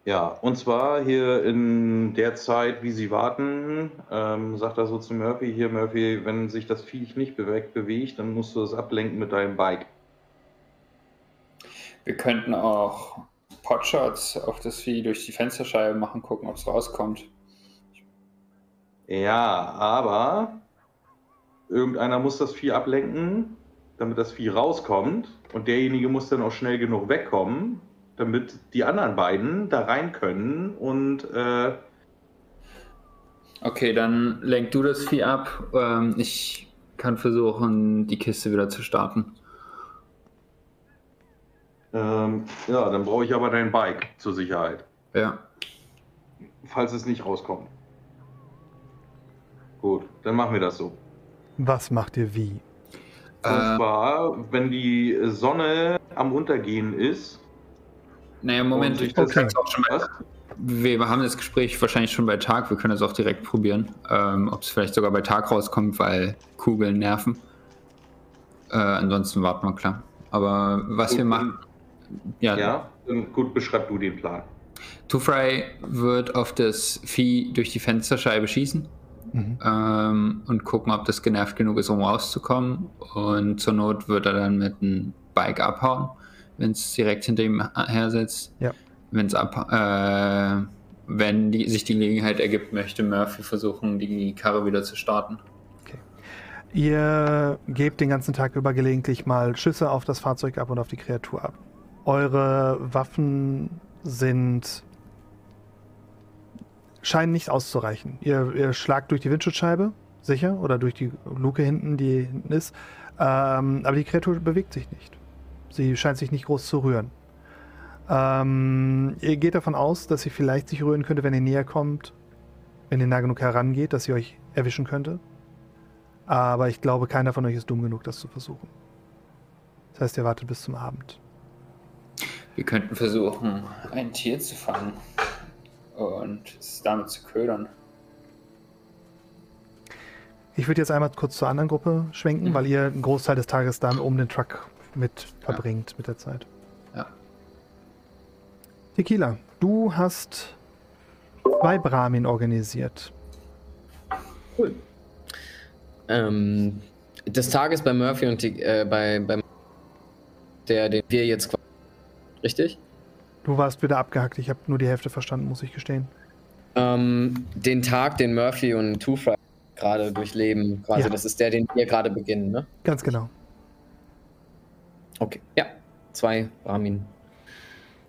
Ja, und zwar hier in der Zeit, wie sie warten, ähm, sagt er so zu Murphy, hier Murphy, wenn sich das Viech nicht bewegt, bewegt, dann musst du es ablenken mit deinem Bike. Wir könnten auch Potshots auf das Vieh durch die Fensterscheibe machen, gucken, ob es rauskommt. Ja, aber irgendeiner muss das Vieh ablenken, damit das Vieh rauskommt. Und derjenige muss dann auch schnell genug wegkommen, damit die anderen beiden da rein können und. Äh okay, dann lenk du das Vieh ab. Ähm, ich kann versuchen, die Kiste wieder zu starten. Ähm, ja, dann brauche ich aber dein Bike zur Sicherheit. Ja. Falls es nicht rauskommt. Gut, dann machen wir das so. Was macht ihr wie? Und äh, zwar, wenn die Sonne am Untergehen ist. Naja, Moment, ich okay. auch schon mal. Wir haben das Gespräch wahrscheinlich schon bei Tag. Wir können das auch direkt probieren, ähm, ob es vielleicht sogar bei Tag rauskommt, weil Kugeln nerven. Äh, ansonsten warten wir klar. Aber was gut, wir machen. Ja, ja, gut, beschreib du den Plan. Two-Fry wird auf das Vieh durch die Fensterscheibe schießen mhm. ähm, und gucken, ob das genervt genug ist, um rauszukommen. Und zur Not wird er dann mit einem Bike abhauen, wenn es direkt hinter ihm her sitzt. Ja. Wenn's ab, äh, wenn die, sich die Gelegenheit ergibt, möchte Murphy versuchen, die Karre wieder zu starten. Okay. Ihr gebt den ganzen Tag über gelegentlich mal Schüsse auf das Fahrzeug ab und auf die Kreatur ab. Eure Waffen sind scheinen nicht auszureichen. Ihr, ihr schlagt durch die Windschutzscheibe, sicher, oder durch die Luke hinten, die hinten ist. Ähm, aber die Kreatur bewegt sich nicht. Sie scheint sich nicht groß zu rühren. Ähm, ihr geht davon aus, dass sie vielleicht sich rühren könnte, wenn ihr näher kommt, wenn ihr nah genug herangeht, dass sie euch erwischen könnte. Aber ich glaube, keiner von euch ist dumm genug, das zu versuchen. Das heißt, ihr wartet bis zum Abend. Wir könnten versuchen, ein Tier zu fangen und es damit zu ködern. Ich würde jetzt einmal kurz zur anderen Gruppe schwenken, mhm. weil ihr einen Großteil des Tages dann um den Truck mit verbringt ja. mit der Zeit. Ja. Tequila, du hast zwei Brahmin organisiert. Cool. Ähm, des Tages bei Murphy und äh, bei, bei der, den wir jetzt richtig? Du warst wieder abgehackt. Ich habe nur die Hälfte verstanden, muss ich gestehen. Ähm, den Tag, den Murphy und Two Fry gerade durchleben, quasi. Ja. Das ist der, den wir gerade beginnen, ne? Ganz genau. Okay, ja. Zwei Ramin.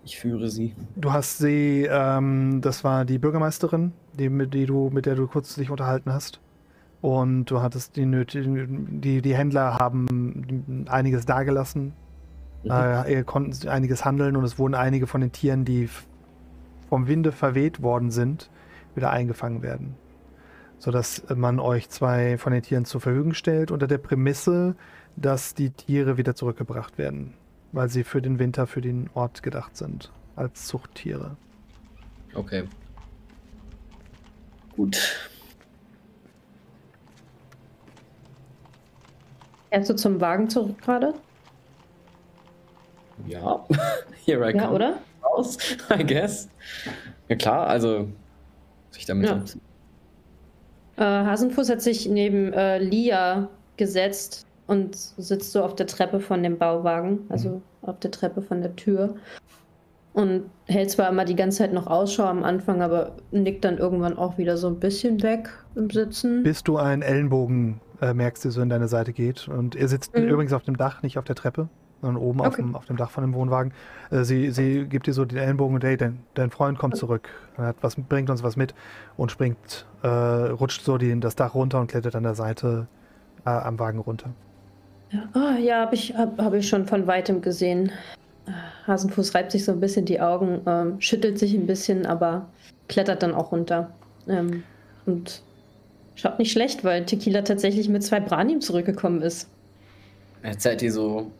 Ich führe sie. Du hast sie, ähm, das war die Bürgermeisterin, die, die du, mit der du kurz dich unterhalten hast. Und du hattest die nötigen, die, die Händler haben einiges dagelassen, Mhm. Äh, konnten einiges handeln und es wurden einige von den Tieren, die vom Winde verweht worden sind, wieder eingefangen werden. Sodass man euch zwei von den Tieren zur Verfügung stellt, unter der Prämisse, dass die Tiere wieder zurückgebracht werden, weil sie für den Winter für den Ort gedacht sind, als Zuchttiere. Okay. Gut. Erst du zum Wagen zurück gerade? Ja, [laughs] here I ja, come. oder? Raus, I guess. Ja klar, also sich damit ja. Äh, Hasenfuß hat sich neben äh, Lia gesetzt und sitzt so auf der Treppe von dem Bauwagen, also mhm. auf der Treppe von der Tür. Und hält zwar immer die ganze Zeit noch Ausschau am Anfang, aber nickt dann irgendwann auch wieder so ein bisschen weg im Sitzen. Bis du einen Ellenbogen äh, merkst, der so in deine Seite geht. Und er sitzt mhm. übrigens auf dem Dach, nicht auf der Treppe sondern oben okay. auf, dem, auf, dem, Dach von dem Wohnwagen. Äh, sie, sie gibt dir so den Ellenbogen und hey, dein, dein Freund kommt zurück. Er hat was, bringt uns was mit und springt, äh, rutscht so die, das Dach runter und klettert an der Seite äh, am Wagen runter. Ja, oh, ja habe ich, hab, hab ich schon von weitem gesehen. Hasenfuß reibt sich so ein bisschen die Augen, ähm, schüttelt sich ein bisschen, aber klettert dann auch runter. Ähm, und schaut nicht schlecht, weil Tequila tatsächlich mit zwei Branim zurückgekommen ist. Er zeigt die so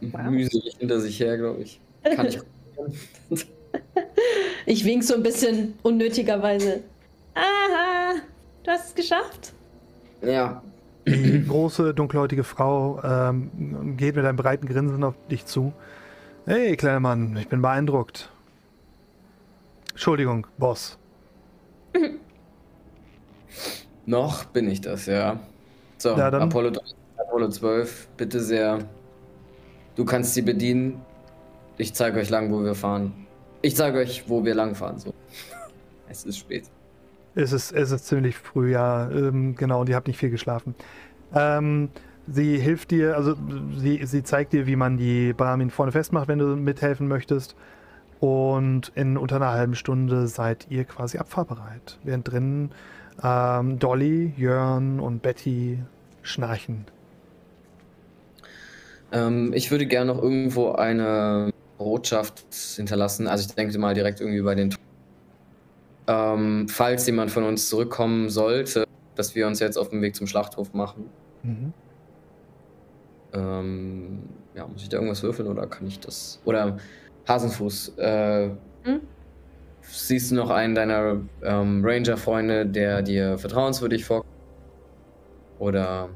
wow. mühselig hinter sich her, glaube ich. Kann ich. [laughs] ich wink so ein bisschen unnötigerweise. Aha, du hast es geschafft. Ja. Die [clears throat] große, dunkelhäutige Frau ähm, geht mit einem breiten Grinsen auf dich zu. Hey, kleiner Mann, ich bin beeindruckt. Entschuldigung, Boss. [laughs] Noch bin ich das, ja. So, ja, Apollo, Apollo 12, bitte sehr. Du kannst sie bedienen. Ich zeige euch lang, wo wir fahren. Ich zeige euch, wo wir lang fahren. So. [laughs] Es ist spät. Es ist, es ist ziemlich früh, ja. Ähm, genau, und ihr habt nicht viel geschlafen. Ähm, sie hilft dir, also sie, sie zeigt dir, wie man die Brahmin vorne festmacht, wenn du mithelfen möchtest. Und in unter einer halben Stunde seid ihr quasi abfahrbereit. Während drinnen ähm, Dolly, Jörn und Betty schnarchen ähm, ich würde gerne noch irgendwo eine Botschaft hinterlassen. Also ich denke mal direkt irgendwie bei den. Ähm, falls jemand von uns zurückkommen sollte, dass wir uns jetzt auf den Weg zum Schlachthof machen. Mhm. Ähm, ja, muss ich da irgendwas würfeln oder kann ich das? Oder Hasenfuß, äh, hm? siehst du noch einen deiner ähm, Ranger-Freunde, der dir vertrauenswürdig vorkommt? Oder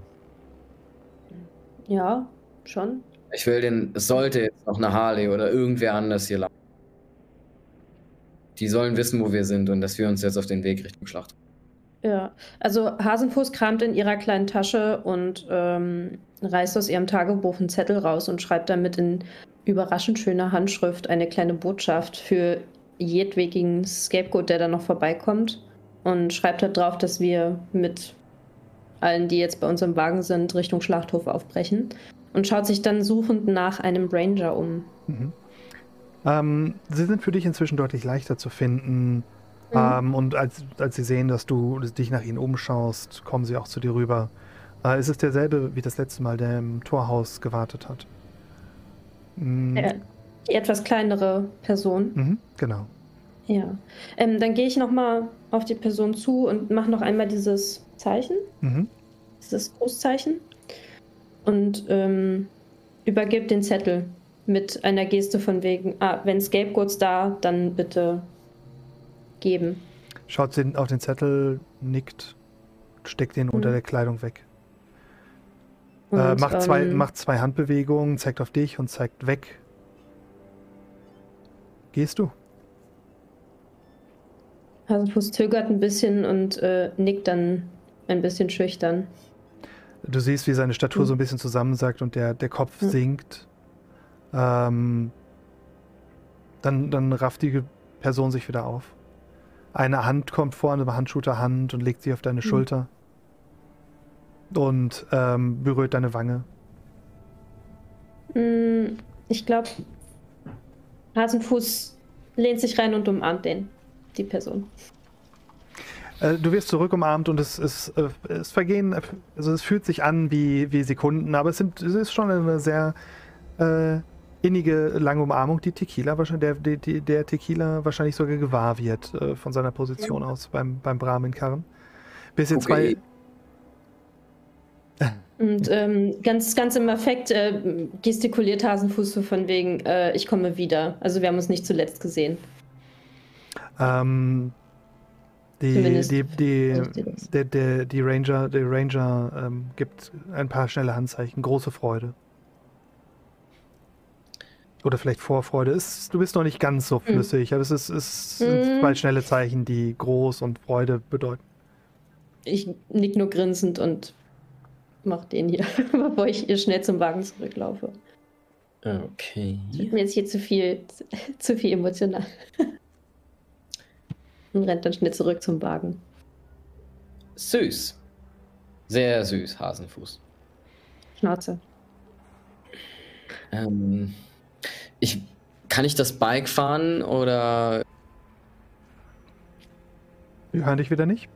ja, Schon? Ich will den, es sollte jetzt noch eine Harley oder irgendwer anders hier laufen. Die sollen wissen, wo wir sind und dass wir uns jetzt auf den Weg Richtung Schlacht. Ja, also Hasenfuß kramt in ihrer kleinen Tasche und ähm, reißt aus ihrem Tagebuch einen Zettel raus und schreibt damit in überraschend schöner Handschrift eine kleine Botschaft für jedwedigen Scapegoat, der da noch vorbeikommt. Und schreibt da drauf, dass wir mit allen, die jetzt bei uns im Wagen sind, Richtung Schlachthof aufbrechen. Und schaut sich dann suchend nach einem Ranger um. Mhm. Ähm, sie sind für dich inzwischen deutlich leichter zu finden. Mhm. Ähm, und als, als sie sehen, dass du dich nach ihnen umschaust, kommen sie auch zu dir rüber. Äh, ist es derselbe wie das letzte Mal, der im Torhaus gewartet hat? Mhm. Ja, die etwas kleinere Person. Mhm, genau. Ja. Ähm, dann gehe ich nochmal auf die Person zu und mache noch einmal dieses Zeichen. Mhm. Dieses Großzeichen. Und ähm, übergebe den Zettel mit einer Geste von wegen, ah, wenn Scapegoats da, dann bitte geben. Schaut sie auf den Zettel, nickt, steckt ihn mhm. unter der Kleidung weg. Äh, und, äh, macht, zwei, ähm, macht zwei Handbewegungen, zeigt auf dich und zeigt weg. Gehst du? Hasenfuß zögert ein bisschen und äh, nickt dann ein bisschen schüchtern. Du siehst, wie seine Statur mhm. so ein bisschen zusammensackt und der, der Kopf mhm. sinkt. Ähm, dann, dann rafft die Person sich wieder auf. Eine Hand kommt vor, eine Handshooter-Hand und legt sie auf deine mhm. Schulter. Und ähm, berührt deine Wange. Mm, ich glaube, Hasenfuß lehnt sich rein und umarmt den, die Person. Äh, du wirst zurück umarmt und es, es, äh, es vergehen, also es fühlt sich an wie, wie Sekunden, aber es, sind, es ist schon eine sehr äh, innige, lange Umarmung, die Tequila wahrscheinlich, der, der, der Tequila wahrscheinlich sogar gewahr wird äh, von seiner Position aus beim, beim Brahmin-Karren. Bis jetzt okay. zwei. [laughs] Und ähm, ganz, ganz im Affekt äh, gestikuliert Hasenfuß so von wegen, äh, ich komme wieder. Also wir haben uns nicht zuletzt gesehen. Ähm, die, die, die, der, die Ranger, der Ranger ähm, gibt ein paar schnelle Handzeichen, große Freude. Oder vielleicht Vorfreude. Ist, du bist noch nicht ganz so hm. flüssig, mhm. aber es, ist, es sind mhm. zwei schnelle Zeichen, die groß und Freude bedeuten. Ich nick nur grinsend und mach den hier, [laughs] bevor ich hier schnell zum Wagen zurücklaufe. Okay. Mir ist hier zu viel, [laughs] zu viel emotional [laughs] und rennt dann schnell zurück zum Wagen. Süß. Sehr süß, Hasenfuß. Schnauze. Ähm, ich, kann ich das Bike fahren oder. Wir hören dich wieder nicht.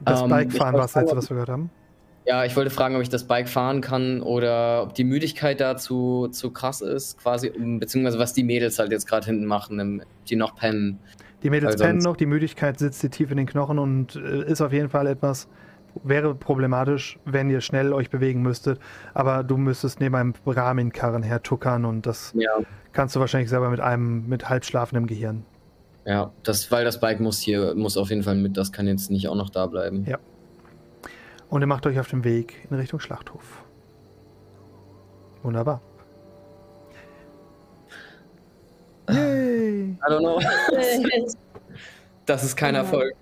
Das ähm, Bike fahren war das letzte, was wir gehört haben. Ja, ich wollte fragen, ob ich das Bike fahren kann oder ob die Müdigkeit dazu zu krass ist, quasi, beziehungsweise was die Mädels halt jetzt gerade hinten machen, die noch pennen. Die Mädels pennen noch, die Müdigkeit sitzt dir tief in den Knochen und äh, ist auf jeden Fall etwas, wäre problematisch, wenn ihr schnell euch bewegen müsstet, aber du müsstest neben einem Raminkarren hertuckern und das ja. kannst du wahrscheinlich selber mit einem mit halbschlafendem Gehirn. Ja, das, weil das Bike muss hier, muss auf jeden Fall mit, das kann jetzt nicht auch noch da bleiben. Ja. Und ihr macht euch auf den Weg in Richtung Schlachthof. Wunderbar. Yay! I don't know. [laughs] das ist kein Erfolg.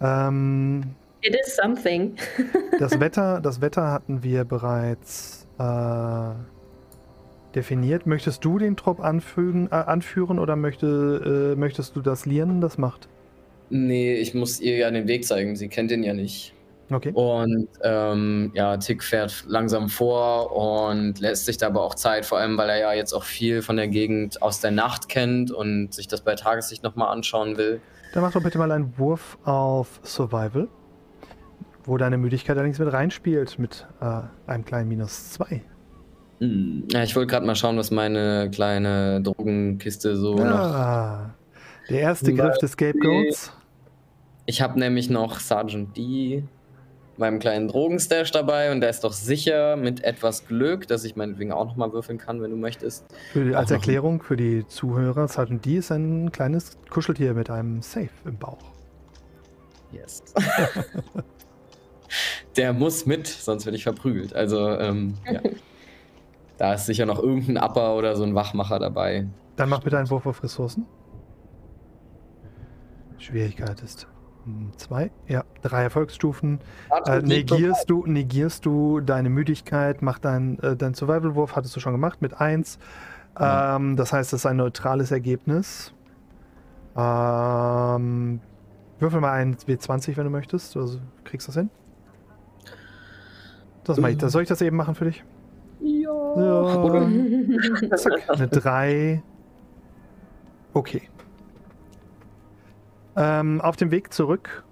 Ähm, It is something. [laughs] das, Wetter, das Wetter hatten wir bereits äh, definiert. Möchtest du den Trop anfügen, äh, anführen oder möchte, äh, möchtest du das Lieren das macht? Nee, ich muss ihr ja den Weg zeigen. Sie kennt ihn ja nicht. Okay. Und ähm, ja, Tick fährt langsam vor und lässt sich da aber auch Zeit, vor allem weil er ja jetzt auch viel von der Gegend aus der Nacht kennt und sich das bei Tageslicht nochmal anschauen will. Dann mach doch bitte mal einen Wurf auf Survival, wo deine Müdigkeit allerdings mit reinspielt mit äh, einem kleinen Minus 2. Hm. Ja, ich wollte gerade mal schauen, was meine kleine Drogenkiste so ah, noch. Der erste Griff des Scapegoats. Ich habe nämlich noch Sergeant D, meinem kleinen Drogenstash dabei und der ist doch sicher mit etwas Glück, dass ich meinetwegen auch nochmal würfeln kann, wenn du möchtest. Für, als Erklärung für die Zuhörer, Sergeant D ist ein kleines Kuscheltier mit einem Safe im Bauch. Yes. [laughs] [laughs] der muss mit, sonst werde ich verprügelt. Also, ähm, ja. [laughs] Da ist sicher noch irgendein Upper oder so ein Wachmacher dabei. Dann mach bitte einen Wurf auf Ressourcen. Schwierigkeit ist 2, ja, drei Erfolgsstufen. Äh, negierst, du, negierst du deine Müdigkeit, mach dein, äh, dein Survival-Wurf, hattest du schon gemacht, mit 1. Ähm, das heißt, das ist ein neutrales Ergebnis. Ähm, würfel mal ein W20, wenn du möchtest. Also, kriegst du das hin? Das mach ich. Das, soll ich das eben machen für dich? Ja. ja. [laughs] Zack, eine 3. Okay. Ähm, auf dem Weg zurück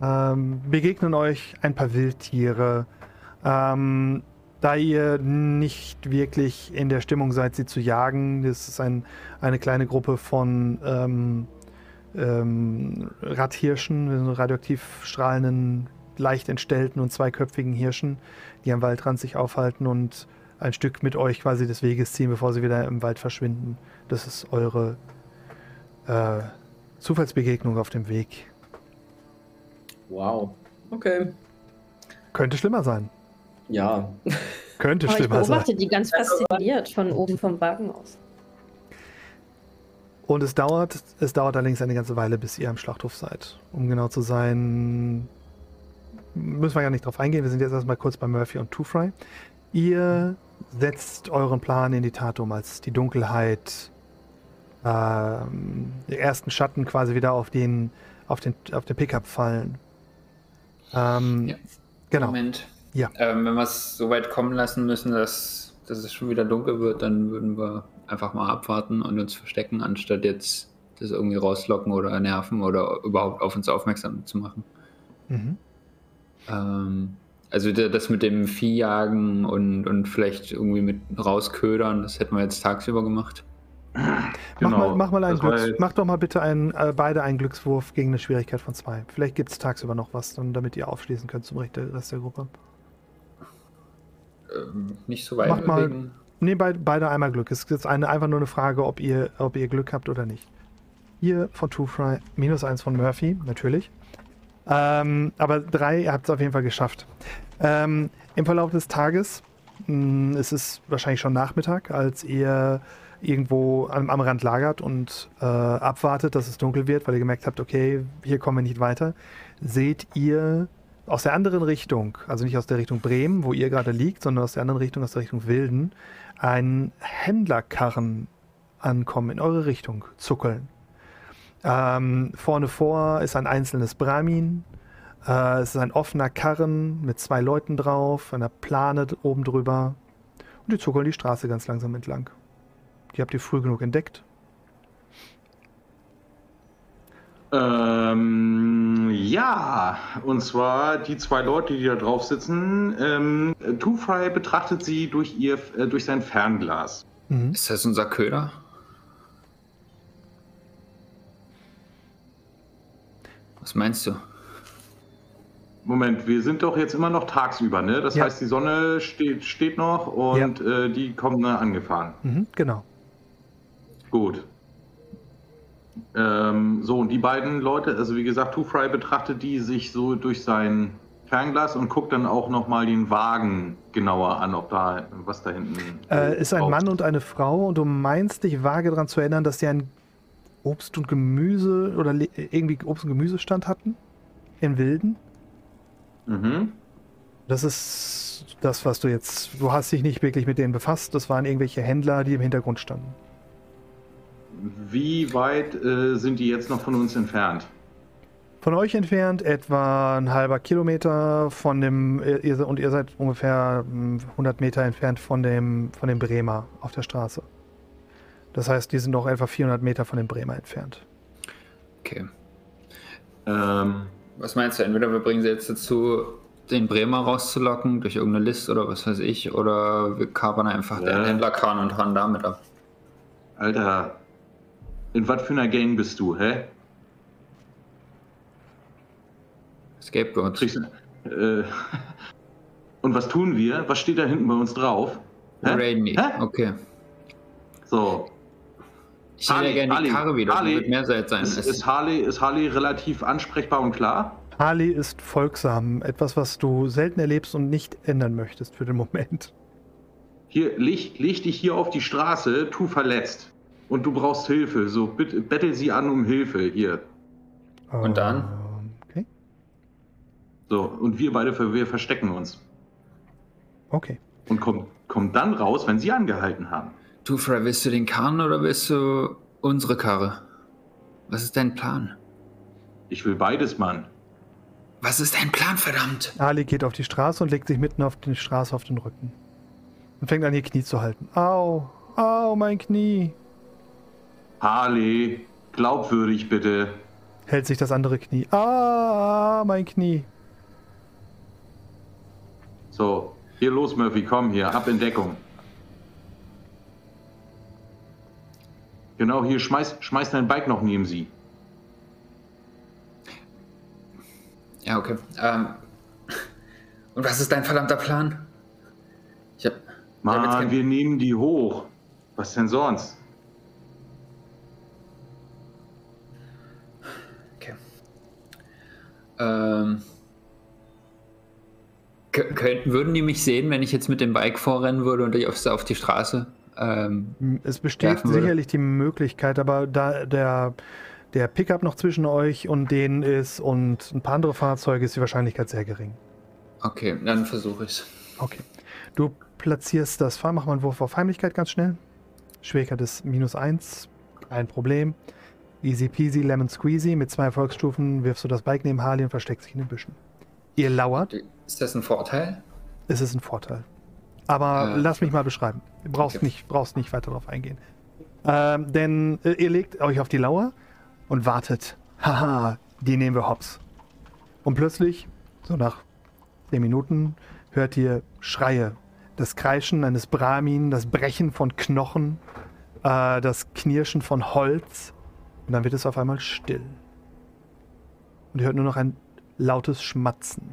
ähm, begegnen euch ein paar Wildtiere. Ähm, da ihr nicht wirklich in der Stimmung seid, sie zu jagen, das ist ein, eine kleine Gruppe von ähm, ähm, Radhirschen, radioaktiv strahlenden, leicht entstellten und zweiköpfigen Hirschen, die am Waldrand sich aufhalten und ein Stück mit euch quasi des Weges ziehen, bevor sie wieder im Wald verschwinden. Das ist eure äh, Zufallsbegegnung auf dem Weg. Wow. Okay. Könnte schlimmer sein. Ja. [laughs] Könnte Aber ich schlimmer sein. beobachte die ganz fasziniert von oben vom Wagen aus. Und es dauert, es dauert allerdings eine ganze Weile, bis ihr am Schlachthof seid. Um genau zu sein, müssen wir gar nicht drauf eingehen. Wir sind jetzt erstmal kurz bei Murphy und Two Fry. Ihr setzt euren Plan in die Tat um, als die Dunkelheit, ähm, die ersten Schatten quasi wieder auf den, auf den, auf den Pickup fallen. Ähm, Ja. Genau. Moment. Ja. Ähm, wenn wir es so weit kommen lassen müssen, dass, dass es schon wieder dunkel wird, dann würden wir einfach mal abwarten und uns verstecken, anstatt jetzt das irgendwie rauslocken oder nerven oder überhaupt auf uns aufmerksam zu machen. Mhm. Ähm, also das mit dem Viehjagen und, und vielleicht irgendwie mit rausködern, das hätten wir jetzt tagsüber gemacht. Mach, Genau. mal, mach mal einen Glücks, mach doch mal bitte einen, äh, beide einen Glückswurf gegen eine Schwierigkeit von zwei. Vielleicht gibt es tagsüber noch was, dann, damit ihr aufschließen könnt zum Rest der, Rest der Gruppe. Ähm, nicht so weit Mach mal-. Nee, bei, beide einmal Glück. Es ist jetzt eine, einfach nur eine Frage, ob ihr, ob ihr Glück habt oder nicht. Hier von Two Fry, minus eins von Murphy, natürlich. Ähm, aber drei, ihr habt es auf jeden Fall geschafft. Ähm, Im Verlauf des Tages, mh, es ist wahrscheinlich schon Nachmittag, als ihr irgendwo am, am Rand lagert und äh, abwartet, dass es dunkel wird, weil ihr gemerkt habt, okay, hier kommen wir nicht weiter, seht ihr aus der anderen Richtung, also nicht aus der Richtung Bremen, wo ihr gerade liegt, sondern aus der anderen Richtung, aus der Richtung Wilden, einen Händlerkarren ankommen, in eure Richtung zuckeln. Ähm, vorne vor ist ein einzelnes Brahmin. Äh, es ist ein offener Karren mit zwei Leuten drauf, einer Plane oben drüber. Und die zuckeln die Straße ganz langsam entlang. Die habt ihr früh genug entdeckt. Ähm, ja, und zwar die zwei Leute, die da drauf sitzen. Ähm, Two Fry betrachtet sie durch, ihr, äh, durch sein Fernglas. Mhm. Ist das unser Köder? Was meinst du? Moment, wir sind doch jetzt immer noch tagsüber, ne? Das Ja. heißt, die Sonne steht, steht noch und äh, die kommen da angefahren. Mhm, genau. Gut. Ähm, so, und die beiden Leute, also wie gesagt, Two Fry betrachtet die sich so durch sein Fernglas und guckt dann auch nochmal den Wagen genauer an, ob da was da hinten Äh, ist ein Mann und eine Frau und du meinst dich vage daran zu erinnern, dass die einen Obst- und Gemüse oder irgendwie Obst- und Gemüsestand hatten? In Wilden? Mhm. Das ist das, was du jetzt. Du hast dich nicht wirklich mit denen befasst. Das waren irgendwelche Händler, die im Hintergrund standen. Wie weit äh, sind die jetzt noch von uns entfernt? Von euch entfernt etwa ein halber Kilometer von dem. Ihr, und ihr seid ungefähr hm, 100 Meter entfernt von dem, von dem Bremer auf der Straße. Das heißt, die sind noch etwa 400 Meter von dem Bremer entfernt. Okay. Ähm, Was meinst du? Entweder wir bringen sie jetzt dazu, den Bremer rauszulocken durch irgendeine List oder was weiß ich, oder wir kapern einfach Ja. den Händlerkran und hauen damit ab. Alter, in was für einer Gang bist du, hä? Scapegoats. Kriegst, äh, und was tun wir? Was steht da hinten bei uns drauf? Wir raiden die. Hä? Okay. So. Ich hätte ja gerne die Harley, Karre wieder, Harley, wird mehr Salz sein. Ist, ist, Harley, ist Harley relativ ansprechbar und klar? Harley ist folgsam. Etwas, was du selten erlebst und nicht ändern möchtest für den Moment. hier, leg, leg dich hier auf die Straße, tu verletzt. Und du brauchst Hilfe. So, bitte, bettel sie an um Hilfe. Hier. Und dann? Okay. So, und wir beide, wir verstecken uns. Okay. Und kommen komm dann raus, wenn sie angehalten haben. Du, Fry, willst du den Karren oder willst du unsere Karre? Was ist dein Plan? Ich will beides, Mann. Was ist dein Plan, verdammt? Ali geht auf die Straße und legt sich mitten auf die Straße auf den Rücken. Und fängt an, ihr Knie zu halten. Au, au, mein Knie. Harley, glaubwürdig bitte. Hält sich das andere Knie. Ah, mein Knie. So, hier los, Murphy, komm hier, ab in Deckung. Genau, hier, schmeiß, schmeiß dein Bike noch neben sie. Ja, okay. Ähm, und was ist dein verdammter Plan? Ich hab. ich hab Mann, wir nehmen die hoch. Was denn sonst? Okay. Ähm. Könnten, würden die mich sehen, wenn ich jetzt mit dem Bike vorrennen würde und ich auf, auf die Straße? Ähm, Es besteht sicherlich die Möglichkeit, aber da der, der Pickup noch zwischen euch und denen ist und ein paar andere Fahrzeuge, ist die Wahrscheinlichkeit sehr gering. okay, dann versuche ich's. Okay. Du platzierst das Fahr, mach mal einen Wurf auf Heimlichkeit ganz schnell. Schwierigkeit ist minus eins, kein Problem. Easy peasy, lemon squeezy. Mit zwei Erfolgsstufen wirfst du das Bike neben Harley und versteckst dich in den Büschen. Ihr lauert, Ist das ein Vorteil? es ist ein Vorteil. Aber Äh, lass mich mal beschreiben. Brauchst, okay. nicht, brauchst nicht weiter darauf eingehen. Ähm, denn äh, ihr legt euch auf die Lauer und wartet. Haha, die nehmen wir hops. Und plötzlich, so nach 10 Minuten, hört ihr Schreie. Das Kreischen eines Brahmin, das Brechen von Knochen, äh, das Knirschen von Holz. Und dann wird es auf einmal still. Und ihr hört nur noch ein lautes Schmatzen.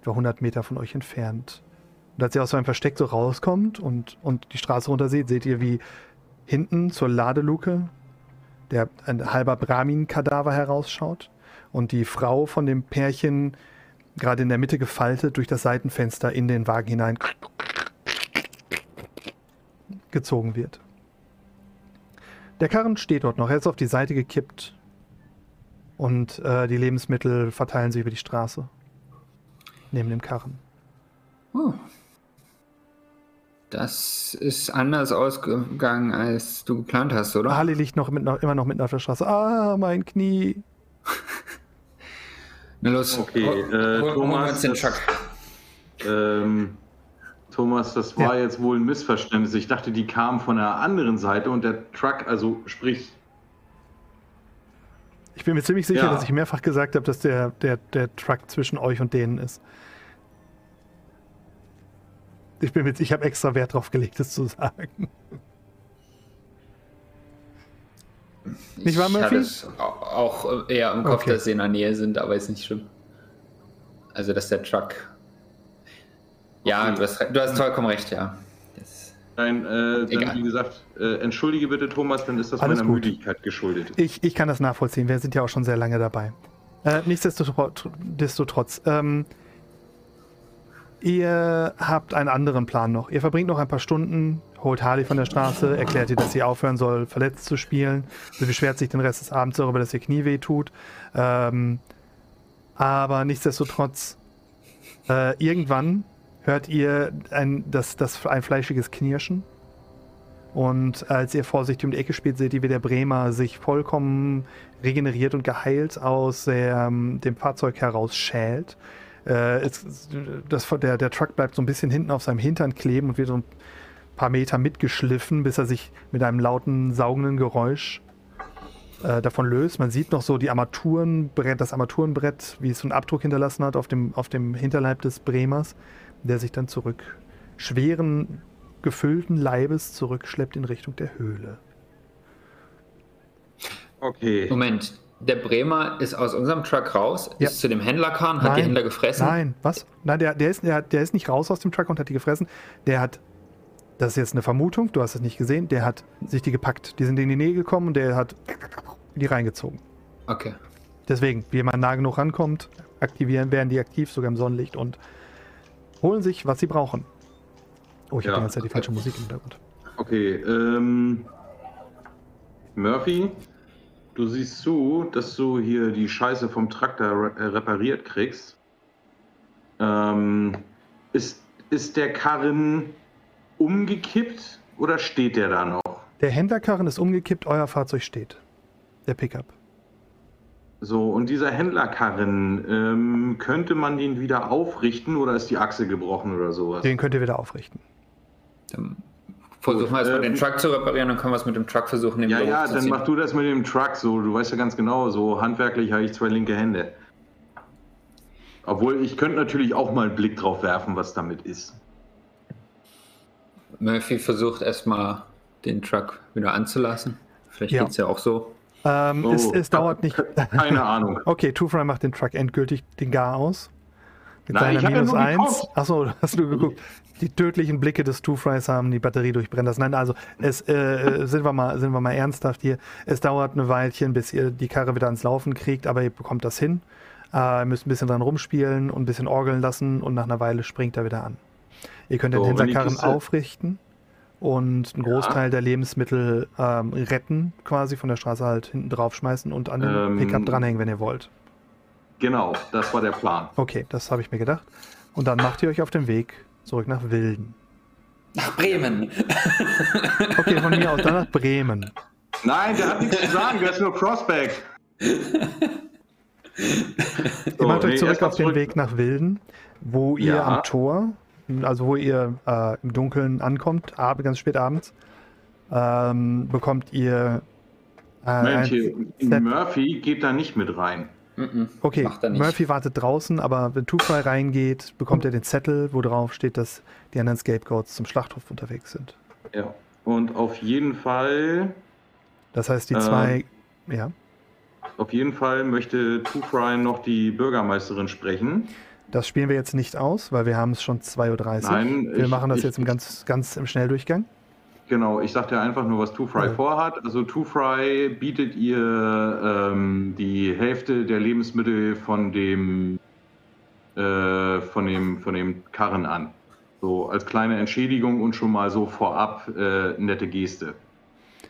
Etwa 100 Meter von euch entfernt. Und als ihr aus eurem Versteck so rauskommt und, und die Straße runter seht, seht ihr, wie hinten zur Ladeluke der ein halber Brahmin-Kadaver herausschaut und die Frau von dem Pärchen gerade in der Mitte gefaltet durch das Seitenfenster in den Wagen hinein gezogen wird. Der Karren steht dort noch, er ist auf die Seite gekippt und äh, die Lebensmittel verteilen sich über die Straße neben dem Karren. Oh. Das ist anders ausgegangen, als du geplant hast, oder? Ali liegt noch, mit, noch immer noch mitten auf der Straße. Ah, mein Knie. [laughs] Na los, Okay, äh, hol- Thomas, den das- Chuck. Ähm, Thomas, das war Ja. jetzt wohl ein Missverständnis. Ich dachte, die kamen von der anderen Seite und der Truck, also sprich, Ich bin mir ziemlich sicher, Ja. dass ich mehrfach gesagt habe, dass der, der, der Truck zwischen euch und denen ist. Ich bin mit, ich habe extra Wert drauf gelegt, das zu sagen. Nicht wahr, Ich Murphy? hatte es au- auch eher im Kopf, Okay. dass sie in der Nähe sind, aber ist nicht schlimm. Also, dass der Truck. Ja, Okay. du hast, du hast vollkommen recht, ja. Das, nein, äh, dann, wie gesagt, äh, entschuldige bitte, Thomas, dann ist das Alles meiner gut. Müdigkeit geschuldet. Ich, ich kann das nachvollziehen. Wir sind ja auch schon sehr lange dabei. Äh, nichtsdestotrotz, ähm, ihr habt einen anderen Plan noch. Ihr verbringt noch ein paar Stunden, holt Harley von der Straße, erklärt ihr, dass sie aufhören soll, verletzt zu spielen. Sie beschwert sich den Rest des Abends darüber, dass ihr Knie weh tut. Ähm, aber nichtsdestotrotz, äh, irgendwann hört ihr ein, das, das, ein fleischiges Knirschen. Und als ihr vorsichtig um die Ecke spielt, seht ihr, wie der Bremer sich vollkommen regeneriert und geheilt aus der, ähm, dem Fahrzeug herausschält. Äh, es, das, der, der Truck bleibt so ein bisschen hinten auf seinem Hintern kleben und wird so ein paar Meter mitgeschliffen, bis er sich mit einem lauten, saugenden Geräusch äh, davon löst. Man sieht noch so die Armaturenbrett, das Armaturenbrett, wie es so einen Abdruck hinterlassen hat auf dem, auf dem Hinterleib des Bremers, der sich dann zurück schweren, gefüllten Leibes zurückschleppt in Richtung der Höhle. Okay. Moment, der Bremer ist aus unserem Truck raus, Ja. ist zu dem Händlerkahn, hat die Händler gefressen. Nein, was? Nein, der, der, ist, der, der ist nicht raus aus dem Truck und hat die gefressen. Der hat, das ist jetzt eine Vermutung, du hast es nicht gesehen, der hat sich die gepackt. Die sind in die Nähe gekommen und der hat die reingezogen. Okay. Deswegen, wie man nah genug rankommt, aktivieren, werden die aktiv, sogar im Sonnenlicht und holen sich, was sie brauchen. Oh, ich Ja. habe die ganze Zeit die falsche Musik im Hintergrund. Okay, ähm. Murphy, du siehst zu, dass du hier die Scheiße vom Traktor äh, repariert kriegst. Ähm, ist, ist der Karren umgekippt oder steht der da noch? Der Händlerkarren ist umgekippt, euer Fahrzeug steht. Der Pickup. So, und dieser Händlerkarren, ähm, könnte man den wieder aufrichten oder ist die Achse gebrochen oder sowas? Den könnt ihr wieder aufrichten. Dann versuchen wir erstmal äh, den Truck zu reparieren, dann können wir es mit dem Truck versuchen, den Ja, ja, dann mach du das mit dem Truck so. Du weißt ja ganz genau, so handwerklich habe ich zwei linke Hände. Obwohl, ich könnte natürlich auch mal einen Blick drauf werfen, was damit ist. Murphy versucht erstmal den Truck wieder anzulassen. Vielleicht Ja. geht's ja auch so. Ähm, Oh, es, es dauert nicht. Keine Ahnung. [laughs] Okay, Two Fry macht den Truck endgültig den Gar aus. Mit Nein, ich seiner ja minus nur 1. geguckt. Achso, [laughs] hast du geguckt. Die tödlichen Blicke des Two Fries haben die Batterie durchbrennen lassen. Nein, also es, äh, sind, wir mal, sind wir mal ernsthaft hier. Es dauert eine Weilchen, bis ihr die Karre wieder ans Laufen kriegt, aber ihr bekommt das hin. Äh, ihr müsst ein bisschen dran rumspielen und ein bisschen orgeln lassen und nach einer Weile springt er wieder an. Ihr könnt den So, Händlerkarren Kiste- aufrichten und einen Großteil der Lebensmittel ähm, retten, quasi von der Straße halt hinten drauf schmeißen und an den Ähm, Pickup dranhängen, wenn ihr wollt. Genau, das war der Plan. Okay, das habe ich mir gedacht. Und dann macht ihr euch auf den Weg zurück nach Wilden. Nach Bremen! [laughs] Okay, von mir aus dann nach Bremen. Nein, der hat nichts zu sagen, der ist nur Crossback. Ihr macht euch zurück auf den Weg nach Wilden, wo ihr Ja. am Tor, also wo ihr äh, im Dunkeln ankommt, ab, ganz spät abends, ähm, bekommt ihr äh, Mensch, Murphy geht da nicht mit rein. Okay, Macht er nicht. Murphy wartet draußen, aber wenn Two-Fry reingeht, bekommt er den Zettel, wo drauf steht, dass die anderen Scapegoats zum Schlachthof unterwegs sind. Ja. Und auf jeden Fall, Das heißt, die Ähm. zwei, ja, auf jeden Fall möchte Two Fry noch die Bürgermeisterin sprechen. das spielen wir jetzt nicht aus, weil wir haben es schon 2.30 Uhr. Nein, wir ich- machen das ich- jetzt im ganz, ganz im Schnelldurchgang. Genau, ich sagte einfach nur, was Two Fry Ja. vorhat. Also Two Fry bietet ihr ähm, die Hälfte der Lebensmittel von dem, äh, von dem, von dem Karren an. So als kleine Entschädigung und schon mal so vorab äh, nette Geste.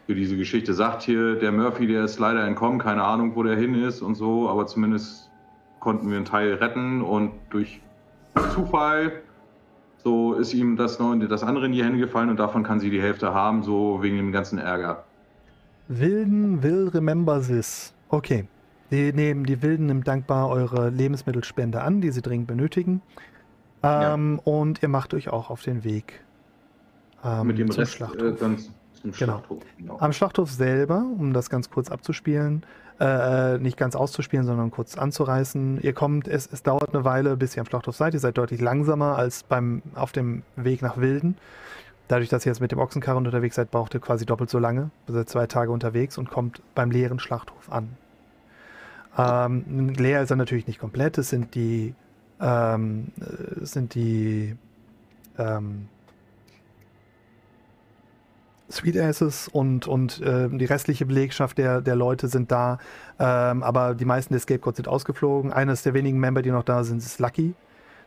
Für diese Geschichte sagt hier, der Murphy, der ist leider entkommen, keine Ahnung, wo der hin ist und so, aber zumindest konnten wir einen Teil retten und durch Zufall so ist ihm das, das andere in die Hände gefallen und davon kann sie die Hälfte haben, so wegen dem ganzen Ärger. Wilden will remember this. Okay. Die, nehmen, die Wilden nimmt dankbar eure Lebensmittelspende an, die sie dringend benötigen. Ähm, Und ihr macht euch auch auf den Weg ähm, Mit dem zum Rest Schlachthof. äh, zum Genau. Schlachthof. Genau. Am Schlachthof selber, um das ganz kurz abzuspielen, äh, nicht ganz auszuspielen, sondern kurz anzureißen. Ihr kommt, es, es dauert eine Weile, bis ihr am Schlachthof seid. Ihr seid deutlich langsamer als beim auf dem Weg nach Wilden. Dadurch, dass ihr jetzt mit dem Ochsenkarren unterwegs seid, braucht ihr quasi doppelt so lange. Ihr seid zwei Tage unterwegs und kommt beim leeren Schlachthof an. Ähm, leer ist er natürlich nicht komplett. Es sind die, ähm, äh, es sind die ähm, Sweet Asses und, und äh, die restliche Belegschaft der, der Leute sind da, ähm, aber die meisten der Scapegoats sind ausgeflogen. Eines der wenigen Member, die noch da sind, ist Lucky,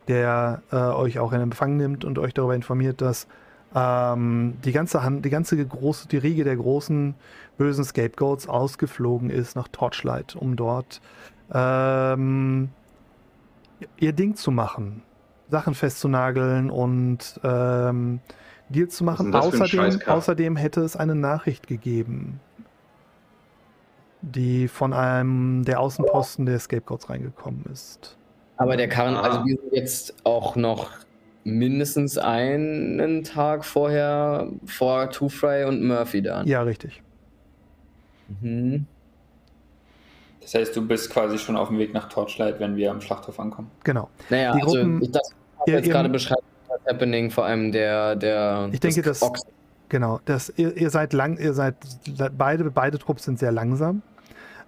der äh, euch auch in Empfang nimmt und euch darüber informiert, dass ähm, die ganze Hand, die ganze große, die Riege der großen bösen Scapegoats ausgeflogen ist nach Torchlight, um dort ähm, ihr Ding zu machen, Sachen festzunageln und ähm, Deals zu machen. Außerdem, außerdem hätte es eine Nachricht gegeben, die von einem der Außenposten der Scapegoats reingekommen ist. Aber der Karren, Ah. also wir sind jetzt auch noch mindestens einen Tag vorher vor Two Fry und Murphy da. Ja, richtig. Mhm. Das heißt, du bist quasi schon auf dem Weg nach Torchlight, wenn wir am Schlachthof ankommen. Genau. Naja, Die also Gruppen- ich, das was ihr- jetzt ihr- gerade beschreibt, Happening, vor allem der, der Ich denke, das- Ochs- Genau, das, ihr, ihr seid lang, ihr seid beide, beide Trupps sind sehr langsam.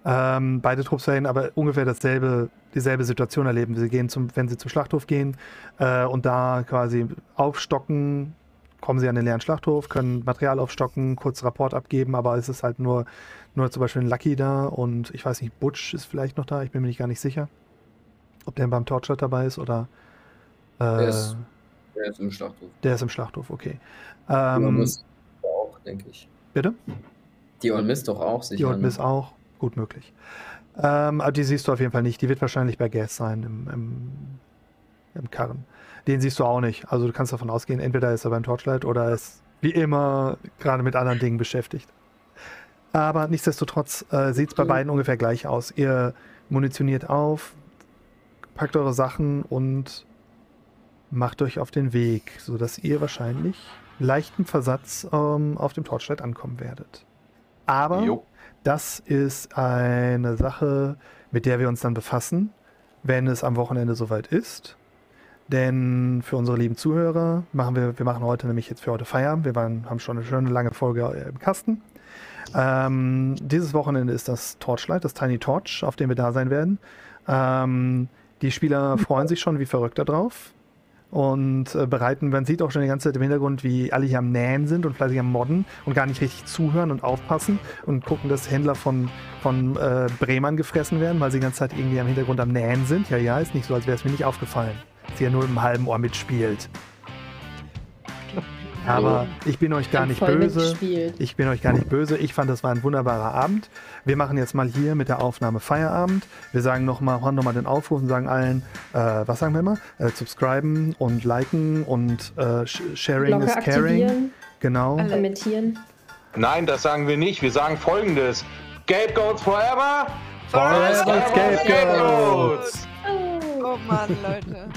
Ähm, beide Trupps werden aber ungefähr dasselbe, dieselbe Situation erleben. Sie gehen zum, wenn sie zum Schlachthof gehen äh, und da quasi aufstocken, kommen sie an den leeren Schlachthof, können Material aufstocken, kurz Rapport abgeben, aber es ist halt nur, nur zum Beispiel ein Lucky da und ich weiß nicht, Butch ist vielleicht noch da, ich bin mir nicht gar nicht sicher, ob der beim Torchlight dabei ist oder äh, Der ist- Der ist im Schlachthof. Der ist im Schlachthof, okay. Die Old Ähm, Miss auch, denke ich. bitte? Die Old Miss doch auch sicher. Die Old? Miss auch, gut möglich. Ähm, aber die siehst du auf jeden Fall nicht. Die wird wahrscheinlich bei Gas sein im, im, im Karren. Den siehst du auch nicht. Also du kannst davon ausgehen, entweder ist er beim Torchlight oder ist wie immer gerade mit anderen Dingen beschäftigt. Aber nichtsdestotrotz äh, sieht es bei beiden ungefähr gleich aus. Ihr munitioniert auf, packt eure Sachen und macht euch auf den Weg, sodass ihr wahrscheinlich leichten Versatz ähm, auf dem Torchlight ankommen werdet. Aber Jo. das ist eine Sache, mit der wir uns dann befassen, wenn es am Wochenende soweit ist. Denn für unsere lieben Zuhörer machen wir, wir machen heute nämlich jetzt für heute Feierabend. Wir waren, haben schon eine schöne lange Folge äh, im Kasten. Ähm, dieses Wochenende ist das Torchlight, das Tiny Torch, auf dem wir da sein werden. Ähm, die Spieler freuen sich schon wie verrückt darauf und äh, bereiten, man sieht auch schon die ganze Zeit im Hintergrund, wie alle hier am Nähen sind und fleißig am Modden und gar nicht richtig zuhören und aufpassen und gucken, dass Händler von, von äh, Bremern gefressen werden, weil sie die ganze Zeit irgendwie am Hintergrund am Nähen sind. Ja, ja, ist nicht so, als wäre es mir nicht aufgefallen. Sie ja nur im halben Ohr mitspielt. Aber ich bin euch gar nicht böse. Ich bin euch gar nicht böse. Ich fand, das war ein wunderbarer Abend. Wir machen jetzt mal hier mit der Aufnahme Feierabend. Wir sagen noch mal, machen nochmal den Aufruf und sagen allen, äh, was sagen wir immer? Äh, subscriben und liken und äh, sh- sharing Glocke is caring. aktivieren, Genau. kommentieren. Nein, das sagen wir nicht. Wir sagen folgendes: Scapegoats forever! Forever Scapegoats! Oh Mann, Leute.